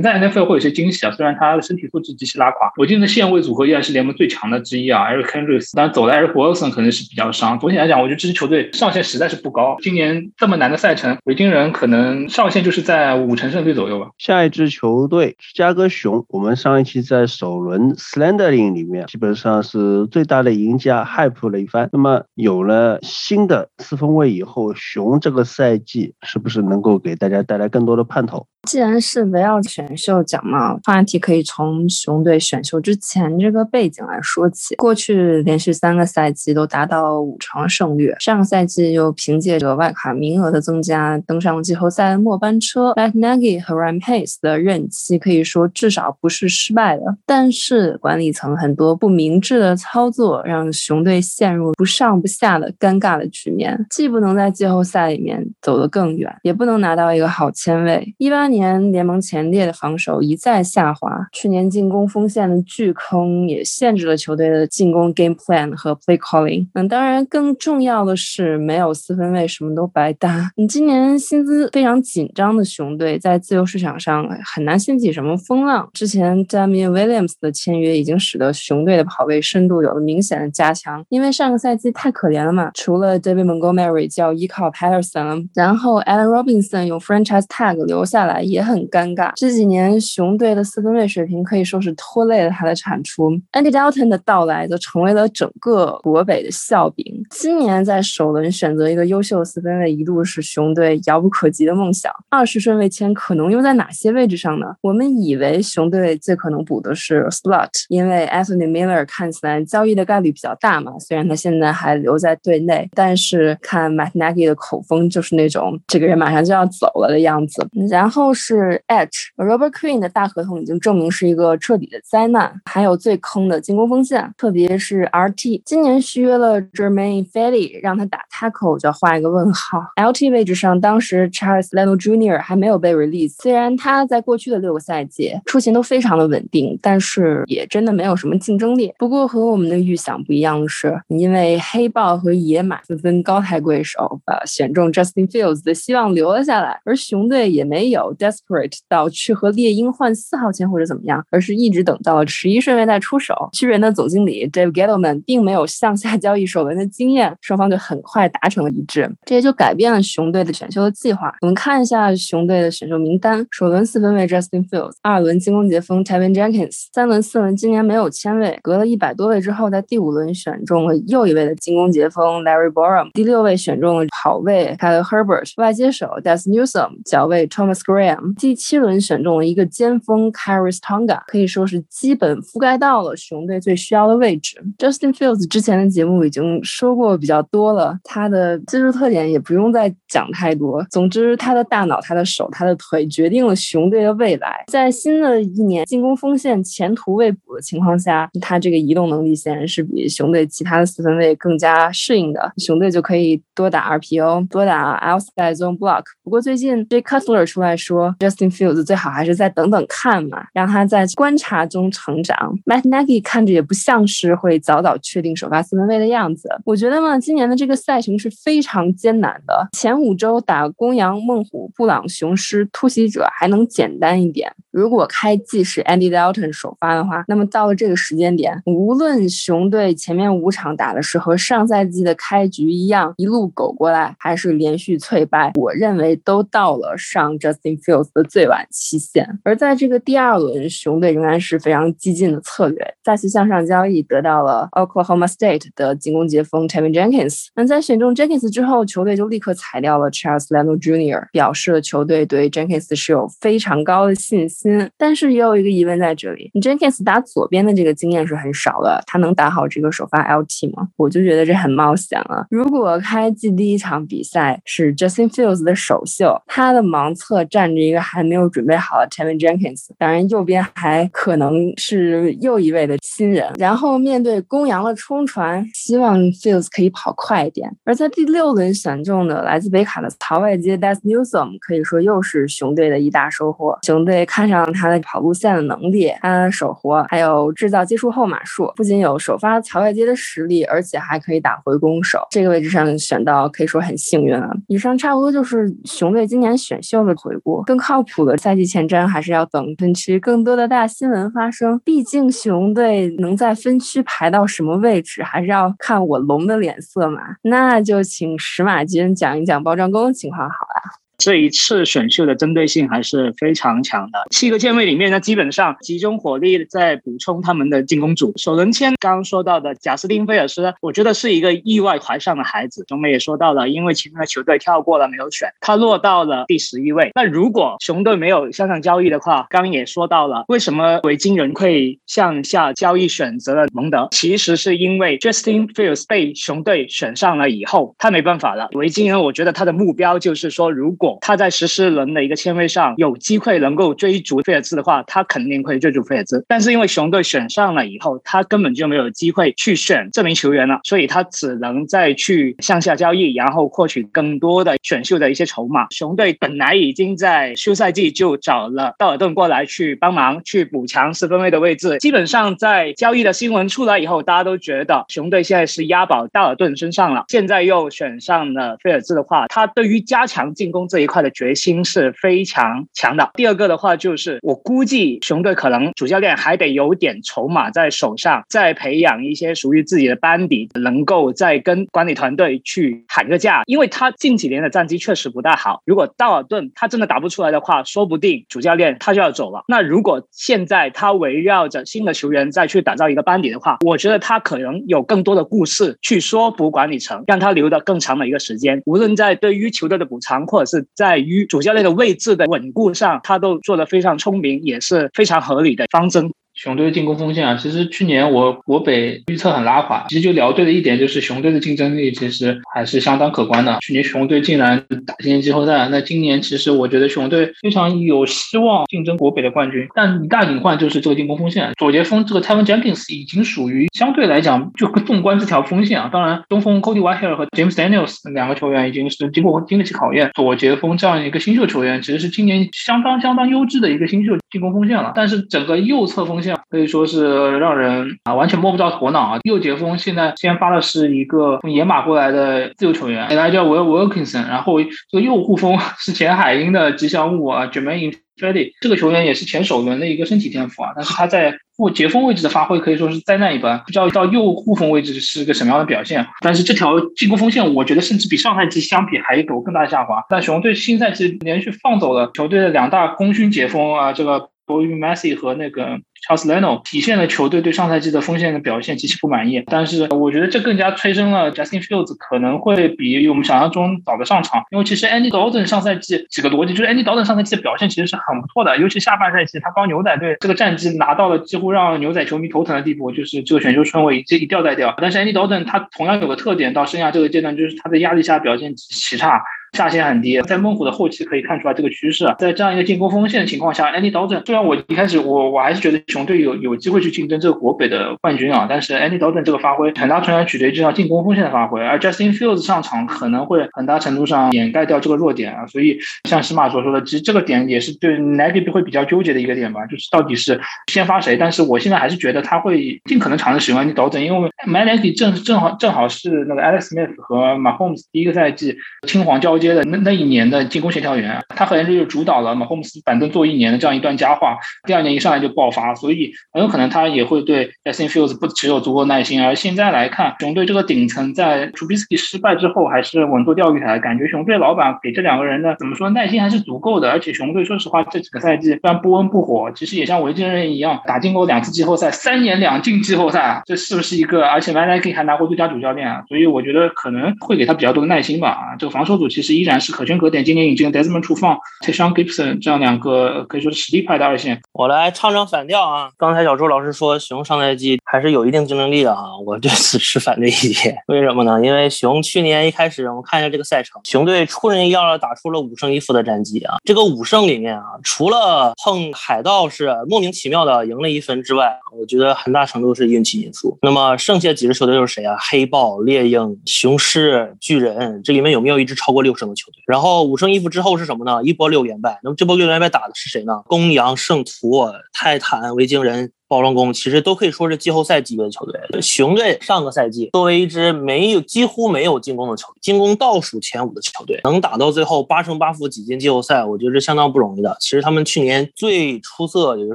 S7: 在 NFL 会有些惊喜啊。虽然他的身体素质极其拉垮，我记得线位组合依然是联盟最强的之一啊。Eric Kendricks，当然走了 Eric Wilson 可能是比较伤。总体来讲，我觉得这支球队上限实在是不高。今年这么难的赛程，维京人可能上限就是在五成胜率左右吧。
S1: 下一支球队芝加哥熊，我们上上一期在首。轮 Slendering 里面基本上是最大的赢家，hype 了一番。那么有了新的四分卫以后，熊这个赛季是不是能够给大家带来更多的盼头？
S12: 既然是围绕选秀讲嘛，话题可以从熊队选秀之前这个背景来说起。过去连续三个赛季都达到五成胜率，上个赛季又凭借着外卡名额的增加登上季后赛末班车。Matt Nagy 和 Ryan Pace 的任期可以说至少不是失败的，但是管理层很多不明智的操作让熊队陷入不上不下的尴尬的局面，既不能在季后赛里面走得更远，也不能拿到一个好签位。一八年。年联盟前列的防守一再下滑，去年进攻锋线的巨坑也限制了球队的进攻 game plan 和 play calling。那当然，更重要的是没有四分卫，什么都白搭。你今年薪资非常紧张的熊队，在自由市场上很难掀起什么风浪。之前 Damian Williams 的签约已经使得熊队的跑位深度有了明显的加强，因为上个赛季太可怜了嘛，除了 David Montgomery 就要依靠 Patterson，然后 Allen Robinson 用 franchise tag 留下来。也很尴尬。这几年熊队的四分卫水平可以说是拖累了他的产出。Andy Dalton 的到来则成为了整个国北的笑柄。今年在首轮选择一个优秀四分卫，一度是熊队遥不可及的梦想。二十顺位签可能用在哪些位置上呢？我们以为熊队最可能补的是 Slot，因为 Anthony Miller 看起来交易的概率比较大嘛。虽然他现在还留在队内，但是看 Matt Nagy 的口风就是那种这个人马上就要走了的样子。然后。是 Edge，Robert Queen 的大合同已经证明是一个彻底的灾难。还有最坑的进攻锋线，特别是 RT，今年续约了 Jermaine f e l y 让他打 Tackle 就要画一个问号。LT 位置上，当时 Charles Leno Jr. 还没有被 release，虽然他在过去的六个赛季出勤都非常的稳定，但是也真的没有什么竞争力。不过和我们的预想不一样的是，因为黑豹和野马纷纷高抬贵手，把选中 Justin Fields 的希望留了下来，而熊队也没有。Desperate 到去和猎鹰换四号签或者怎么样，而是一直等到了十一顺位再出手。巨人的总经理 Dave Gettleman 并没有向下交易首轮的经验，双方就很快达成了一致，这也就改变了熊队的选秀的计划。我们看一下熊队的选秀名单：首轮四分卫 Justin Fields，二轮进攻截锋 Tevin Jenkins，三轮四轮今年没有签位，隔了一百多位之后，在第五轮选中了又一位的进攻截锋 Larry Borom，第六位选中了跑位 Kyle Herbert，外接手 Des Newsom，脚位 Thomas Gray M。第七轮选中了一个尖锋 Karis Tonga，可以说是基本覆盖到了熊队最需要的位置。Justin Fields 之前的节目已经说过比较多了，他的技术特点也不用再讲太多。总之，他的大脑、他的手、他的腿决定了熊队的未来。在新的一年进攻锋线前途未卜的情况下，他这个移动能力显然是比熊队其他的四分卫更加适应的。熊队就可以多打 RPO，多打 outside zone block。不过最近 Jay Cutler 出来说。说 Justin Fields 最好还是再等等看嘛，让他在观察中成长。Matt Nagy 看着也不像是会早早确定首发四分卫的样子。我觉得嘛，今年的这个赛程是非常艰难的。前五周打公羊、孟虎、布朗、雄狮、突袭者还能简单一点，如果开季是 Andy Dalton 首发的话，那么到了这个时间点，无论熊队前面五场打的是和上赛季的开局一样一路狗过来，还是连续脆败，我认为都到了上 Justin Fields 的最晚期限。而在这个第二轮，熊队仍然是非常激进的策略，再次向上交易得到了 Oklahoma State 的进攻截锋 Tevin Jenkins。那在选中 Jenkins 之后，球队就立刻裁掉了 Charles Leno Jr.，表示了球队对 Jenkins 是有非常高的信心。但是也有一个疑问在这里，Jenkins 打左边的这个经验是很少的，他能打好这个首发 LT 吗？我就觉得这很冒险了。如果开季第一场比赛是 Justin Fields 的首秀，他的盲侧站着一个还没有准备好的 Tevin Jenkins，当然右边还可能是又一位的新人。然后面对公羊的冲传，希望 Fields 可以跑快一点。而在第六轮选中的来自北卡的曹外接 Das Newsom，可以说又是熊队的一大收获。熊队看上让他的跑路线的能力，他的手活，还有制造接触后码数，不仅有首发曹外接的实力，而且还可以打回攻手。这个位置上选到，可以说很幸运了。以上差不多就是熊队今年选秀的回顾。更靠谱的赛季前瞻，还是要等分区更多的大新闻发生。毕竟熊队能在分区排到什么位置，还是要看我龙的脸色嘛。那就请石马军讲一讲包装工的情况好了。
S9: 这一次选秀的针对性还是非常强的。七个键位里面呢，基本上集中火力在补充他们的进攻组。首轮签刚刚说到的贾斯汀菲尔斯，我觉得是一个意外怀上的孩子。中美也说到了，因为其他的球队跳过了没有选，他落到了第十一位。那如果熊队没有向上交易的话，刚也说到了，为什么维京人会向下交易选择了蒙德？其实是因为 Justin Fields 被熊队选上了以后，他没办法了。维京人，我觉得他的目标就是说，如果他在十四轮的一个签位上有机会能够追逐菲尔兹的话，他肯定会追逐菲尔兹。但是因为熊队选上了以后，他根本就没有机会去选这名球员了，所以他只能再去向下交易，然后获取更多的选秀的一些筹码。熊队本来已经在休赛季就找了道尔顿过来去帮忙去补强四分卫的位置。基本上在交易的新闻出来以后，大家都觉得熊队现在是押宝道尔顿身上了。现在又选上了菲尔兹的话，他对于加强进攻这这一块的。决心是非常强的。第二个的话，就是我估计熊队可能主教练还得有点筹码在手上，再培养一些属于自己的班底，能够再跟管理团队去喊个价。因为他近几年的战绩确实不大好。如果道尔顿他真的打不出来的话，说不定主教练他就要走了。那如果现在他围绕着新的球员再去打造一个班底的话，我觉得他可能有更多的故事去说服管理层，让他留的更长的一个时间。无论在对于球队的补偿，或者是在于主教练的位置的稳固上，他都做得非常聪明，也是非常合理的方针。
S7: 熊队的进攻锋线啊，其实去年我国北预测很拉垮，其实就聊对的一点就是熊队的竞争力其实还是相当可观的。去年熊队竟然打进季后赛，那今年其实我觉得熊队非常有希望竞争国北的冠军。但一大隐患就是这个进攻锋线，左截锋这个 Tevin Jenkins 已经属于相对来讲，就纵观这条锋线啊，当然东锋 Cody Whitehair 和 James Daniels 两个球员已经是经过经得起考验。左截锋这样一个新秀球员，其实是今年相当相当优质的一个新秀进攻锋线了。但是整个右侧锋线。可以说是让人啊完全摸不着头脑啊！右截锋现在先发的是一个从野马过来的自由球员，他叫 Will Wilkinson，然后这个右护锋 是前海鹰的吉祥物啊，Jermaine Freddy，这个球员也是前首轮的一个身体天赋啊，但是他在副截锋位置的发挥可以说是灾难一般，不知道到右护锋位置是个什么样的表现。但是这条进攻锋线，我觉得甚至比上赛季相比还有更大的下滑。但熊队新赛季连续放走了球队的两大功勋截锋啊，这个。b o y Messi 和那个 Charles Leno 体现了球队对上赛季的锋线的表现极其不满意，但是我觉得这更加催生了 Justin Fields 可能会比我们想象中早的上场，因为其实 Andy Dalton 上赛季几个逻辑就是 Andy Dalton 上赛季的表现其实是很不错的，尤其下半赛季他帮牛仔队这个战绩拿到了几乎让牛仔球迷头疼的地步，就是这个选秀顺位一一掉再掉。但是 Andy Dalton 他同样有个特点，到生涯这个阶段就是他在压力下表现极差。下限很低，在猛虎的后期可以看出来这个趋势。在这样一个进攻锋线的情况下，Andy Dalton 虽然我一开始我我还是觉得雄队有有机会去竞争这个国北的冠军啊，但是 Andy Dalton 这个发挥很大程度上取决于这条进攻锋线的发挥，而 Justin Fields 上场可能会很大程度上掩盖掉这个弱点啊。所以像西马所说的，其实这个点也是对 Nagy 会比较纠结的一个点吧，就是到底是先发谁。但是我现在还是觉得他会尽可能尝试使用 Andy Dalton，因为 Nagy 正正好正好是那个 Alex Smith 和 Mahomes 第一个赛季青黄交。接的那那一年的进攻协调员，他很可能就主导了马霍姆斯板凳坐一年的这样一段佳话，第二年一上来就爆发，所以很有可能他也会对 Justin Fields 不持有足够耐心。而现在来看，熊队这个顶层在 Trubisky 失败之后还是稳坐钓鱼台，感觉熊队老板给这两个人的怎么说耐心还是足够的。而且熊队说实话这几个赛季虽然不温不火，其实也像维京人一样打进过两次季后赛，三年两进季后赛，这是不是一个？而且 Mike k 还拿过最佳主教练啊，所以我觉得可能会给他比较多的耐心吧。啊，这个防守组其实依然是可圈可点。今年引进 Desmond 出放 t a s h a n Gibson 这样两个可以说是实力派的二线。
S13: 我来唱唱反调啊！刚才小周老师说熊上赛季还是有一定竞争力的啊，我对此持反对意见。为什么呢？因为熊去年一开始，我们看一下这个赛程，熊队出人意料的打出了五胜一负的战绩啊。这个五胜里面啊，除了碰海盗是莫名其妙的赢了一分之外，我觉得很大程度是运气因素。那么剩下几支球队又是谁啊？黑豹、猎鹰、雄狮、巨人，这里面有没有一支超过六胜的球队？然后五胜一负之后是什么呢？一波六连败。那么这波六连败打的是谁呢？公羊、圣徒、泰坦、维京人。包装工其实都可以说是季后赛级别的球队。熊队上个赛季作为一支没有几乎没有进攻的球队，进攻倒数前五的球队，能打到最后八胜八负挤进季后赛，我觉得是相当不容易的。其实他们去年最出色，也就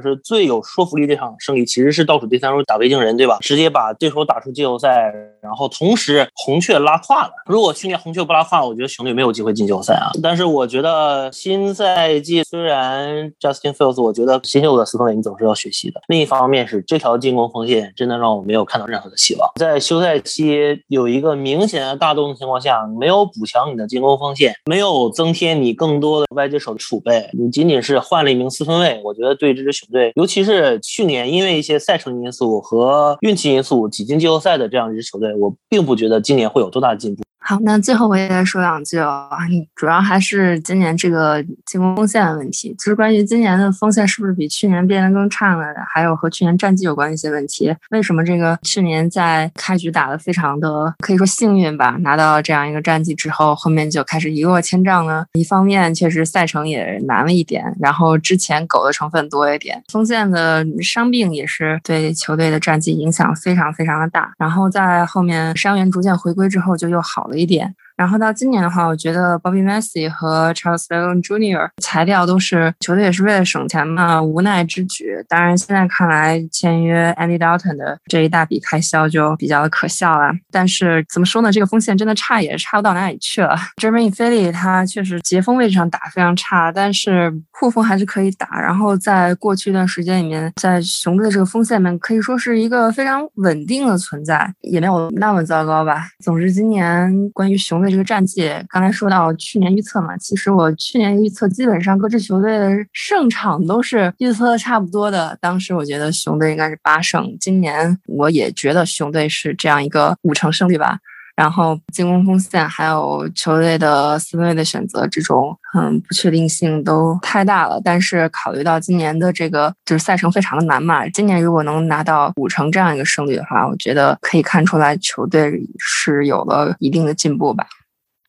S13: 是最有说服力这场胜利，其实是倒数第三轮打维京人，对吧？直接把对手打出季后赛，然后同时红雀拉胯了。如果去年红雀不拉胯，我觉得熊队没有机会进季后赛啊。但是我觉得新赛季虽然 Justin Fields，我觉得新秀的斯通韦你总是要学习的。另一方。方面是这条进攻锋线真的让我没有看到任何的希望。在休赛期有一个明显的大洞的情况下，没有补强你的进攻锋线，没有增添你更多的外接手的储备，你仅仅是换了一名四分卫，我觉得对这支球队，尤其是去年因为一些赛程因素和运气因素挤进季后赛的这样一支球队，我并不觉得今年会有多大的进步。
S12: 好，那最后我也再说两句啊，主要还是今年这个进攻锋线的问题。就是关于今年的锋线是不是比去年变得更差了，还有和去年战绩有关一些问题。为什么这个去年在开局打得非常的可以说幸运吧，拿到这样一个战绩之后，后面就开始一落千丈呢？一方面确实赛程也难了一点，然后之前狗的成分多一点，锋线的伤病也是对球队的战绩影响非常非常的大。然后在后面伤员逐渐回归之后，就又好了。一点。然后到今年的话，我觉得 Bobby Messi 和 Charles Leon Jr. 裁掉都是球队也是为了省钱嘛，无奈之举。当然，现在看来签约 Andy Dalton 的这一大笔开销就比较的可笑了。但是怎么说呢，这个锋线真的差也差不到哪里去了。Jeremy Philly 他确实截锋位置上打非常差，但是护锋还是可以打。然后在过去一段时间里面，在熊队这个锋线里面可以说是一个非常稳定的存在，也没有那么糟糕吧。总之，今年关于雄这个战绩，刚才说到去年预测嘛，其实我去年预测基本上各支球队的胜场都是预测的差不多的。当时我觉得熊队应该是八胜，今年我也觉得熊队是这样一个五成胜率吧。然后进攻锋线还有球队的四分卫的选择，这种嗯不确定性都太大了。但是考虑到今年的这个就是赛程非常的难嘛，今年如果能拿到五成这样一个胜率的话，我觉得可以看出来球队是有了一定的进步吧。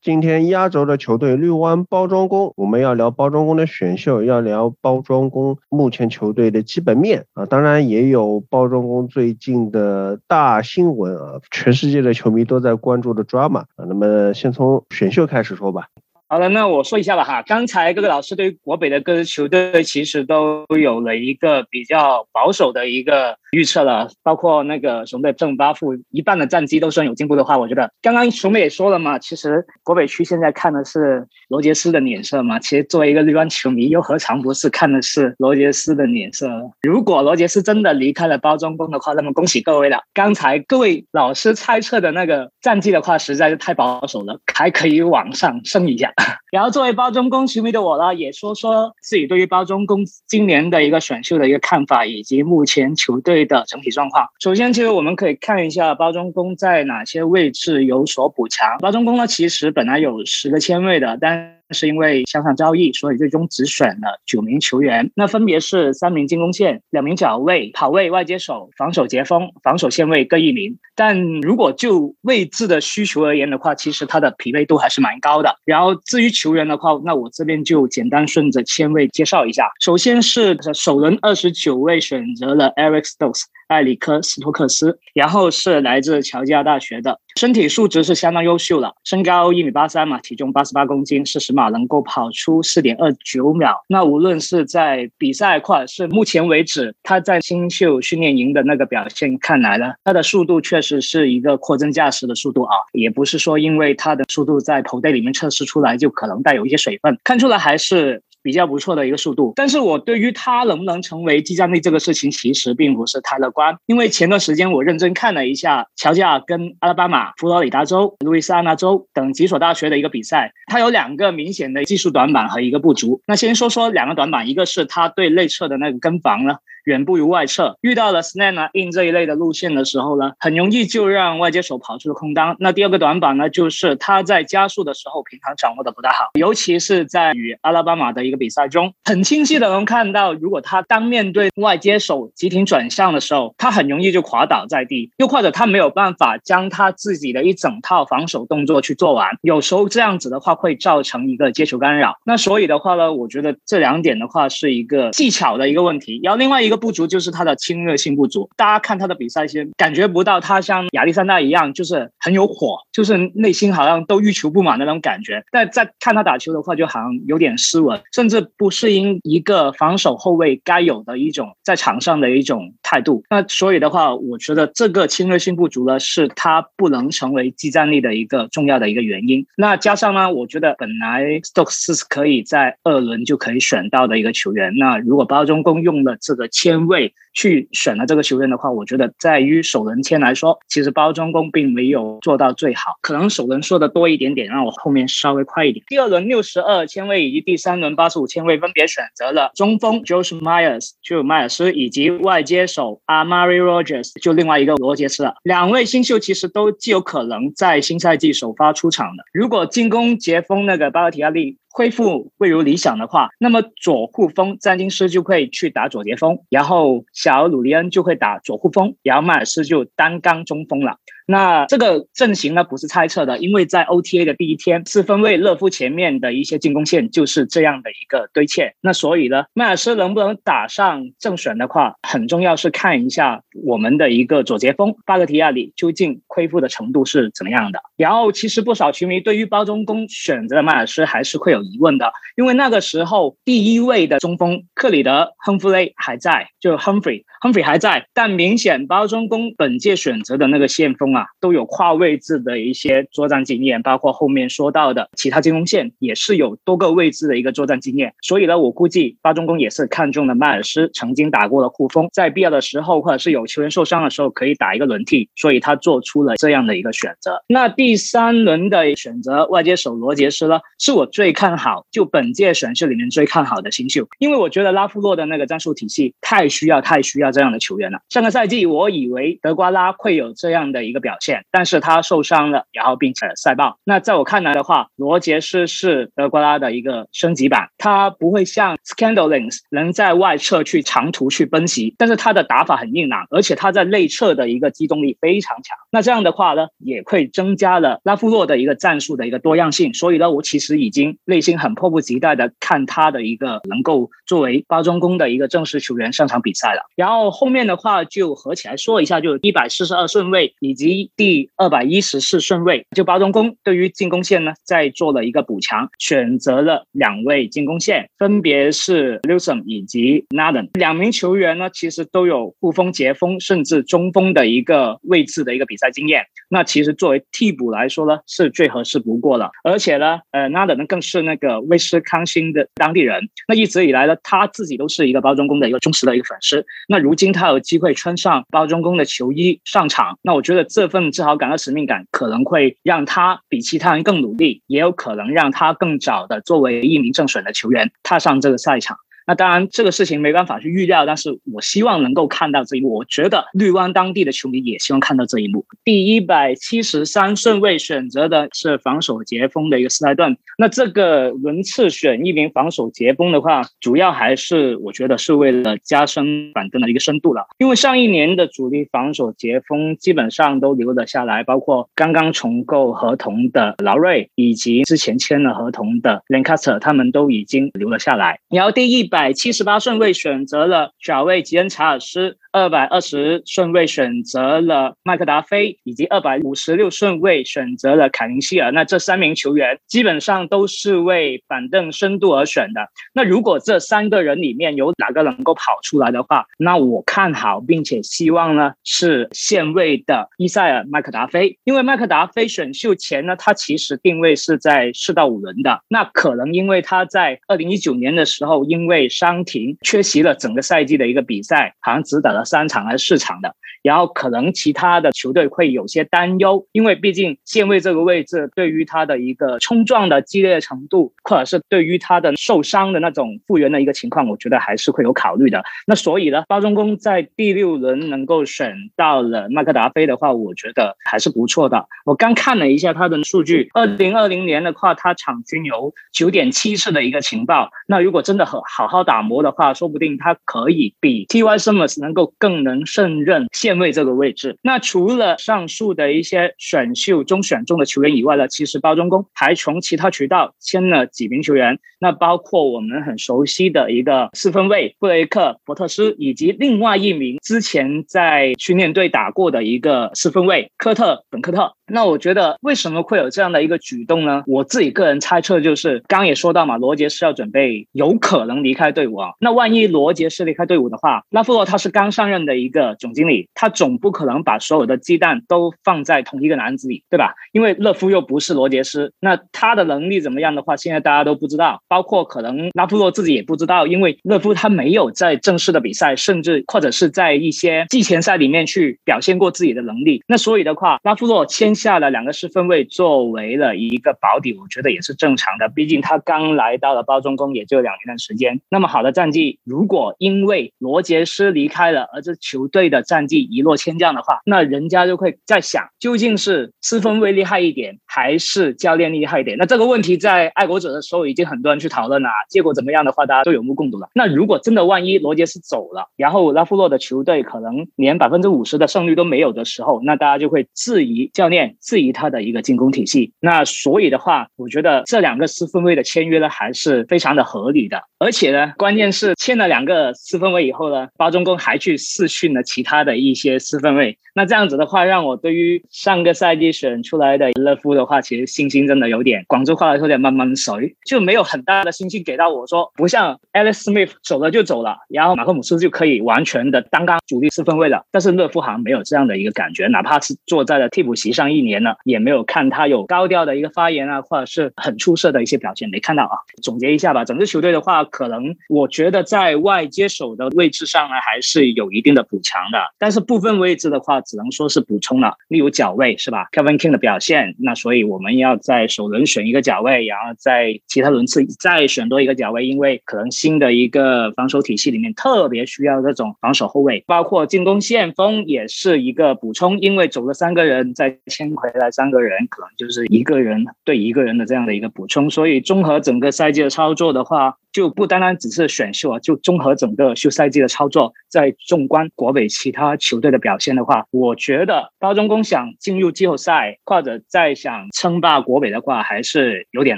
S1: 今天压轴的球队绿湾包装工，我们要聊包装工的选秀，要聊包装工目前球队的基本面啊，当然也有包装工最近的大新闻啊，全世界的球迷都在关注的 drama 啊。那么先从选秀开始说吧。
S9: 好了，那我说一下吧哈。刚才各个老师对于国北的各支球队其实都有了一个比较保守的一个预测了，包括那个熊队正八负一半的战绩都算有进步的话，我觉得刚刚熊妹也说了嘛，其实国北区现在看的是罗杰斯的脸色嘛。其实作为一个绿湾球迷，又何尝不是看的是罗杰斯的脸色？如果罗杰斯真的离开了包装工的话，那么恭喜各位了。刚才各位老师猜测的那个战绩的话，实在是太保守了，还可以往上升一下。然后作为包装工球迷的我呢，也说说自己对于包装工今年的一个选秀的一个看法，以及目前球队的整体状况。首先，其实我们可以看一下包装工在哪些位置有所补强。包装工呢，其实本来有十个签位的，但是因为向上交易，所以最终只选了九名球员。那分别是三名进攻线、两名脚位、跑位、外接手、防守截锋、防守线位各一名。但如果就位置的需求而言的话，其实它的匹配度还是蛮高的。然后至于球员的话，那我这边就简单顺着签位介绍一下。首先是首轮二十九位选择了 Eric Stokes。埃里克斯托克斯，然后是来自乔治亚大学的，身体素质是相当优秀了，身高一米八三嘛，体重八十八公斤，四十码能够跑出四点二九秒。那无论是在比赛或者，是目前为止他在新秀训练营的那个表现看来呢，他的速度确实是一个货真价实的速度啊，也不是说因为他的速度在头戴里面测试出来就可能带有一些水分，看出来还是。比较不错的一个速度，但是我对于他能不能成为基战力这个事情，其实并不是太乐观。因为前段时间我认真看了一下乔治亚跟阿拉巴马、佛罗里达州、路易斯安那州等几所大学的一个比赛，他有两个明显的技术短板和一个不足。那先说说两个短板，一个是他对内侧的那个跟防呢。远不如外侧，遇到了 snap 啊 in 这一类的路线的时候呢，很容易就让外接手跑出了空当。那第二个短板呢，就是他在加速的时候平衡掌握的不大好，尤其是在与阿拉巴马的一个比赛中，很清晰的能看到，如果他当面对外接手急停转向的时候，他很容易就滑倒在地，又或者他没有办法将他自己的一整套防守动作去做完，有时候这样子的话会造成一个接球干扰。那所以的话呢，我觉得这两点的话是一个技巧的一个问题，然后另外一个。不足就是他的侵略性不足，大家看他的比赛先感觉不到他像亚历山大一样，就是很有火，就是内心好像都欲求不满那种感觉。但在看他打球的话，就好像有点斯文，甚至不适应一个防守后卫该有的一种在场上的一种态度。那所以的话，我觉得这个侵略性不足呢，是他不能成为技战力的一个重要的一个原因。那加上呢，我觉得本来 Stokes 是可以在二轮就可以选到的一个球员，那如果包中公用了这个签位。去选了这个球员的话，我觉得在于首轮签来说，其实包装工并没有做到最好，可能首轮说的多一点点，让我后面稍微快一点。第二轮六十二签位以及第三轮八十五签位分别选择了中锋 Josh Myers 就迈尔斯以及外接手 Amari Rogers 就另外一个罗杰斯了，两位新秀其实都极有可能在新赛季首发出场的。如果进攻截锋那个巴尔提亚利。恢复不如理想的话，那么左护锋詹金斯就会去打左截锋，然后小鲁利恩就会打左护锋，然后迈尔斯就单刚中锋了。那这个阵型呢，不是猜测的，因为在 OTA 的第一天，四分卫勒夫前面的一些进攻线就是这样的一个堆砌。那所以呢，迈尔斯能不能打上正选的话，很重要是看一下我们的一个左截锋巴格提亚里究竟恢复的程度是怎么样的。然后，其实不少球迷对于包中锋选择的迈尔斯还是会有疑问的，因为那个时候第一位的中锋克里德亨弗雷还在，就 Humphrey Humphrey 还在，但明显包中锋本届选择的那个线锋。啊，都有跨位置的一些作战经验，包括后面说到的其他进攻线也是有多个位置的一个作战经验。所以呢，我估计巴中锋也是看中了迈尔斯曾经打过的护锋，在必要的时候或者是有球员受伤的时候可以打一个轮替，所以他做出了这样的一个选择。那第三轮的选择外接手罗杰斯呢，是我最看好，就本届选秀里面最看好的新秀，因为我觉得拉夫洛的那个战术体系太需要太需要这样的球员了。上个赛季我以为德瓜拉会有这样的一个。表现，但是他受伤了，然后并且赛爆。那在我看来的话，罗杰斯是德国拉的一个升级版，他不会像 Scandalings 能在外侧去长途去奔袭，但是他的打法很硬朗，而且他在内侧的一个机动力非常强。那这样的话呢，也会增加了拉夫洛的一个战术的一个多样性。所以呢，我其实已经内心很迫不及待的看他的一个能够作为包中锋的一个正式球员上场比赛了。然后后面的话就合起来说一下，就一百四十二顺位以及。第二百一十四顺位，就包中工对于进攻线呢，再做了一个补强，选择了两位进攻线，分别是 l u c e n 以及 Naden 两名球员呢，其实都有护锋、截锋甚至中锋的一个位置的一个比赛经验。那其实作为替补来说呢，是最合适不过了。而且呢，呃，Naden 更是那个威斯康星的当地人，那一直以来呢，他自己都是一个包中锋的一个忠实的一个粉丝。那如今他有机会穿上包中锋的球衣上场，那我觉得这。这份自豪感和使命感可能会让他比其他人更努力，也有可能让他更早的作为一名正选的球员踏上这个赛场。那当然，这个事情没办法去预料，但是我希望能够看到这一幕。我觉得绿湾当地的球迷也希望看到这一幕。第一百七十三顺位选择的是防守截锋的一个斯莱顿。那这个轮次选一名防守截锋的话，主要还是我觉得是为了加深板凳的一个深度了。因为上一年的主力防守截锋基本上都留了下来，包括刚刚重构合同的劳瑞，以及之前签了合同的 Lancaster，他们都已经留了下来。然后第一百。七十八顺位选择了小卫吉恩查尔斯。二百二十顺位选择了麦克达菲，以及二百五十六顺位选择了凯林希尔。那这三名球员基本上都是为板凳深度而选的。那如果这三个人里面有哪个能够跑出来的话，那我看好并且希望呢是现位的伊塞尔麦克达菲，因为麦克达菲选秀前呢，他其实定位是在四到五轮的。那可能因为他在二零一九年的时候因为伤停缺席了整个赛季的一个比赛，好像只打了三场还是四场的。然后可能其他的球队会有些担忧，因为毕竟线位这个位置对于他的一个冲撞的激烈程度，或者是对于他的受伤的那种复原的一个情况，我觉得还是会有考虑的。那所以呢，包中公在第六轮能够选到了麦克达菲的话，我觉得还是不错的。我刚看了一下他的数据，二零二零年的话，他场均有九点七次的一个情报。那如果真的好好好打磨的话，说不定他可以比 T Y Summers 能够更能胜任线。位这个位置，那除了上述的一些选秀中选中的球员以外呢，其实包装工还从其他渠道签了几名球员，那包括我们很熟悉的一个四分卫布雷克伯特斯，以及另外一名之前在训练队打过的一个四分卫科特本科特。那我觉得为什么会有这样的一个举动呢？我自己个人猜测就是，刚也说到嘛，罗杰是要准备有可能离开开队伍啊。那万一罗杰是离开队伍的话，拉夫洛他是刚上任的一个总经理，他总不可能把所有的鸡蛋都放在同一个篮子里，对吧？因为勒夫又不是罗杰斯，那他的能力怎么样的话，现在大家都不知道，包括可能拉夫洛自己也不知道，因为勒夫他没有在正式的比赛，甚至或者是在一些季前赛里面去表现过自己的能力。那所以的话，拉夫洛签。下了两个四分位作为了一个保底，我觉得也是正常的。毕竟他刚来到了包中工，也就两年的时间。那么好的战绩，如果因为罗杰斯离开了，而这球队的战绩一落千丈的话，那人家就会在想，究竟是四分位厉害一点，还是教练厉害一点？那这个问题在爱国者的时候已经很多人去讨论了，结果怎么样的话，大家都有目共睹了。那如果真的万一罗杰斯走了，然后拉夫洛的球队可能连百分之五十的胜率都没有的时候，那大家就会质疑教练。质疑他的一个进攻体系，那所以的话，我觉得这两个四分卫的签约呢，还是非常的合理的。而且呢，关键是签了两个四分卫以后呢，包中工还去试训了其他的一些四分卫。那这样子的话，让我对于上个赛季选出来的勒夫的话，其实信心真的有点，广州话来说有点慢慢水，就没有很大的信心给到我说，不像 Alex Smith 走了就走了，然后马克姆斯就可以完全的当刚主力四分卫了。但是勒夫好像没有这样的一个感觉，哪怕是坐在了替补席上一年了，也没有看他有高调的一个发言啊，或者是很出色的一些表现，没看到啊。总结一下吧，整支球队的话，可能我觉得在外接手的位置上呢，还是有一定的补强的，但是部分位置的话。只能说是补充了，例如脚位是吧？Kevin King 的表现，那所以我们要在首轮选一个脚位，然后在其他轮次再选多一个脚位，因为可能新的一个防守体系里面特别需要这种防守后卫，包括进攻线锋也是一个补充，因为走了三个人再签回来三个人，可能就是一个人对一个人的这样的一个补充，所以综合整个赛季的操作的话。就不单单只是选秀啊，就综合整个休赛季的操作，在纵观国北其他球队的表现的话，我觉得高中工想进入季后赛或者再想称霸国北的话，还是有点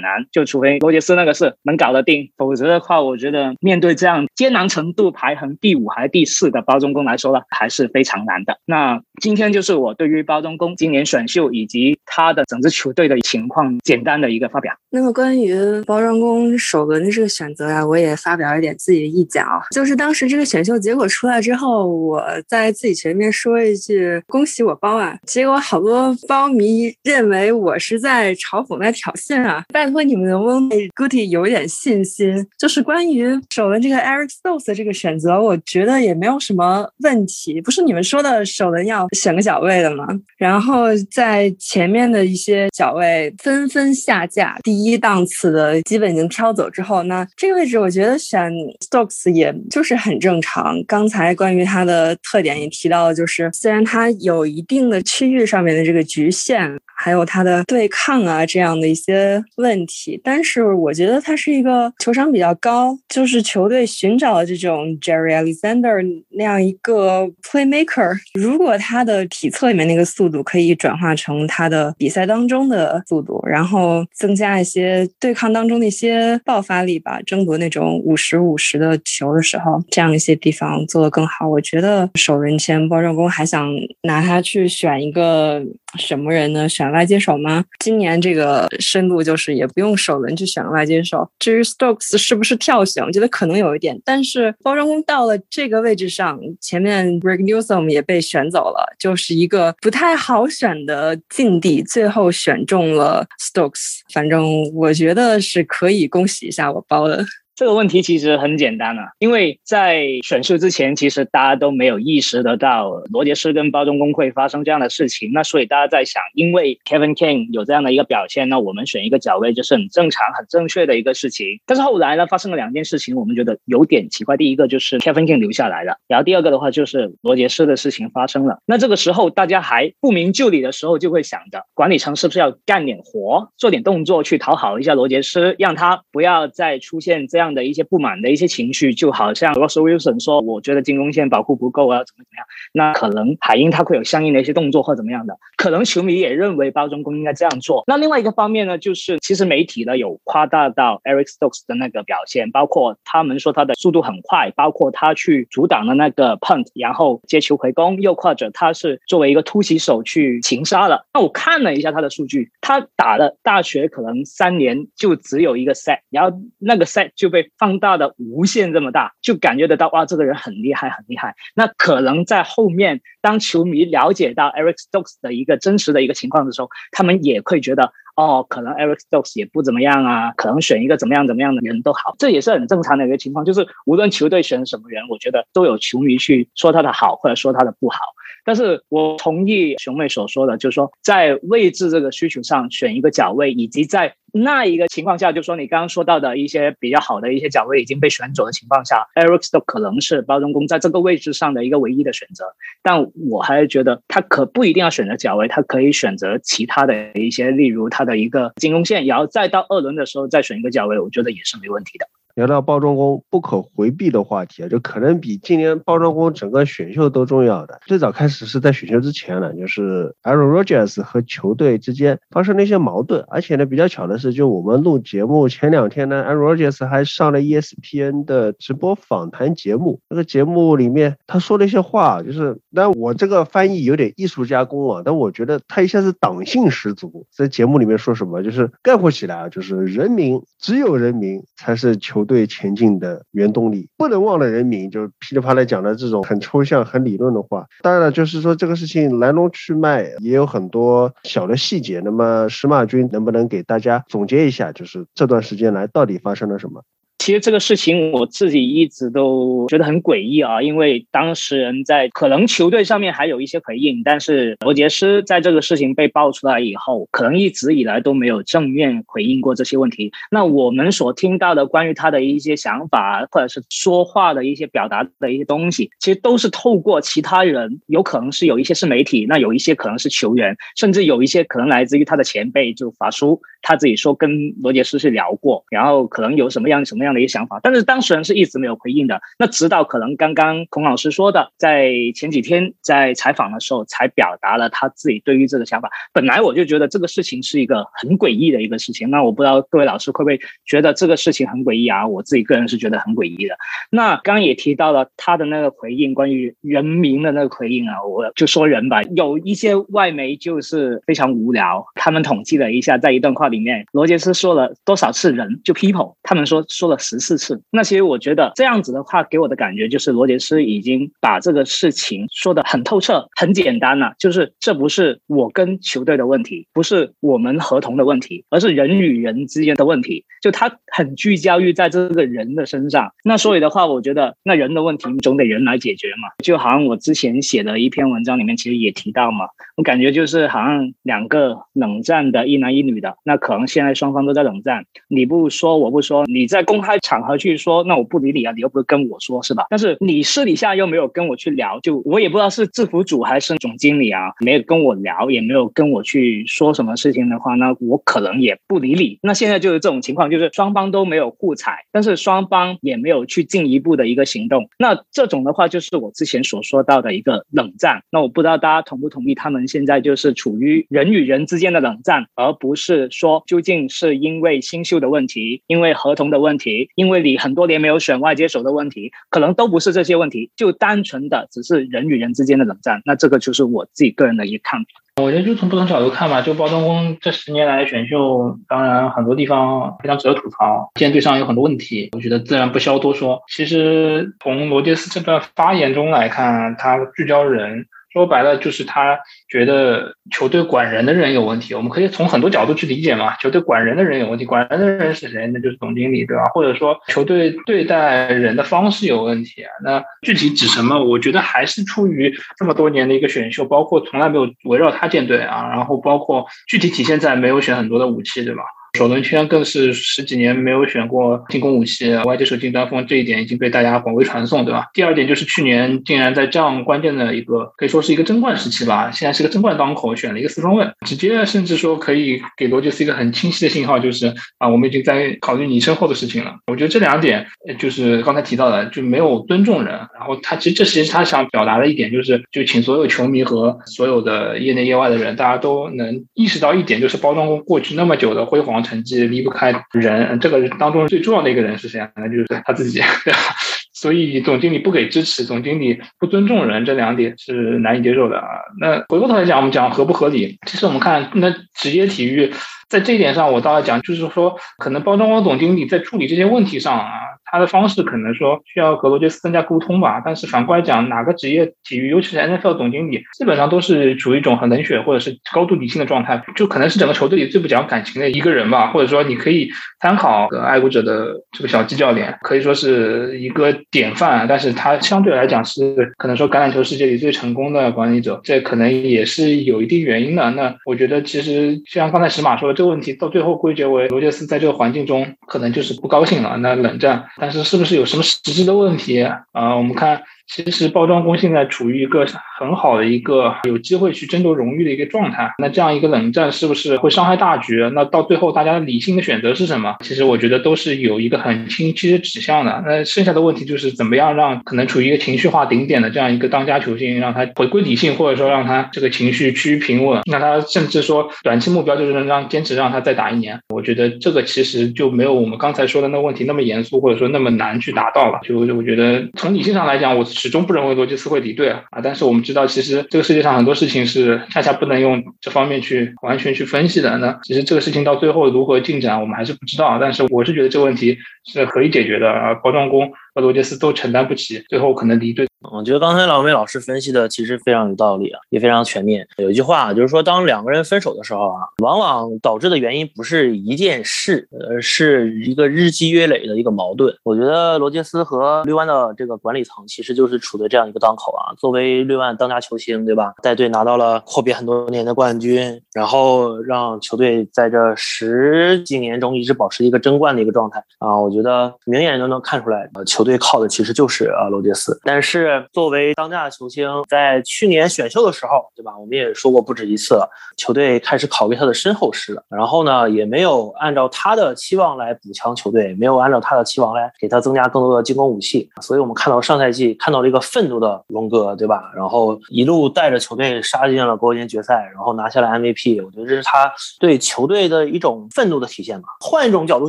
S9: 难。就除非罗杰斯那个是能搞得定，否则的话，我觉得面对这样艰难程度排行第五还是第四的包中工来说呢，还是非常难的。那今天就是我对于包中工今年选秀以及他的整支球队的情况简单的一个发表。
S12: 那么关于包中工首轮这个选择。啊，我也发表一点自己的意见啊，就是当时这个选秀结果出来之后，我在自己群面说一句“恭喜我包啊”，结果好多包迷认为我是在嘲讽、在挑衅啊！拜托你们能不能对 Guti 有一点信心？就是关于首轮这个 Eric Stokes 这个选择，我觉得也没有什么问题，不是你们说的首轮要选个脚位的吗？然后在前面的一些脚位纷纷下架，第一档次的基本已经挑走之后，那这个。位置我觉得选 Stokes 也就是很正常。刚才关于他的特点也提到，就是虽然他有一定的区域上面的这个局限。还有他的对抗啊，这样的一些问题，但是我觉得他是一个球商比较高，就是球队寻找这种 Jerry Alexander 那样一个 playmaker。如果他的体测里面那个速度可以转化成他的比赛当中的速度，然后增加一些对抗当中的一些爆发力吧，争多那种五十五十的球的时候，这样一些地方做得更好。我觉得首轮签包装工还想拿他去选一个什么人呢？选外接手吗？今年这个深度就是也不用首轮去选外接手。至于 Stokes 是不是跳选，我觉得可能有一点。但是包装工到了这个位置上，前面 Greg Newsom 也被选走了，就是一个不太好选的境地。最后选中了 Stokes，反正我觉得是可以恭喜一下我包的。
S9: 这个问题其实很简单啊，因为在选秀之前，其实大家都没有意识得到罗杰斯跟包装工会发生这样的事情。那所以大家在想，因为 Kevin King 有这样的一个表现，那我们选一个角位就是很正常、很正确的一个事情。但是后来呢，发生了两件事情，我们觉得有点奇怪。第一个就是 Kevin King 留下来了，然后第二个的话就是罗杰斯的事情发生了。那这个时候大家还不明就里的时候，就会想着管理层是不是要干点活、做点动作去讨好一下罗杰斯，让他不要再出现这样。的一些不满的一些情绪，就好像 Russ Wilson 说：“我觉得进攻线保护不够啊，怎么怎么样？”那可能海鹰他会有相应的一些动作或怎么样的。可能球迷也认为包装工应该这样做。那另外一个方面呢，就是其实媒体呢有夸大到 Eric Stokes 的那个表现，包括他们说他的速度很快，包括他去阻挡了那个 punt，然后接球回攻，又或者他是作为一个突袭手去擒杀了。那我看了一下他的数据，他打了大学可能三年就只有一个 set，然后那个 set 就被。被放大的无限这么大，就感觉得到哇，这个人很厉害，很厉害。那可能在后面，当球迷了解到 Eric Stokes 的一个真实的一个情况的时候，他们也会觉得哦，可能 Eric Stokes 也不怎么样啊，可能选一个怎么样怎么样的人都好，这也是很正常的一个情况。就是无论球队选什么人，我觉得都有球迷去说他的好，或者说他的不好。但是我同意熊妹所说的，就是说在位置这个需求上选一个角位，以及在那一个情况下，就说你刚刚说到的一些比较好的一些角位已经被选走的情况下，Eric s t o k 可能是包装工在这个位置上的一个唯一的选择。但我还是觉得他可不一定要选择角位，他可以选择其他的一些，例如他的一个进攻线，然后再到二轮的时候再选一个角位，我觉得也是没问题的。
S1: 聊到包装工不可回避的话题啊，就可能比今年包装工整个选秀都重要的。最早开始是在选秀之前呢，就是 Aaron Rodgers 和球队之间发生了一些矛盾，而且呢比较巧的是，就我们录节目前两天呢，Aaron Rodgers 还上了 ESPN 的直播访谈节目。那个节目里面他说了一些话，就是但我这个翻译有点艺术加工啊，但我觉得他一下子党性十足。在节目里面说什么，就是概括起来啊，就是人民只有人民才是球。对前进的原动力，不能忘了人民，就噼里啪啦讲的这种很抽象、很理论的话。当然了，就是说这个事情来龙去脉也有很多小的细节。那么石马军能不能给大家总结一下，就是这段时间来到底发生了什么？
S9: 其实这个事情我自己一直都觉得很诡异啊，因为当事人在可能球队上面还有一些回应，但是罗杰斯在这个事情被爆出来以后，可能一直以来都没有正面回应过这些问题。那我们所听到的关于他的一些想法，或者是说话的一些表达的一些东西，其实都是透过其他人，有可能是有一些是媒体，那有一些可能是球员，甚至有一些可能来自于他的前辈，就法叔他自己说跟罗杰斯是聊过，然后可能有什么样什么样。的一个想法，但是当事人是一直没有回应的。那直到可能刚刚孔老师说的，在前几天在采访的时候，才表达了他自己对于这个想法。本来我就觉得这个事情是一个很诡异的一个事情。那我不知道各位老师会不会觉得这个事情很诡异啊？我自己个人是觉得很诡异的。那刚刚也提到了他的那个回应，关于人民的那个回应啊，我就说人吧。有一些外媒就是非常无聊，他们统计了一下，在一段话里面，罗杰斯说了多少次人，就 people，他们说说了。十四次，那其实我觉得这样子的话，给我的感觉就是罗杰斯已经把这个事情说的很透彻、很简单了。就是这不是我跟球队的问题，不是我们合同的问题，而是人与人之间的问题。就他很聚焦于在这个人的身上。那所以的话，我觉得那人的问题总得人来解决嘛。就好像我之前写的一篇文章里面，其实也提到嘛，我感觉就是好像两个冷战的一男一女的，那可能现在双方都在冷战，你不说我不说，你在公。开场合去说，那我不理你啊，你又不是跟我说，是吧？但是你私底下又没有跟我去聊，就我也不知道是制服组还是总经理啊，没有跟我聊，也没有跟我去说什么事情的话，那我可能也不理你。那现在就是这种情况，就是双方都没有互踩，但是双方也没有去进一步的一个行动。那这种的话，就是我之前所说到的一个冷战。那我不知道大家同不同意，他们现在就是处于人与人之间的冷战，而不是说究竟是因为新秀的问题，因为合同的问题。因为你很多年没有选外接手的问题，可能都不是这些问题，就单纯的只是人与人之间的冷战。那这个就是我自己个人的一个看法。
S7: 我觉得就从不同角度看吧，就包装工这十年来选秀，当然很多地方非常值得吐槽，舰队上有很多问题，我觉得自然不消多说。其实从罗杰斯这段发言中来看，他聚焦人。说白了就是他觉得球队管人的人有问题，我们可以从很多角度去理解嘛。球队管人的人有问题，管人的人是谁？那就是总经理，对吧？或者说球队对待人的方式有问题？那具体指什么？我觉得还是出于这么多年的一个选秀，包括从来没有围绕他建队啊，然后包括具体体现在没有选很多的武器，对吧？首轮圈更是十几年没有选过进攻武器，外接手进端锋，这一点已经被大家广为传颂，对吧？第二点就是去年竟然在这样关键的一个可以说是一个争冠时期吧，现在是个争冠当口，选了一个四分卫，直接甚至说可以给罗杰斯一个很清晰的信号，就是啊，我们已经在考虑你身后的事情了。我觉得这两点就是刚才提到的，就没有尊重人。然后他其实这其实他想表达的一点就是，就请所有球迷和所有的业内业外的人，大家都能意识到一点，就是包装过去那么久的辉煌。成绩离不开人，这个当中最重要的一个人是谁啊？那就是他自己，对吧？所以总经理不给支持，总经理不尊重人，这两点是难以接受的啊。那回过头来讲，我们讲合不合理？其实我们看那职业体育，在这一点上，我倒要讲，就是说，可能包装工总经理在处理这些问题上啊。他的方式可能说需要和罗杰斯增加沟通吧，但是反过来讲，哪个职业体育，尤其是 NFL 总经理，基本上都是处于一种很冷血或者是高度理性的状态，就可能是整个球队里最不讲感情的一个人吧。或者说，你可以参考爱国者的这个小季教练，可以说是一个典范，但是他相对来讲是可能说橄榄球世界里最成功的管理者，这可能也是有一定原因的。那我觉得其实像刚才石马说的，这个问题到最后归结为罗杰斯在这个环境中可能就是不高兴了，那冷战。但是是不是有什么实质的问题啊？我们看。其实包装工现在处于一个很好的一个有机会去争夺荣誉的一个状态。那这样一个冷战是不是会伤害大局？那到最后大家理性的选择是什么？其实我觉得都是有一个很清晰的指向的。那剩下的问题就是怎么样让可能处于一个情绪化顶点的这样一个当家球星，让他回归理性，或者说让他这个情绪趋于平稳。那他甚至说短期目标就是能让坚持让他再打一年。我觉得这个其实就没有我们刚才说的那个问题那么严肃，或者说那么难去达到了。就我觉得从理性上来讲，我。始终不认为罗杰斯会离队啊，但是我们知道，其实这个世界上很多事情是恰恰不能用这方面去完全去分析的。那其实这个事情到最后如何进展，我们还是不知道。但是我是觉得这个问题是可以解决的啊，包装工。罗杰斯都承担不起，最后可能离队。
S13: 我觉得刚才两位老师分析的其实非常有道理啊，也非常全面。有一句话就是说，当两个人分手的时候啊，往往导致的原因不是一件事，而是一个日积月累的一个矛盾。我觉得罗杰斯和绿湾的这个管理层其实就是处在这样一个当口啊。作为绿湾当家球星，对吧？带队拿到了阔别很多年的冠军，然后让球队在这十几年中一直保持一个争冠的一个状态啊。我觉得明眼人都能看出来，呃，球队。队靠的其实就是啊罗杰斯，但是作为当家的球星，在去年选秀的时候，对吧？我们也说过不止一次了，球队开始考虑他的身后事了。然后呢，也没有按照他的期望来补强球队，没有按照他的期望来给他增加更多的进攻武器。所以我们看到上赛季看到了一个愤怒的龙哥，对吧？然后一路带着球队杀进了国联决赛，然后拿下了 MVP。我觉得这是他对球队的一种愤怒的体现吧。换一种角度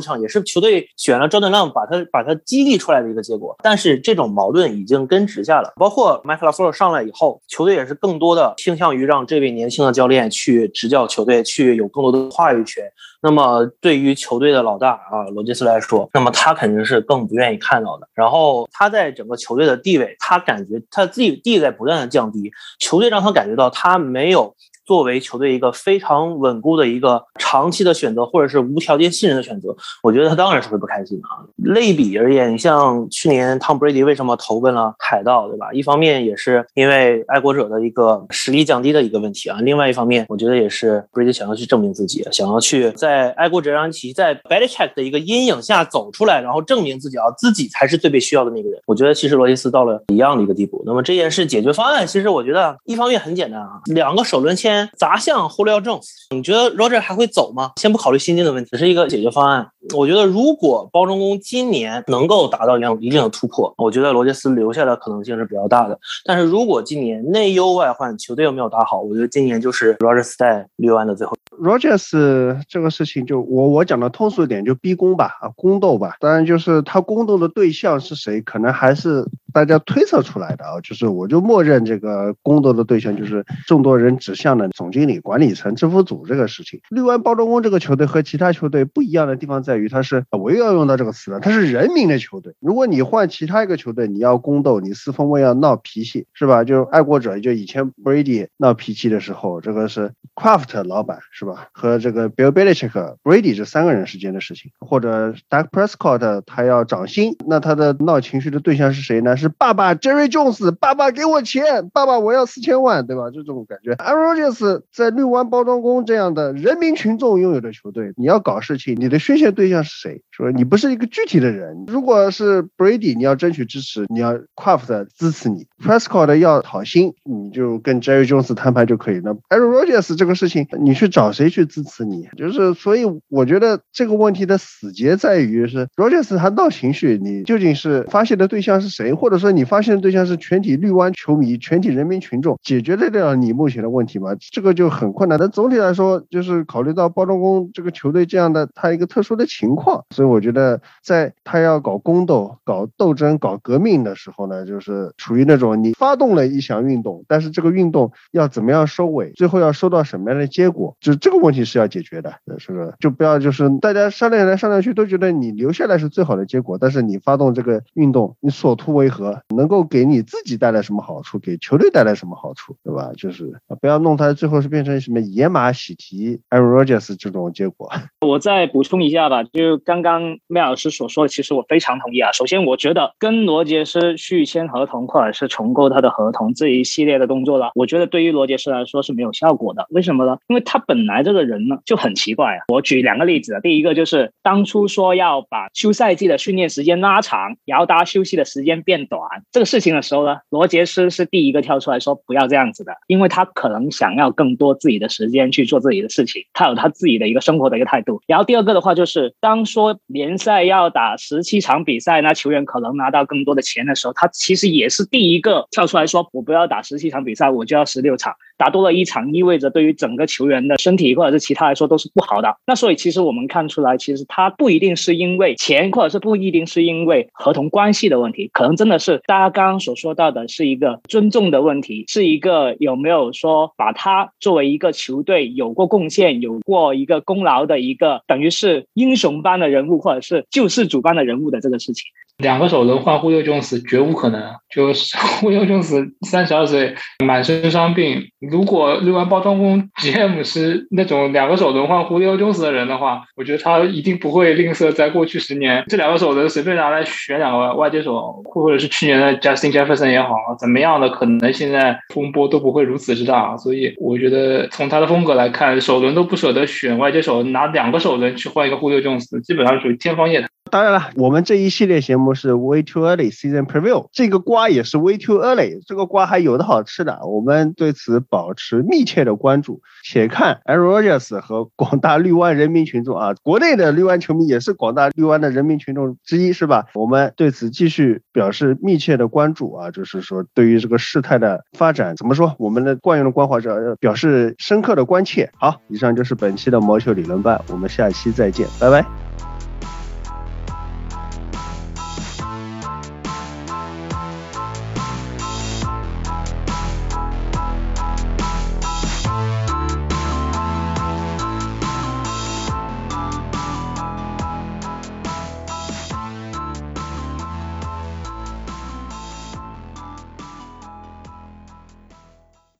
S13: 想，也是球队选了赵德浪，把他把他激励出来的一个。结果，但是这种矛盾已经根植下了。包括麦克拉夫尔上来以后，球队也是更多的倾向于让这位年轻的教练去执教球队，去有更多的话语权。那么对于球队的老大啊罗杰斯来说，那么他肯定是更不愿意看到的。然后他在整个球队的地位，他感觉他自己地位在不断的降低，球队让他感觉到他没有。作为球队一个非常稳固的一个长期的选择，或者是无条件信任的选择，我觉得他当然是会不开心的啊。类比而言，你像去年汤普 Brady 为什么投奔了海盗，对吧？一方面也是因为爱国者的一个实力降低的一个问题啊，另外一方面，我觉得也是 Brady 想要去证明自己，想要去在爱国者让其在 Belichick 的一个阴影下走出来，然后证明自己啊，自己才是最被需要的那个人。我觉得其实罗杰斯到了一样的一个地步。那么这件事解决方案，其实我觉得一方面很简单啊，两个首轮签。砸向 Julio Jones，你觉得 Roger 还会走吗？先不考虑薪金的问题，只是一个解决方案。我觉得如果包装工今年能够达到一样一定的突破，我觉得罗杰斯留下的可能性是比较大的。但是如果今年内忧外患，球队又没有打好，我觉得今年就是 Roger 在留完的最后。
S1: Rogers 这个事情，就我我讲的通俗一点，就逼宫吧，啊，宫斗吧。当然，就是他宫斗的对象是谁，可能还是大家推测出来的啊。就是我就默认这个宫斗的对象就是众多人指向的总经理、管理层、政府组这个事情。绿湾包装工这个球队和其他球队不一样的地方在于，它是我又要用到这个词了，它是人民的球队。如果你换其他一个球队，你要宫斗，你四分卫要闹脾气，是吧？就爱国者，就以前 Brady 闹脾气的时候，这个是 Craft 老板是吧？和这个 Bill Belichick、Brady 这三个人之间的事情，或者 Doug Prescott 他要涨薪，那他的闹情绪的对象是谁呢？是爸爸 Jerry Jones，爸爸给我钱，爸爸我要四千万，对吧？就这种感觉。Aaron Rodgers 在绿湾包装工这样的人民群众拥有的球队，你要搞事情，你的宣泄对象是谁？说你不是一个具体的人。如果是 Brady，你要争取支持，你要 Craft 支持你，Prescott 要讨薪，你就跟 Jerry Jones 摊牌就可以。那 Aaron Rodgers 这个事情，你去找谁去支持你？就是所以，我觉得这个问题的死结在于是 Rodgers 他闹情绪，你究竟是发泄的对象是谁？或者说你发泄的对象是全体绿湾球迷、全体人民群众，解决得了你目前的问题吗？这个就很困难。但总体来说，就是考虑到包装工这个球队这样的他一个特殊的情况，所以我觉得在他要搞宫斗、搞斗争、搞革命的时候呢，就是处于那种你发动了一项运动，但是这个运动要怎么样收尾，最后要收到什么样的结果，就这个问题是要解决的，是不是？就不要就是大家商量来商量去都觉得你留下来是最好的结果，但是你发动这个运动，你所图为何？能够给你自己带来什么好处？给球队带来什么好处？对吧？就是不要弄它最后是变成什么野马喜提 Aaron Rodgers 这种结果。
S9: 我再补充一下吧，就刚刚麦老师所说的，其实我非常同意啊。首先，我觉得跟罗杰斯续签合同或者是重构他的合同这一系列的动作了，我觉得对于罗杰斯来说是没有效果的。为什么呢？因为他本来这个人呢就很奇怪啊。我举两个例子啊，第一个就是当初说要把休赛季的训练时间拉长，然后大家休息的时间变短这个事情的时候呢，罗杰斯是第一个跳出来说不要这样子的，因为他可能想要更多自己的时间去做自己的事情，他有他自己的一个生活的一个态度。然后第二个的话就是，当说联赛要打十七场比赛，那球员可能拿到更多的钱的时候，他其实也是第一个跳出来说我不要打十七场比赛，我就要十六场。打多了一场，意味着对于整个球员的身体或者是其他来说都是不好的。那所以其实我们看出来，其实他不一定是因为钱，或者是不一定是因为合同关系的问题，可能真的是大家刚刚所说到的是一个尊重的问题，是一个有没有说把他作为一个球队有过贡献、有过一个功劳的一个等于是英雄般的人物，或者是救世主般的人物的这个事情。
S7: 两个首轮换忽悠琼斯绝无可能，就是 忽悠琼斯三十二岁，满身伤病。如果绿湾包装工 GM 是那种两个首轮换忽悠琼斯的人的话，我觉得他一定不会吝啬在过去十年这两个首轮随便拿来选两个外接手，或者是去年的 Justin Jefferson 也好，怎么样的可能现在风波都不会如此之大。所以我觉得从他的风格来看，首轮都不舍得选外接手，拿两个首轮去换一个忽悠琼斯，基本上属于天方夜谭。
S1: 当然了，我们这一系列节目是 Way Too Early Season Preview，这个瓜也是 Way Too Early，这个瓜还有的好吃的，我们对此保持密切的关注。且看 Aaron Rodgers 和广大绿湾人民群众啊，国内的绿湾球迷也是广大绿湾的人民群众之一，是吧？我们对此继续表示密切的关注啊，就是说对于这个事态的发展，怎么说？我们的惯用的关怀者表示深刻的关切。好，以上就是本期的毛球理论班，我们下期再见，拜拜。